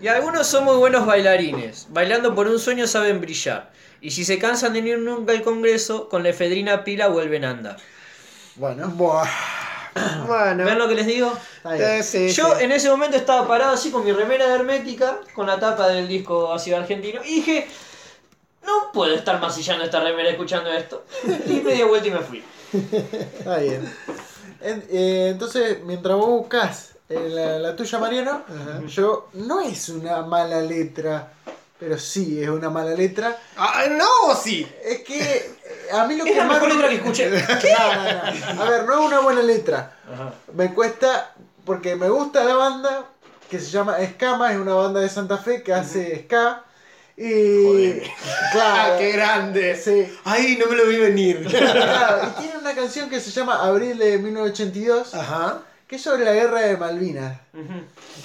Speaker 2: Y algunos son muy buenos bailarines. Bailando por un sueño saben brillar. Y si se cansan de ir nunca al Congreso, con la efedrina pila vuelven a andar.
Speaker 4: Bueno,
Speaker 3: Buah. Bueno.
Speaker 2: ¿Ven lo que les digo?
Speaker 3: Eh, sí,
Speaker 2: Yo
Speaker 3: sí.
Speaker 2: en ese momento estaba parado así con mi remera de hermética, con la tapa del disco así argentino, y dije, no puedo estar masillando esta remera escuchando esto. Y me di vuelta y me fui.
Speaker 4: Está bien. En- eh, entonces, mientras vos buscas eh, la, la tuya, Mariano, yo no es una mala letra, pero sí es una mala letra.
Speaker 3: Ah, no, sí.
Speaker 4: Es que eh, a mí lo
Speaker 2: Es
Speaker 4: que
Speaker 2: la
Speaker 4: más
Speaker 2: mejor letra que escuché.
Speaker 4: No, no, no. A ver, no es una buena letra. Me cuesta, porque me gusta la banda que se llama Escama, es una banda de Santa Fe que hace ska. Y. Claro.
Speaker 3: Ah, qué grande.
Speaker 4: Sí.
Speaker 3: Ay, no me lo vi venir.
Speaker 4: Claro, y tiene una canción que se llama Abril de 1982,
Speaker 3: Ajá.
Speaker 4: que es sobre la guerra de Malvinas.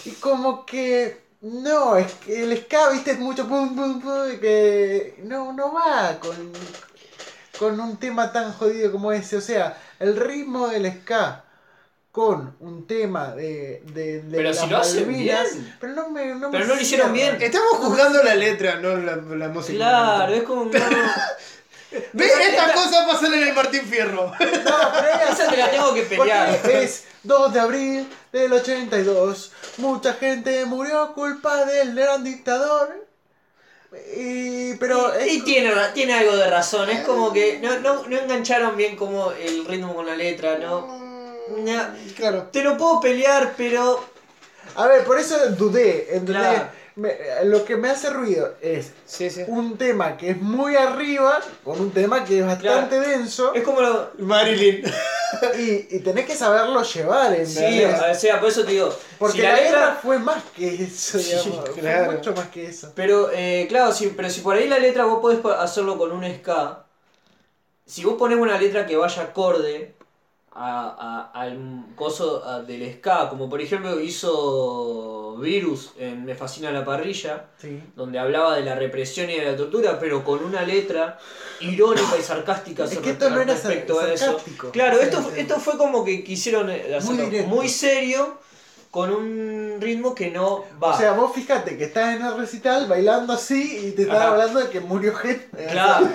Speaker 4: Y como que. No, es que el ska, viste, es mucho pum pum pum, que no, no va con, con un tema tan jodido como ese. O sea, el ritmo del ska con un tema de, de, de
Speaker 2: Pero
Speaker 4: las
Speaker 2: si lo hacen
Speaker 4: Malvinas,
Speaker 2: bien.
Speaker 4: Pero no me, no me
Speaker 2: Pero no lo hicieron bien.
Speaker 3: Estamos juzgando la letra, no la, la música.
Speaker 2: Claro, es como... no,
Speaker 3: ¿Ves? Estas cosas pasan en el Martín Fierro.
Speaker 4: No, pero
Speaker 2: Esa te la tengo que pelear.
Speaker 4: Porque es 2 de abril del 82. Mucha gente murió a culpa del gran dictador. Y, pero
Speaker 2: y, y
Speaker 4: es-
Speaker 2: tiene, ra- tiene algo de razón, es como que no, no, no engancharon bien como el ritmo con la letra, ¿no? No.
Speaker 3: Claro.
Speaker 2: Te lo puedo pelear, pero...
Speaker 4: A ver, por eso dudé. ¿entendés?
Speaker 2: Claro.
Speaker 4: Me- lo que me hace ruido es
Speaker 3: Sí, sí.
Speaker 4: un tema que es muy arriba con un tema que es bastante denso
Speaker 2: Es como lo...
Speaker 3: Marilyn.
Speaker 4: y, y tenés que saberlo llevar.
Speaker 2: Sí,
Speaker 4: ¿entendés?
Speaker 2: o sea, por eso te digo,
Speaker 4: Porque
Speaker 2: si
Speaker 4: la,
Speaker 2: la
Speaker 4: guerra
Speaker 2: letra...
Speaker 4: fue más que eso,
Speaker 3: Sí,
Speaker 4: digamos. Fue mucho más que eso.
Speaker 2: Pero, eh, claro, sí, pero si por ahí la letra vos podés hacerlo con un ska, si vos ponés una letra que vaya acorde a, a- al coso a- del ska, como por ejemplo hizo Virus en Me Fascina la Parrilla,
Speaker 4: Sí.
Speaker 2: donde hablaba de la represión y de la tortura, pero con una letra irónica y sarcástica
Speaker 4: Es
Speaker 2: sobre-
Speaker 4: que esto no era
Speaker 2: respecto a eso. Claro,
Speaker 4: Sí,
Speaker 2: esto,
Speaker 4: sí.
Speaker 2: esto fue como que quisieron eh, hacerlo muy serio, con un ritmo que no va.
Speaker 4: O sea, vos fíjate que estás en el recital bailando así y te están
Speaker 2: Ajá.
Speaker 4: hablando de que murió gente.
Speaker 2: Claro.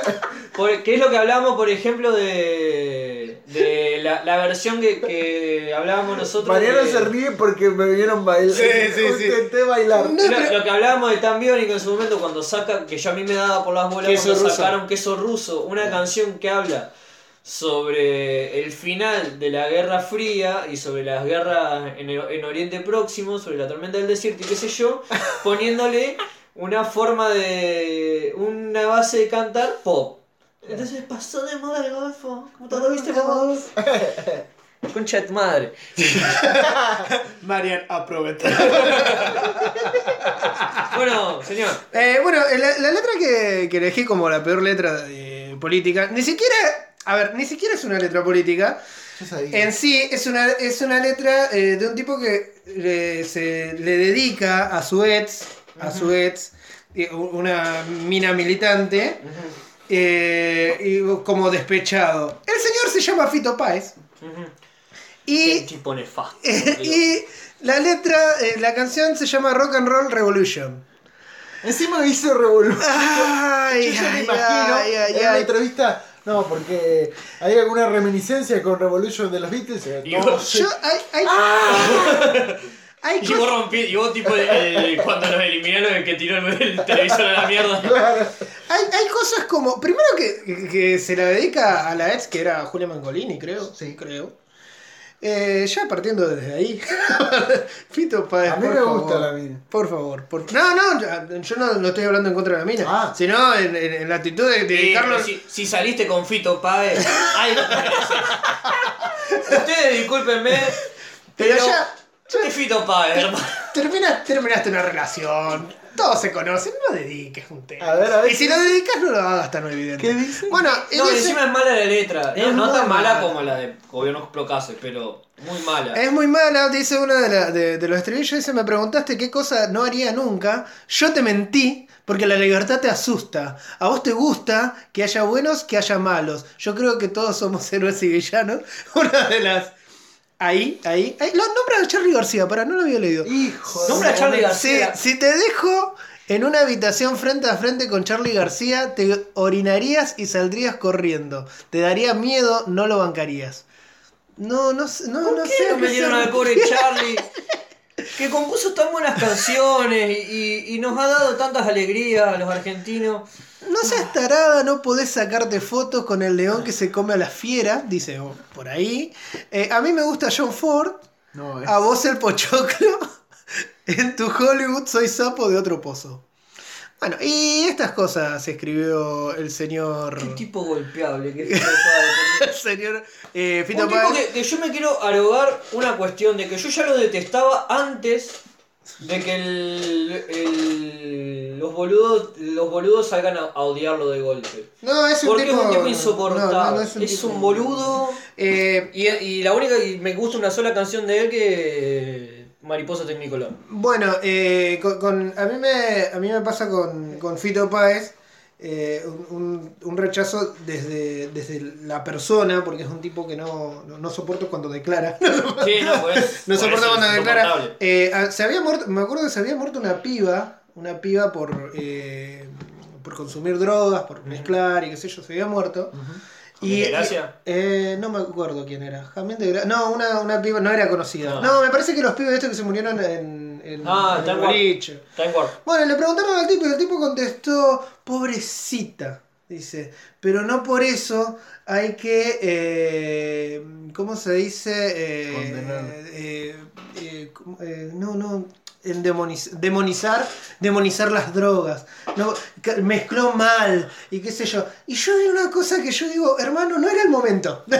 Speaker 2: Por- ¿Qué es lo que hablábamos, por ejemplo, de, de la, la versión que, que hablábamos nosotros?
Speaker 4: Mariano
Speaker 2: de-
Speaker 4: se ríe porque me vieron bailar.
Speaker 3: Sí, sí, sí.
Speaker 4: Intenté bailar.
Speaker 2: Lo, lo que hablábamos de Tan Biónico en su momento, cuando saca, que yo a mí me daba por las bolas
Speaker 3: Queso
Speaker 2: cuando
Speaker 3: ruso.
Speaker 2: sacaron Queso Ruso, una canción que habla sobre el final de la Guerra Fría y sobre las guerras en, el- en Oriente Próximo, sobre la tormenta del desierto y qué sé yo, poniéndole una forma de. una base de cantar pop. Entonces pasó de moda el golfo, como todo lo viste vos. Concha de tu madre.
Speaker 3: Marian, aprovecha.
Speaker 2: Bueno, señor.
Speaker 3: Eh, bueno, la, la letra que, que elegí como la peor letra de política, ni siquiera, a ver, ni siquiera es una letra política. En sí es una, es una letra eh, de un tipo que le, se, le dedica a su ex, a su ex, eh, una mina militante, eh, y como despechado. El señor se llama Fito Páez.
Speaker 2: Qué
Speaker 3: Y,
Speaker 2: tipo nefasto.
Speaker 3: y la letra, eh, la canción se llama Rock and Roll Revolution.
Speaker 4: Encima hizo revolución.
Speaker 3: Ay,
Speaker 4: Yo ya me imagino
Speaker 3: ay,
Speaker 4: en
Speaker 3: ay.
Speaker 4: entrevista. No, porque hay alguna reminiscencia con Revolution de los Beatles. eh,
Speaker 2: Y
Speaker 4: no
Speaker 2: vos-.
Speaker 3: Yo, hay, hay, hay
Speaker 2: Y vos rompí, y vos tipo el- cuando nos eliminaron el que tiró el, el televisor a la mierda.
Speaker 4: Claro.
Speaker 3: Hay, hay cosas como. Primero que, que- que se la dedica a la ex, que era Julia Mangolini, creo. Sí, creo. Eh, ya partiendo desde ahí. Fito Páez,
Speaker 4: A mí
Speaker 3: por
Speaker 4: me
Speaker 3: favor.
Speaker 4: gusta la mina.
Speaker 3: Por favor. por- No, no, ya- yo no, no estoy hablando en contra de la mina.
Speaker 4: Ah.
Speaker 3: Sino en, en- en la actitud de
Speaker 2: Sí,
Speaker 3: dedicarlo.
Speaker 2: pero si, si saliste con Fito Páez, algo mereces. Ustedes discúlpenme,
Speaker 3: Pero
Speaker 2: pero
Speaker 3: ya-
Speaker 2: es Fito Páez, hermano.
Speaker 3: Termina- terminaste una relación. Todos se conocen, no dediques un tema.
Speaker 4: A ver, a ver.
Speaker 3: Y si lo dedicas, no lo hagas tan evidente.
Speaker 4: ¿Qué dice?
Speaker 3: Bueno,
Speaker 2: No,
Speaker 3: dice-
Speaker 2: encima es mala la letra.
Speaker 3: Es
Speaker 2: No, tan mala
Speaker 3: mala.
Speaker 2: como la de Gobiernos Procaces, pero muy mala.
Speaker 3: Es muy mala, dice una de, la- de- de los estribillos, dice, me preguntaste qué cosa no haría nunca, yo te mentí porque la libertad te asusta, a vos te gusta que haya buenos, que haya malos, yo creo que todos somos héroes y villanos, una de las Ahí, ahí, ahí. Lo nombra a Charlie García, para, no lo había leído.
Speaker 4: Hijo
Speaker 2: Nombra a Charlie
Speaker 3: Si,
Speaker 2: García.
Speaker 3: si te dejo en una habitación frente a frente con Charlie García, te orinarías y saldrías corriendo. Te daría miedo, no lo bancarías. No, no, sé- no,
Speaker 2: ¿Por
Speaker 3: no
Speaker 2: qué
Speaker 3: sé.
Speaker 2: no me dieron al pobre. Charlie? Que compuso tan buenas canciones y, y- y nos ha dado tantas alegrías a los argentinos.
Speaker 3: No seas tarada, no podés sacarte fotos con el león que se come a la fiera, dice oh, por ahí. Eh, a mí me gusta John Ford,
Speaker 4: No, es-
Speaker 3: a vos el pochoclo. En tu Hollywood soy sapo de otro pozo. Bueno, y estas cosas escribió el señor.
Speaker 2: Qué tipo golpeable, Páez,
Speaker 3: El señor eh, Fito
Speaker 2: Un tipo que, que yo me quiero arogar una cuestión de que yo ya lo detestaba antes de que el- el- los, boludos, los boludos salgan a, a odiarlo de golpe.
Speaker 3: No, es un
Speaker 2: Porque
Speaker 3: tipo.
Speaker 2: es un tipo insoportable.
Speaker 3: no, no
Speaker 2: es
Speaker 3: tipo-
Speaker 2: un boludo.
Speaker 3: Eh,
Speaker 2: Y, y la única, y me gusta una sola canción de él que Mariposa Tecnicolor.
Speaker 3: Bueno, eh, con, con- a, mí me, a mí me pasa con, con Fito Páez eh, un, un- un rechazo desde, desde la persona, porque es un tipo que no, no, no soporto cuando declara.
Speaker 2: Sí, no, pues.
Speaker 3: no
Speaker 2: por
Speaker 3: soporto
Speaker 2: eso
Speaker 3: cuando
Speaker 2: es
Speaker 3: declara. Eh, ah, se había muerto, me acuerdo que se había muerto una piba, una piba por, eh, por consumir drogas, por mezclar y qué sé yo, se había muerto.
Speaker 2: ¿Jamín de Gracia?
Speaker 3: eh, no me acuerdo quién era. Jamín de Gracia. No, una, una piba, no era conocida.
Speaker 2: No.
Speaker 3: No, me parece que los pibes estos que se murieron en, en,
Speaker 2: Ah,
Speaker 3: en el
Speaker 2: Time Warp.
Speaker 3: Bueno, le preguntaron al tipo y el tipo contestó, pobrecita, dice, pero no por eso hay que, eh, ¿cómo se dice? Eh,
Speaker 4: Condenar.
Speaker 3: eh, eh. Eh, no, no, endemoniz- demonizar, demonizar las drogas. No, mezcló mal y qué sé yo. Y yo vi una cosa que yo digo, hermano, no era el momento.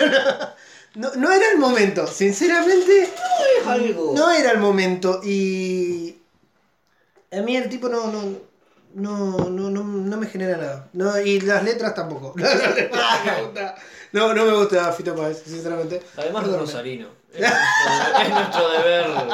Speaker 3: No, no era el momento, sinceramente.
Speaker 2: Es algo.
Speaker 3: No era el momento y a mí el tipo no no no, no, no, no me genera nada. No, y las letras tampoco. Las letras no me gusta. No, no me gusta Fito Páez, sinceramente.
Speaker 2: Además es
Speaker 3: Perdóname.
Speaker 2: rosarino. Es nuestro, es nuestro deber.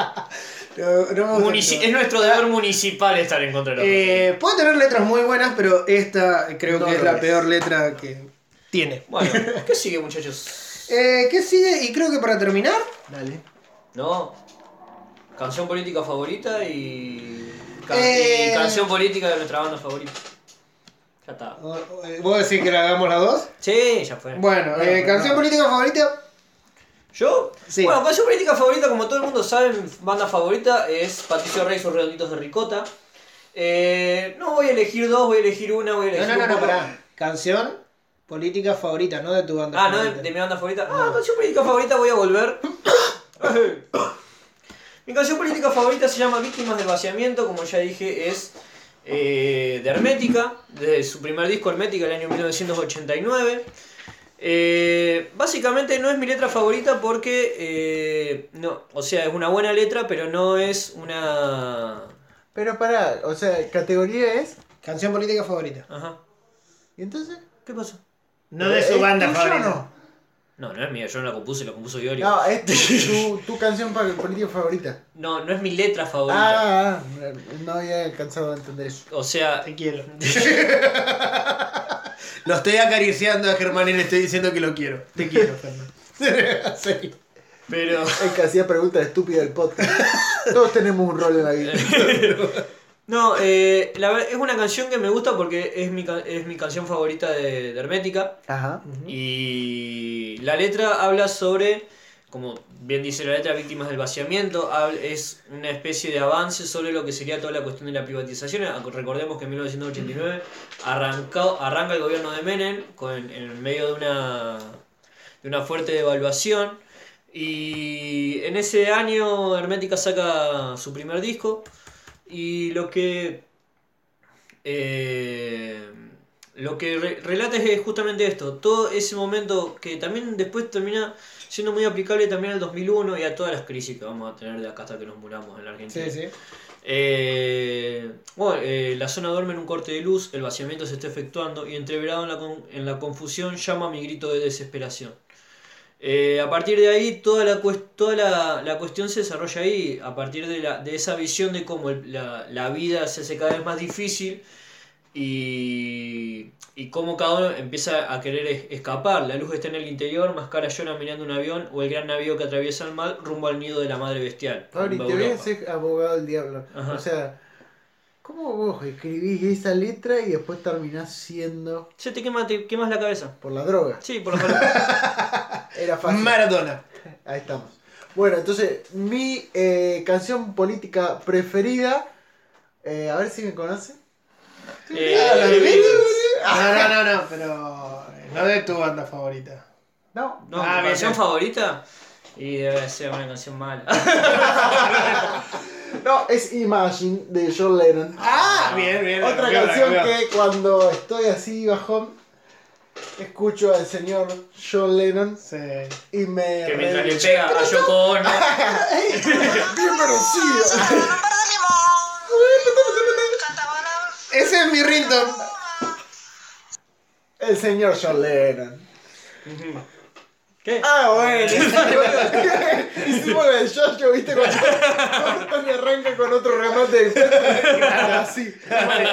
Speaker 3: No,
Speaker 2: munici- es nuestro deber municipal estar en contra de los
Speaker 3: Eh, puede tener letras muy buenas, pero esta creo
Speaker 4: No
Speaker 3: que es la
Speaker 4: es.
Speaker 3: peor letra que tiene.
Speaker 2: Bueno, ¿qué sigue, muchachos?
Speaker 3: Eh, ¿Qué sigue? Y creo que para terminar,
Speaker 4: Dale.
Speaker 2: ¿No? Canción política favorita y. ca-
Speaker 3: Eh.
Speaker 2: y canción política de nuestra banda favorita. Ya está.
Speaker 3: ¿vos decís que la hagamos las dos?
Speaker 2: Sí, ya fue.
Speaker 3: Bueno,
Speaker 4: Bueno,
Speaker 3: eh, canción
Speaker 4: no.
Speaker 3: política favorita.
Speaker 2: ¿Yo?
Speaker 3: Sí.
Speaker 2: Bueno, canción política favorita, como todo el mundo sabe, mi banda favorita es Patricio Rey y sus redonditos de ricota. Eh, no voy a elegir dos, voy a elegir una, voy a
Speaker 3: No,
Speaker 2: elegir
Speaker 3: no, no, no, pará. Canción política favorita, no de tu banda.
Speaker 2: Ah, no, de,
Speaker 3: favorita.
Speaker 2: de mi banda favorita. Ah, canción política favorita, voy a volver. mi canción política favorita se llama Víctimas del Vaciamiento, como ya dije, es eh, de Hermética, de su primer disco Hermética del año 1989. Eh, básicamente no es mi letra favorita porque, eh, no, o sea, es una buena letra, pero no es una...
Speaker 4: Pero pará, o sea, categoría es.
Speaker 3: Canción política favorita.
Speaker 2: Ajá.
Speaker 4: ¿Y entonces?
Speaker 2: ¿Qué pasó?
Speaker 3: No de
Speaker 4: ¿Es
Speaker 3: su banda favorita.
Speaker 4: no?
Speaker 2: No, no es mía, yo no la compuse, la compuso Iorio.
Speaker 4: No, es tu, tu, tu canción política favorita.
Speaker 2: No, no es mi letra favorita.
Speaker 4: Ah, ah, no había alcanzado a entender eso.
Speaker 2: O sea,
Speaker 3: Te quiero. lo estoy acariciando a Germán y le estoy diciendo que lo quiero. Te quiero, Fernando. Sí.
Speaker 2: pero...
Speaker 4: El que hacía preguntas estúpidas del podcast. Todos tenemos un rol en la vida.
Speaker 2: No, eh, la es una canción que me gusta porque es mi, es mi canción favorita de, de Hermética.
Speaker 4: Ajá.
Speaker 2: Y la letra habla sobre, como bien dice la letra, víctimas del vaciamiento. Es una especie de avance sobre lo que sería toda la cuestión de la privatización. Ah, Recordemos que en 1989 arrancó, arranca el gobierno de Menem en medio de una, de una fuerte devaluación. Y en ese año Hermética saca su primer disco. Y lo que. eh, lo que re- relata es justamente esto. Todo ese momento que también después termina siendo muy aplicable también al 2001 y a todas las crisis que vamos a tener de acá hasta que nos muramos en la Argentina.
Speaker 3: Sí, sí.
Speaker 2: Eh, bueno, eh, la zona duerme en un corte de luz, el vaciamiento se está efectuando y entreverado en la, con- en la confusión llama mi grito de desesperación. Eh, a partir de ahí, toda, la, toda la, la cuestión se desarrolla ahí, a partir de, la, de esa visión de cómo el- la, la vida se hace cada vez más difícil y, y y cómo cada uno empieza a querer es- escapar. La luz está en el interior, Mascara llora mirando un avión o el gran navío que atraviesa el mar rumbo al nido de la madre bestial.
Speaker 4: Fabri,
Speaker 2: rumbo
Speaker 4: te ser abogado del diablo.
Speaker 2: Ajá.
Speaker 4: O sea, ¿cómo vos escribís esa letra y después terminás siendo
Speaker 2: Se te quema, te quemas la cabeza.
Speaker 4: por la droga?
Speaker 2: Sí, por lo menos.
Speaker 4: Era fácil.
Speaker 3: Maradona.
Speaker 4: Ahí estamos. Bueno, entonces, mi eh, canción política preferida. eh, a ver si me conoce.
Speaker 2: Eh,
Speaker 3: Ah, la de
Speaker 2: eh,
Speaker 3: Beatles. No, no, no, no, pero no de tu banda favorita.
Speaker 4: No.
Speaker 2: No,
Speaker 3: Ah,
Speaker 2: ¿tu
Speaker 3: bien,
Speaker 2: canción favorita? Y debe ser una canción mala.
Speaker 4: No, es Imagine de John Lennon.
Speaker 3: Ah, bien, bien.
Speaker 4: Otra canción que cuando estoy así bajón, escucho al señor John Lennon
Speaker 3: Sí.
Speaker 4: y me.
Speaker 2: que mientras le pega a Yoko Ono.
Speaker 4: Bien merecido.
Speaker 3: Ese es mi ringtone.
Speaker 4: El señor John Lennon.
Speaker 2: ¿Qué?
Speaker 4: Ah, bueno. Hicimos la de Jojo, ¿viste? Cuando, cuando Tony arranca con otro remate. Así. Bueno,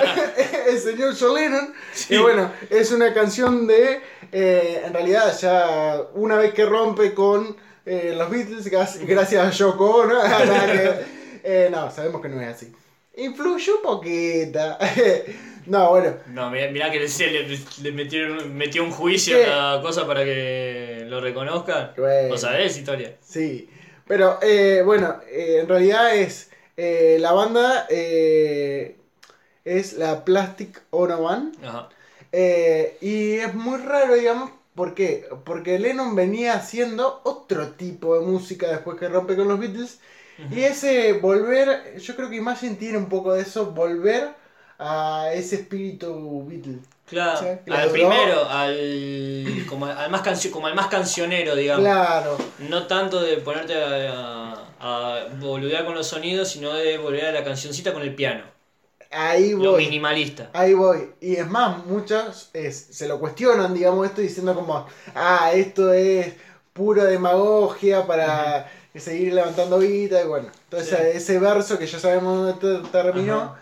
Speaker 4: el señor John Lennon. Y bueno, es una canción de. eh, en realidad, ya una vez que rompe con eh, los Beatles, gracias a Yoko que- eh, no, sabemos que no es así. Influyó poquita. no, bueno.
Speaker 2: No, mirá, mirá que le, le, metieron, metió un juicio
Speaker 4: ¿Qué?
Speaker 2: a la cosa para que lo reconozcan.
Speaker 4: Bueno.
Speaker 2: ¿Lo sabés, historia?
Speaker 4: Sí, pero eh, bueno, eh, en realidad es eh, la banda eh, es la Plastic Ono One
Speaker 2: Ajá.
Speaker 4: y es muy raro, digamos, ¿por qué? Porque Lennon venía haciendo otro tipo de música después que rompe con los Beatles y ese volver, yo creo que Imagine tiene un poco de eso, volver a ese espíritu Beatle.
Speaker 2: Claro,
Speaker 4: Sí,
Speaker 2: al primero, al, como, al más cancio, como al más cancionero, digamos.
Speaker 4: Claro,
Speaker 2: No tanto de ponerte a, a, a boludear con los sonidos, sino de volver a la cancioncita con el piano.
Speaker 4: ahí
Speaker 2: Lo
Speaker 4: voy.
Speaker 2: minimalista.
Speaker 4: Ahí voy. Y es más, muchos es- se lo cuestionan, digamos, esto diciendo como, ah, esto es pura demagogia para seguir levantando guita. Y bueno, entonces
Speaker 2: Sí.
Speaker 4: ese verso que ya sabemos dónde te- terminó.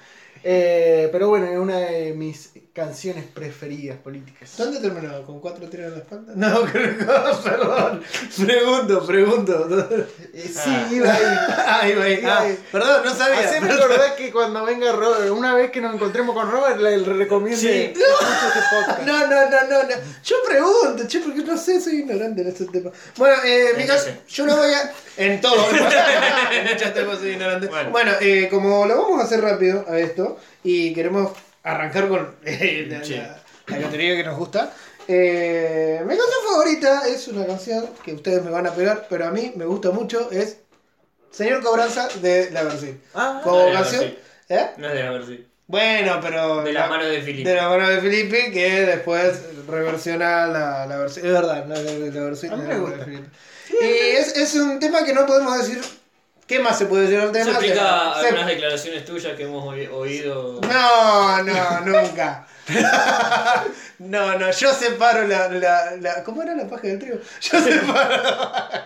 Speaker 4: Eh, pero bueno, es una de mis canciones preferidas políticas.
Speaker 3: ¿Dónde terminó? ¿Con cuatro tiros en la espalda? No, creo que perdón. Pregunto, pregunto.
Speaker 4: Eh, sí, iba ahí.
Speaker 3: Ahí va, ahí.
Speaker 4: Iba
Speaker 3: Ah,
Speaker 4: ahí.
Speaker 3: perdón, no sabía.
Speaker 4: Haceme acordar que cuando venga Robert, una vez que nos encontremos con Robert, le le recomiende
Speaker 2: Sí.
Speaker 4: este.
Speaker 3: No, no, no, no, no. Yo pregunto, che, porque no sé, soy ignorante en este tema. Bueno, eh, mi caso, yo no voy a. En todo, en muchos- en muchos temas soy ignorante. Bueno,
Speaker 2: Bueno.
Speaker 3: eh, como lo vamos a hacer rápido a esto y queremos arrancar con eh, la,
Speaker 2: Sí.
Speaker 3: la- la categoría que nos gusta. eh, mi canción favorita es una canción que ustedes me van a pegar, pero a mí me gusta mucho. Es Señor Cobranza de La Versi.
Speaker 4: Ah,
Speaker 3: Como
Speaker 2: La
Speaker 3: canción.
Speaker 2: Versi.
Speaker 3: ¿Eh?
Speaker 2: No es de la versión.
Speaker 3: Bueno, pero.
Speaker 2: De las manos de Filipe.
Speaker 3: De la mano de Felipe, que después reversiona la, la versión. Es verdad, la, la- la versión
Speaker 4: A mí
Speaker 3: de la de Felipe. Y es, es un tema que no podemos decir. ¿Qué más se puede decir al tema?
Speaker 2: Eso explica
Speaker 3: Se-
Speaker 2: algunas declaraciones tuyas que hemos oído.
Speaker 3: No, no, nunca. no, no, yo separo la, la, la- ¿Cómo era la paja del trigo? Yo separo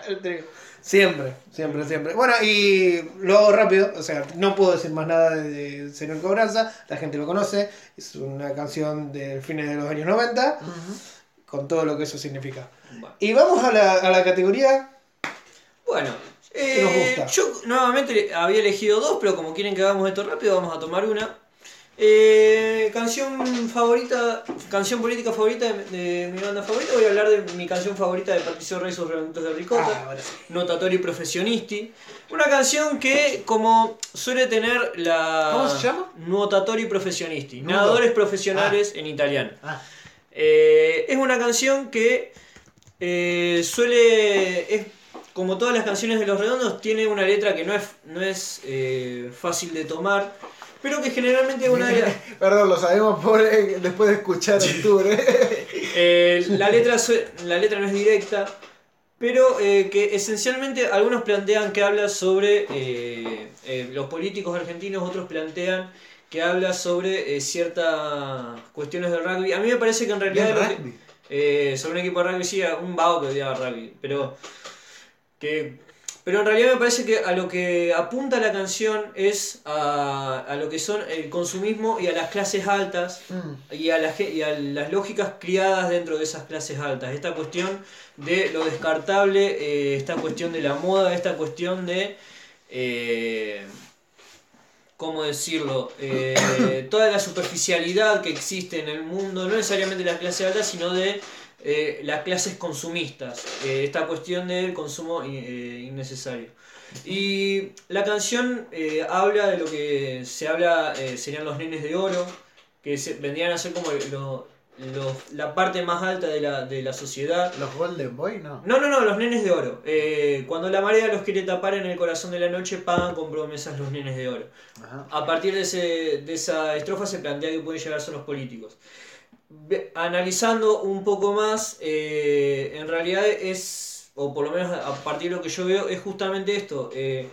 Speaker 3: el trigo. Siempre, siempre, siempre. Bueno, y lo hago rápido, o sea, no puedo decir más nada de, Señor Cobranza, la gente lo conoce, es una canción de fines de los años 90, con todo lo que eso significa.
Speaker 2: Bueno.
Speaker 3: Y vamos a la, a la categoría
Speaker 2: Bueno,
Speaker 3: ¿Qué nos
Speaker 2: eh,
Speaker 3: gusta?
Speaker 2: yo nuevamente había elegido dos, pero como quieren que hagamos esto rápido, vamos a tomar una. Eh, canción favorita, canción política favorita de, de mi banda favorita. Voy a hablar de mi canción favorita de Patricio Rey, sus Reventos de Ricota.
Speaker 3: Ah, sí.
Speaker 2: Notatori Professionisti. Una canción que, como suele tener la.
Speaker 4: ¿Cómo se llama?
Speaker 2: Nuotatori Professionisti.
Speaker 4: Nudo.
Speaker 2: Nadadores profesionales en italiano.
Speaker 4: Ah.
Speaker 2: Eh, es una canción que eh, suele. Es, como todas las canciones de Los Redondos, tiene una letra que no es, no es eh, fácil de tomar, pero que generalmente es una de las.
Speaker 4: Perdón, lo sabemos por, eh, después de escuchar el tour. ¿eh?
Speaker 2: Eh, la, letra, sue- la letra no es directa, pero eh, que esencialmente algunos plantean que habla sobre eh, eh, los políticos argentinos, otros plantean que habla sobre eh, ciertas cuestiones de rugby. A mí me parece que en realidad... Que- eh, sobre un equipo de rugby, sí, un vago que odiaba rugby, pero que Pero en realidad me parece que a lo que apunta la canción es a, a lo que son el consumismo y a las clases altas
Speaker 3: Mm.
Speaker 2: y a, la ge- y a las lógicas criadas dentro de esas clases altas. Esta cuestión de lo descartable, eh, esta cuestión de la moda, esta cuestión de... eh, ¿Cómo decirlo? Eh, toda la superficialidad que existe en el mundo, no necesariamente de las clases altas, sino de eh, las clases consumistas. Eh, esta cuestión del consumo eh, innecesario. Y la canción eh, habla de lo que se habla, serían los nenes de oro, que se, vendrían a ser como lo- la parte más alta de la, de la sociedad.
Speaker 4: ¿Los Golden Boy? No.
Speaker 2: No, no, no, los nenes de oro. Cuando la marea los quiere tapar en el corazón de la noche, pagan con promesas los nenes de oro.
Speaker 4: Ajá.
Speaker 2: A partir de, ese, de esa estrofa se plantea que pueden llegar a ser los políticos. Analizando un poco más, eh, en realidad es, o por lo menos a partir de lo que yo veo, es justamente esto. eh,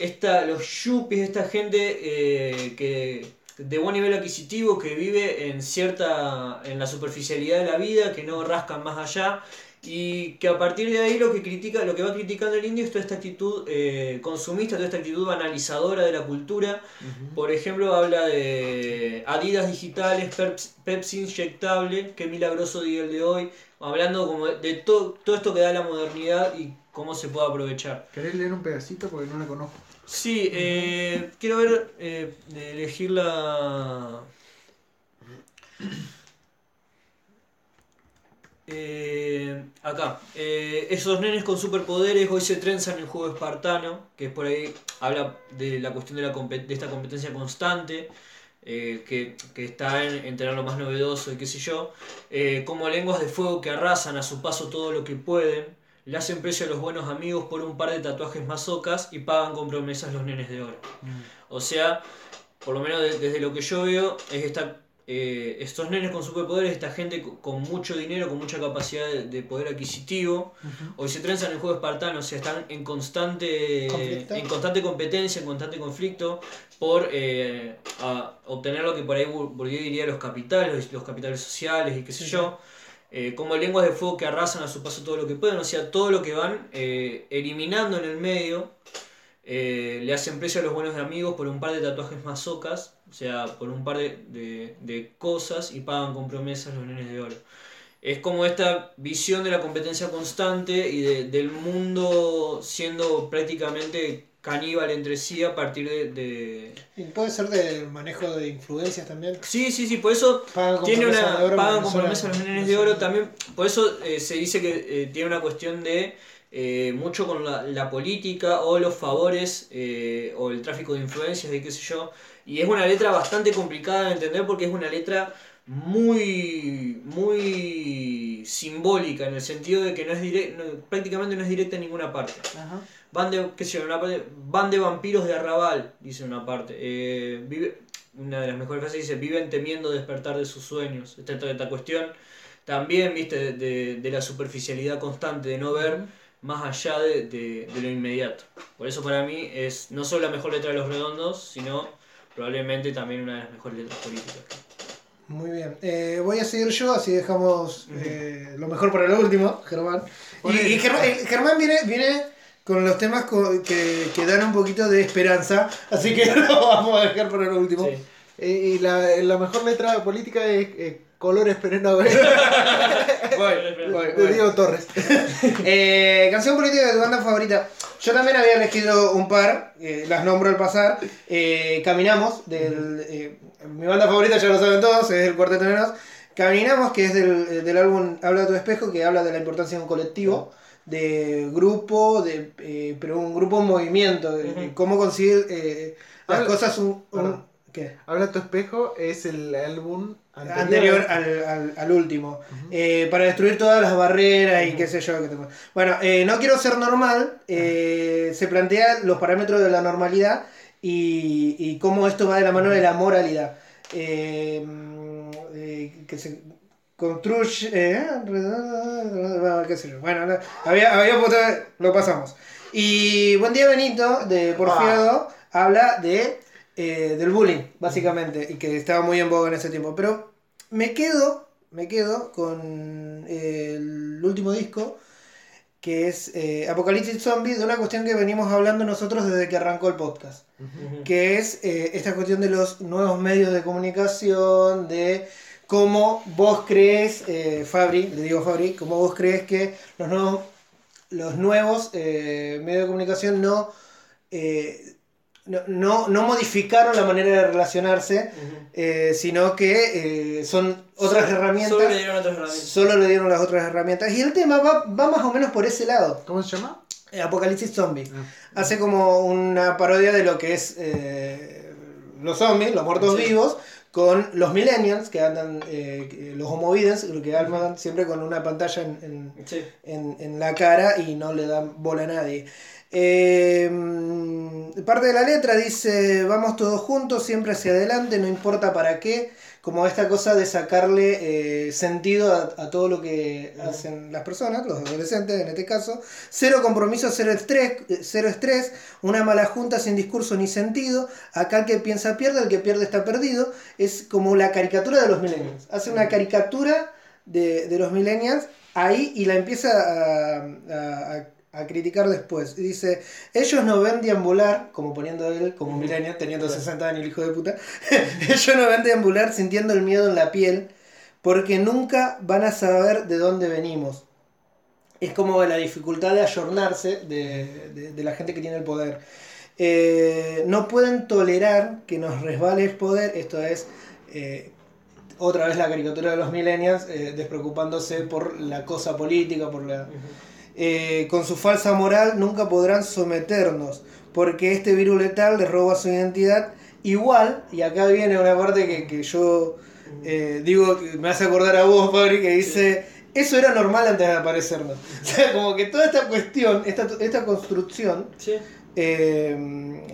Speaker 2: esta, los yuppies, esta gente eh, que de buen nivel adquisitivo, que vive en cierta, en la superficialidad de la vida, que no rascan más allá, y que a partir de ahí lo que critica, lo que va criticando el indio es toda esta actitud eh, consumista, toda esta actitud banalizadora de la cultura. Por ejemplo, habla de Adidas digitales, Peps- Pepsi inyectable, qué milagroso día el de hoy, hablando como de, de todo, todo esto que da la modernidad y cómo se puede aprovechar.
Speaker 4: ¿Querés leer un pedacito? Porque no la conozco.
Speaker 2: Sí, eh, quiero ver, eh, elegir la... Eh, acá, eh, esos nenes con superpoderes hoy se trenzan en juego espartano, que por ahí habla de la cuestión de, la de esta competencia constante, eh, que, que está en, en tener lo más novedoso y qué sé yo, eh, como lenguas de fuego que arrasan a su paso todo lo que pueden, le hacen precio a los buenos amigos por un par de tatuajes mazocas y pagan con promesas los nenes de oro. O sea, por lo menos de- desde lo que yo veo, es esta, eh, estos nenes con superpoderes, esta gente co- con mucho dinero, con mucha capacidad de, de poder adquisitivo, hoy se trenzan en el juego espartano, o sea, están en constante,
Speaker 3: Conflicto.
Speaker 2: en constante competencia, en constante conflicto por eh, a- obtener lo que por ahí Bourdieu diría los capitales, los capitales sociales y qué sé yo. eh, como lenguas de fuego que arrasan a su paso todo lo que pueden, o sea, todo lo que van eh, eliminando en el medio, eh, le hacen precio a los buenos amigos por un par de tatuajes mazocas, o sea, por un par de, de- de cosas y pagan con promesas los nenes de oro. Es como esta visión de la competencia constante y de- del mundo siendo prácticamente caníbal entre sí a partir de... de-
Speaker 3: Y puede ser del manejo de influencias también.
Speaker 2: Sí, sí, sí, por eso
Speaker 3: Pagan con
Speaker 2: tiene una pagan los nenes de oro también por eso eh, se dice que eh, tiene una cuestión de eh, mucho con la, la política o los favores eh, o el tráfico de influencias y qué sé yo y es una letra bastante complicada de entender porque es una letra muy muy simbólica en el sentido de que no es direct- no- prácticamente no es directa en ninguna parte
Speaker 4: Ajá.
Speaker 2: Van de, qué sé yo, una parte, van de vampiros de arrabal, dice una parte. Eh, vive, una de las mejores frases dice, viven temiendo despertar de sus sueños. Esta, esta, cuestión también, viste, de, de- de la superficialidad constante, de no ver más allá de, de- de lo inmediato. Por eso para mí es no solo la mejor letra de los redondos, sino probablemente también una de las mejores letras políticas.
Speaker 3: Muy bien. Eh, voy a seguir yo, así dejamos eh, lo mejor para lo último, Germán. Y, y Germán, eh, Germán viene, viene con los temas que, que dan un poquito de esperanza, así que lo vamos a dejar para lo último.
Speaker 2: Sí.
Speaker 4: Eh, y la, la mejor letra política es Colores Perena
Speaker 3: Voy, voy,
Speaker 4: de
Speaker 3: voy.
Speaker 4: Diego Torres.
Speaker 3: Eh, canción política de tu banda favorita. Yo también había elegido un par, eh, las nombro al pasar. Eh, Caminamos, del, eh, mi banda favorita ya lo saben todos, es el Cuarteto de Nos. Caminamos, que es del, del álbum Habla tu espejo, que habla de la importancia de un colectivo, de grupo, de, eh, pero un grupo en movimiento, de, de cómo conseguir eh, las
Speaker 4: Habla-
Speaker 3: cosas un. ¿Qué?
Speaker 4: Habla tu espejo es el álbum anterior,
Speaker 3: anterior al, al- al último. Eh, para destruir todas las barreras y qué sé yo. qué te- Bueno, eh, no quiero ser normal. eh, se plantea los parámetros de la normalidad y, y cómo esto va de la mano de la moralidad. Mm, que se construye. qué sé yo. Bueno, no, había, había lo pasamos. Y Buen Día Benito de Porfiado habla de eh, del bullying, básicamente, y que estaba muy en boga en ese tiempo. Pero me quedo, me quedo con el último disco que es eh, Apocalipsis Zombie, de una cuestión que venimos hablando nosotros desde que arrancó el podcast, que es eh, esta cuestión de los nuevos medios de comunicación, de cómo vos crees, eh, Fabri, le digo Fabri, cómo vos crees que los nuevos, los nuevos eh, medios de comunicación no, eh, no, no- no modificaron la manera de relacionarse, eh, sino que eh, son otras
Speaker 2: Solo-
Speaker 3: herramientas.
Speaker 2: Solo le dieron otras herramientas.
Speaker 3: Solo le dieron las otras herramientas. Y el tema va, va más o menos por ese lado.
Speaker 4: ¿Cómo se llama?
Speaker 3: Eh, Apocalipsis Zombie.
Speaker 4: Ah.
Speaker 3: Hace como una parodia de lo que es eh, los zombies, los muertos
Speaker 2: Sí.
Speaker 3: vivos, con los millennials que andan, eh, los homovidens, que andan siempre con una pantalla en, en-
Speaker 2: Sí.
Speaker 3: en, en la cara y no le dan bola a nadie. Eh, parte de la letra dice, vamos todos juntos, siempre hacia adelante, no importa para qué, como esta cosa de sacarle eh, sentido a, a todo lo que hacen las personas, los adolescentes en este caso, cero compromiso, cero estrés, eh, cero estrés, una mala junta sin discurso ni sentido, acá el que piensa pierde, el que pierde está perdido, es como la caricatura de los millennials, hace una caricatura de, de los millennials ahí y la empieza a, a- a- a criticar después. Y dice, ellos no ven deambular, como poniendo él como millennial, teniendo 60 años el hijo de puta, ellos no ven deambular sintiendo el miedo en la piel, porque nunca van a saber de dónde venimos. Es como la dificultad de ayornarse de, de- de la gente que tiene el poder. Eh, no pueden tolerar que nos resbale el poder, esto es... eh, otra vez la caricatura de los millennials, eh, despreocupándose por la cosa política, por la... Eh, con su falsa moral nunca podrán someternos, porque este virus letal les roba su identidad. Igual, y acá viene una parte que, que yo eh, digo, que me hace acordar a vos, Fabri, que dice, eso era normal antes de aparecernos. O sea, como que toda esta cuestión, esta, esta construcción
Speaker 2: Sí.
Speaker 3: eh,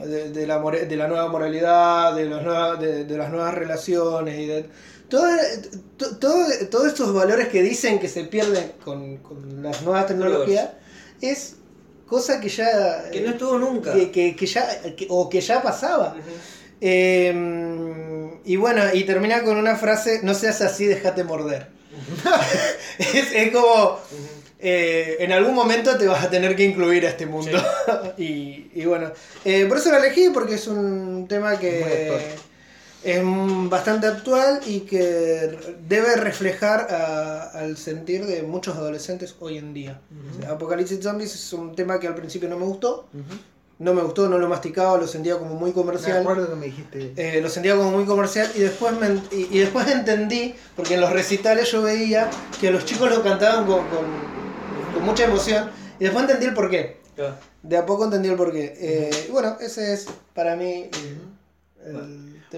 Speaker 3: de, de la, de la nueva moralidad, de, los nueva- de, de las nuevas relaciones y de todo, to- todo- todos estos valores que dicen que se pierden con, con las nuevas tecnologías es cosa que ya
Speaker 2: Que no estuvo nunca.
Speaker 3: que, que- que ya o que ya pasaba. Eh, y bueno y termina con una frase no seas así déjate morder es, es como eh, en algún momento te vas a tener que incluir a este mundo. y, y bueno, eh, por eso lo elegí, porque es un tema que. Es bastante actual y que debe reflejar a- al sentir de muchos adolescentes hoy en día. Apocalipsis Zombies es un tema que al principio no me gustó. No me gustó, no lo masticaba, lo sentía como muy
Speaker 4: Me
Speaker 3: comercial.
Speaker 4: acuerdo que me dijiste.
Speaker 3: Eh, lo sentía como muy comercial y después, me y, y después entendí, porque en los recitales yo veía que los chicos lo cantaban con, con- con mucha emoción y después entendí el porqué. De a poco entendí el porqué. Eh, y bueno, ese es para mí el tema.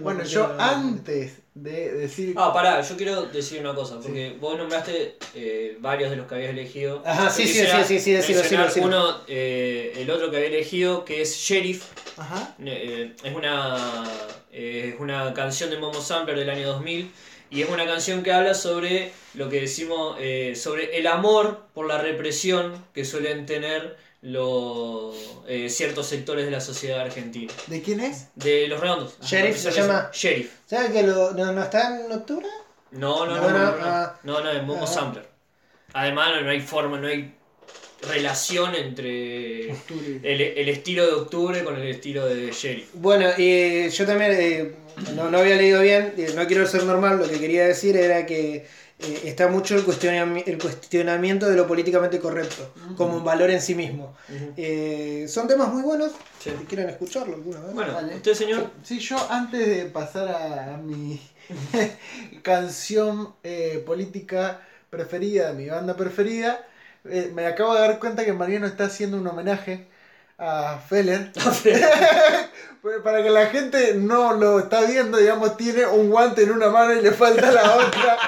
Speaker 4: Bueno,
Speaker 3: que
Speaker 4: yo antes de decir.
Speaker 2: Ah, pará, yo quiero decir una cosa, porque vos nombraste eh, varios de los que habías elegido.
Speaker 3: Ajá, sí,
Speaker 2: Yo
Speaker 3: sí, sí, sí, sí,
Speaker 2: mencionar
Speaker 3: decilo, decilo.
Speaker 2: Uno, eh, el otro que había elegido, que es Sheriff.
Speaker 4: Ajá.
Speaker 2: Eh, es, una, eh, es una canción de Momo Sampler del año 2000 y es una canción que habla sobre lo que decimos, eh, sobre el amor por la represión que suelen tener los, eh, ciertos sectores de la sociedad argentina.
Speaker 4: ¿De quién es?
Speaker 2: De los redondos.
Speaker 3: Sheriff se llama.
Speaker 2: Sheriff.
Speaker 3: ¿Sabes que lo- no, no está en octubre?
Speaker 2: No, no,
Speaker 3: No,
Speaker 2: no, no,
Speaker 3: no,
Speaker 2: no, no,
Speaker 3: ah.
Speaker 2: es Momo
Speaker 3: Ah.
Speaker 2: Sampler. Además no, hay forma, no hay relación entre
Speaker 4: Octubre.
Speaker 2: el, el estilo de octubre con el estilo de Sheriff.
Speaker 3: Bueno, y yo también eh, no, no había leído bien, eh, no quiero ser normal, lo que quería decir era que eh, está mucho el, cuestionami- el cuestionamiento de lo políticamente correcto, como un valor en sí mismo. Eh, son temas muy buenos,
Speaker 2: Sí.
Speaker 3: si quieren escucharlo alguna vez.
Speaker 2: Bueno,
Speaker 4: Vale.
Speaker 2: usted señor,
Speaker 4: Sí, yo antes de pasar a mi canción eh, política preferida, mi banda preferida, eh, me acabo de dar cuenta que Mariano está haciendo un homenaje a Feller. Pues Para que la gente no lo está viendo, digamos, tiene un guante en una mano y le falta la otra.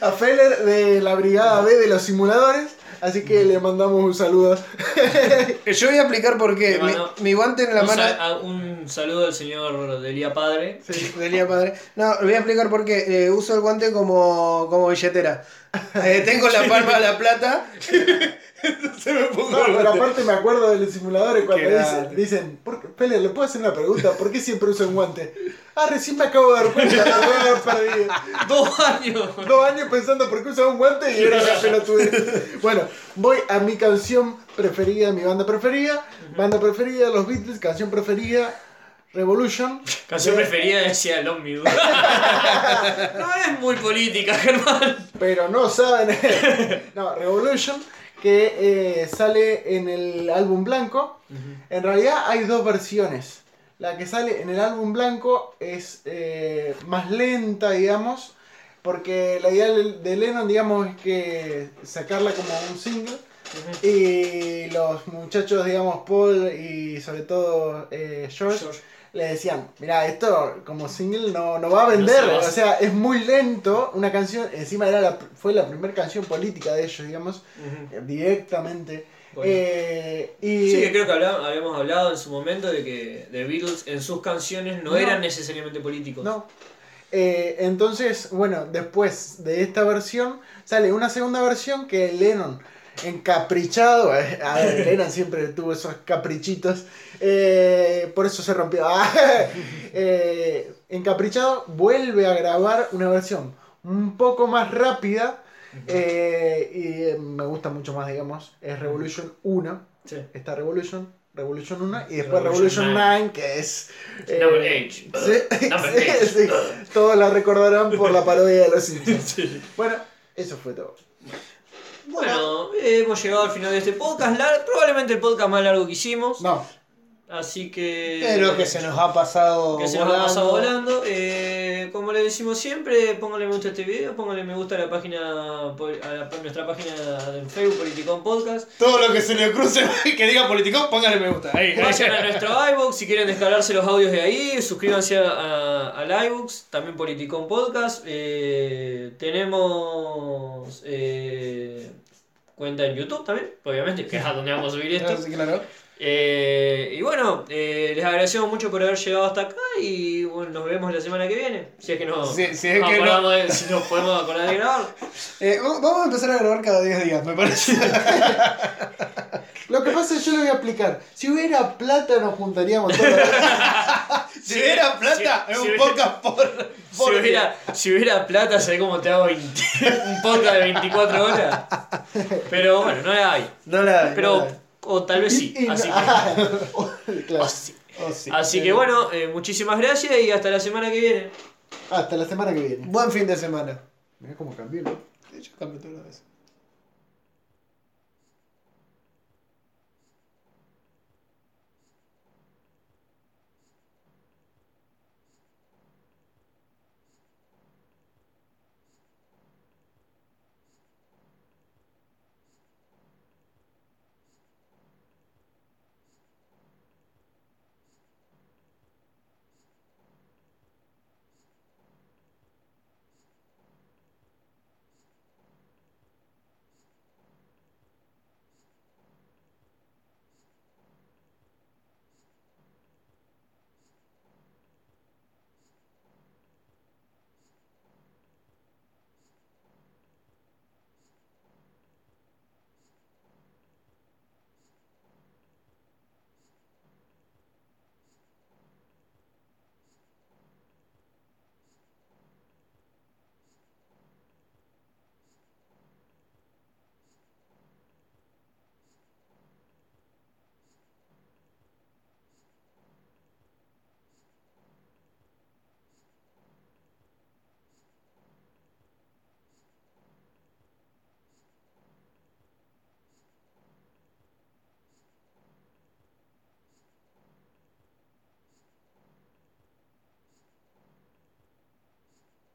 Speaker 4: a Feller de la Brigada B de los Simuladores. Así que le mandamos un saludo.
Speaker 3: Yo voy a explicar por qué. Mi, guante en la
Speaker 2: un,
Speaker 3: mano...
Speaker 2: sa- a- un saludo al señor Delia Padre.
Speaker 3: Sí, Delia Padre. No, voy a explicar por qué. Eh, uso el guante como, como billetera. Eh, tengo en la palma la plata Se me pongo
Speaker 4: No, pero aparte me acuerdo de los simuladores cuando
Speaker 3: Qué
Speaker 4: dicen, dicen ¿por qué, Pele, ¿le puedo hacer una pregunta? ¿Por qué siempre usa un guante? Ah, recién me acabo de dar cuenta, me voy a haber perdido.
Speaker 2: Dos años.
Speaker 4: Dos años pensando por qué usaba un guante y era una pelotudez. Bueno, voy a mi canción preferida, mi banda preferida. Banda preferida, los Beatles, canción preferida, Revolution.
Speaker 2: Canción
Speaker 4: De-
Speaker 2: preferida decía el ómnibus. no es muy política, Germán.
Speaker 4: Pero no saben. no, Revolution, que eh, sale en el álbum blanco. En realidad hay dos versiones. La que sale en el álbum blanco es eh, más lenta, digamos. Porque la idea de Lennon, digamos, es que sacarla como un single. Y los muchachos, digamos, Paul y sobre todo eh, George,
Speaker 2: George.
Speaker 4: Le decían, mira, esto como single no, no va a vender,
Speaker 2: se
Speaker 4: o
Speaker 2: hacer".
Speaker 4: sea, es muy lento, una canción, encima era la, fue la primera canción política de ellos, digamos, eh, directamente.
Speaker 2: Bueno.
Speaker 4: Eh, y
Speaker 2: Sí, que creo que habíamos hablado en su momento de que The Beatles en sus canciones no,
Speaker 4: No.
Speaker 2: eran necesariamente políticos.
Speaker 4: No. Eh, entonces, bueno, después de esta versión, sale una segunda versión que Lennon, encaprichado, a ver, Lennon siempre tuvo esos caprichitos, eh, por eso se rompió. Eh, encaprichado, vuelve a grabar una versión un poco más rápida. eh, y eh, me gusta mucho más, digamos, es Revolution 1.
Speaker 2: Sí.
Speaker 4: Está Revolution, Revolution 1 y después
Speaker 2: Revolution
Speaker 4: Revolution 9, que es... eh,
Speaker 2: Number.
Speaker 4: Sí, sí. Todos la recordarán por la parodia de los Simpsons. Bueno, eso fue todo.
Speaker 2: Bueno, eh, hemos llegado al final de este podcast. probablemente el podcast más largo que hicimos.
Speaker 4: No,
Speaker 2: Así que.
Speaker 3: Pero que se nos ha pasado.
Speaker 2: que se nos ha pasado volando. Eh, como le decimos siempre, pónganle me gusta a este video, pónganle me gusta a la página, a, la- a nuestra página en Facebook, Politicón Podcast.
Speaker 3: Todo lo que se le cruce que diga politicón, póngale me gusta. Ahí, ahí.
Speaker 2: Vayan a nuestro iBooks si quieren descargarse los audios de ahí, suscríbanse a- a- al iBooks, también Politicón Podcast. Eh, tenemos eh, cuenta en YouTube también, obviamente, que es a donde vamos a subir esto.
Speaker 3: Sí, claro.
Speaker 2: Eh, y bueno, eh, les agradecemos mucho por haber llegado hasta acá y bueno, nos vemos la semana que viene. Si es que no,
Speaker 3: Si- si es
Speaker 2: nos
Speaker 3: que no-
Speaker 2: acordamos de- si nos podemos acordar de grabar.
Speaker 3: Eh, va- vamos a empezar a grabar cada 10 días, me parece.
Speaker 4: lo que pasa es que yo lo voy a explicar. Si hubiera plata, nos juntaríamos todos.
Speaker 3: si hubiera plata,
Speaker 2: si-
Speaker 3: es un podcast por.
Speaker 2: Si
Speaker 3: por
Speaker 2: hubiera, si hubiera plata, ¿sabés cómo te hago 20 un podcast de 24 horas? Pero bueno, no la hay.
Speaker 3: No la hay, no
Speaker 2: Pero,
Speaker 3: la hay.
Speaker 2: O tal vez sí. Así que,
Speaker 4: claro.
Speaker 2: o sí.
Speaker 3: Oh, sí.
Speaker 2: Así que bueno, eh, muchísimas gracias y hasta la semana que viene.
Speaker 4: Hasta la semana que viene.
Speaker 3: Buen fin de semana.
Speaker 4: Mira cómo cambió, ¿no?
Speaker 3: Yo cambio todas las veces.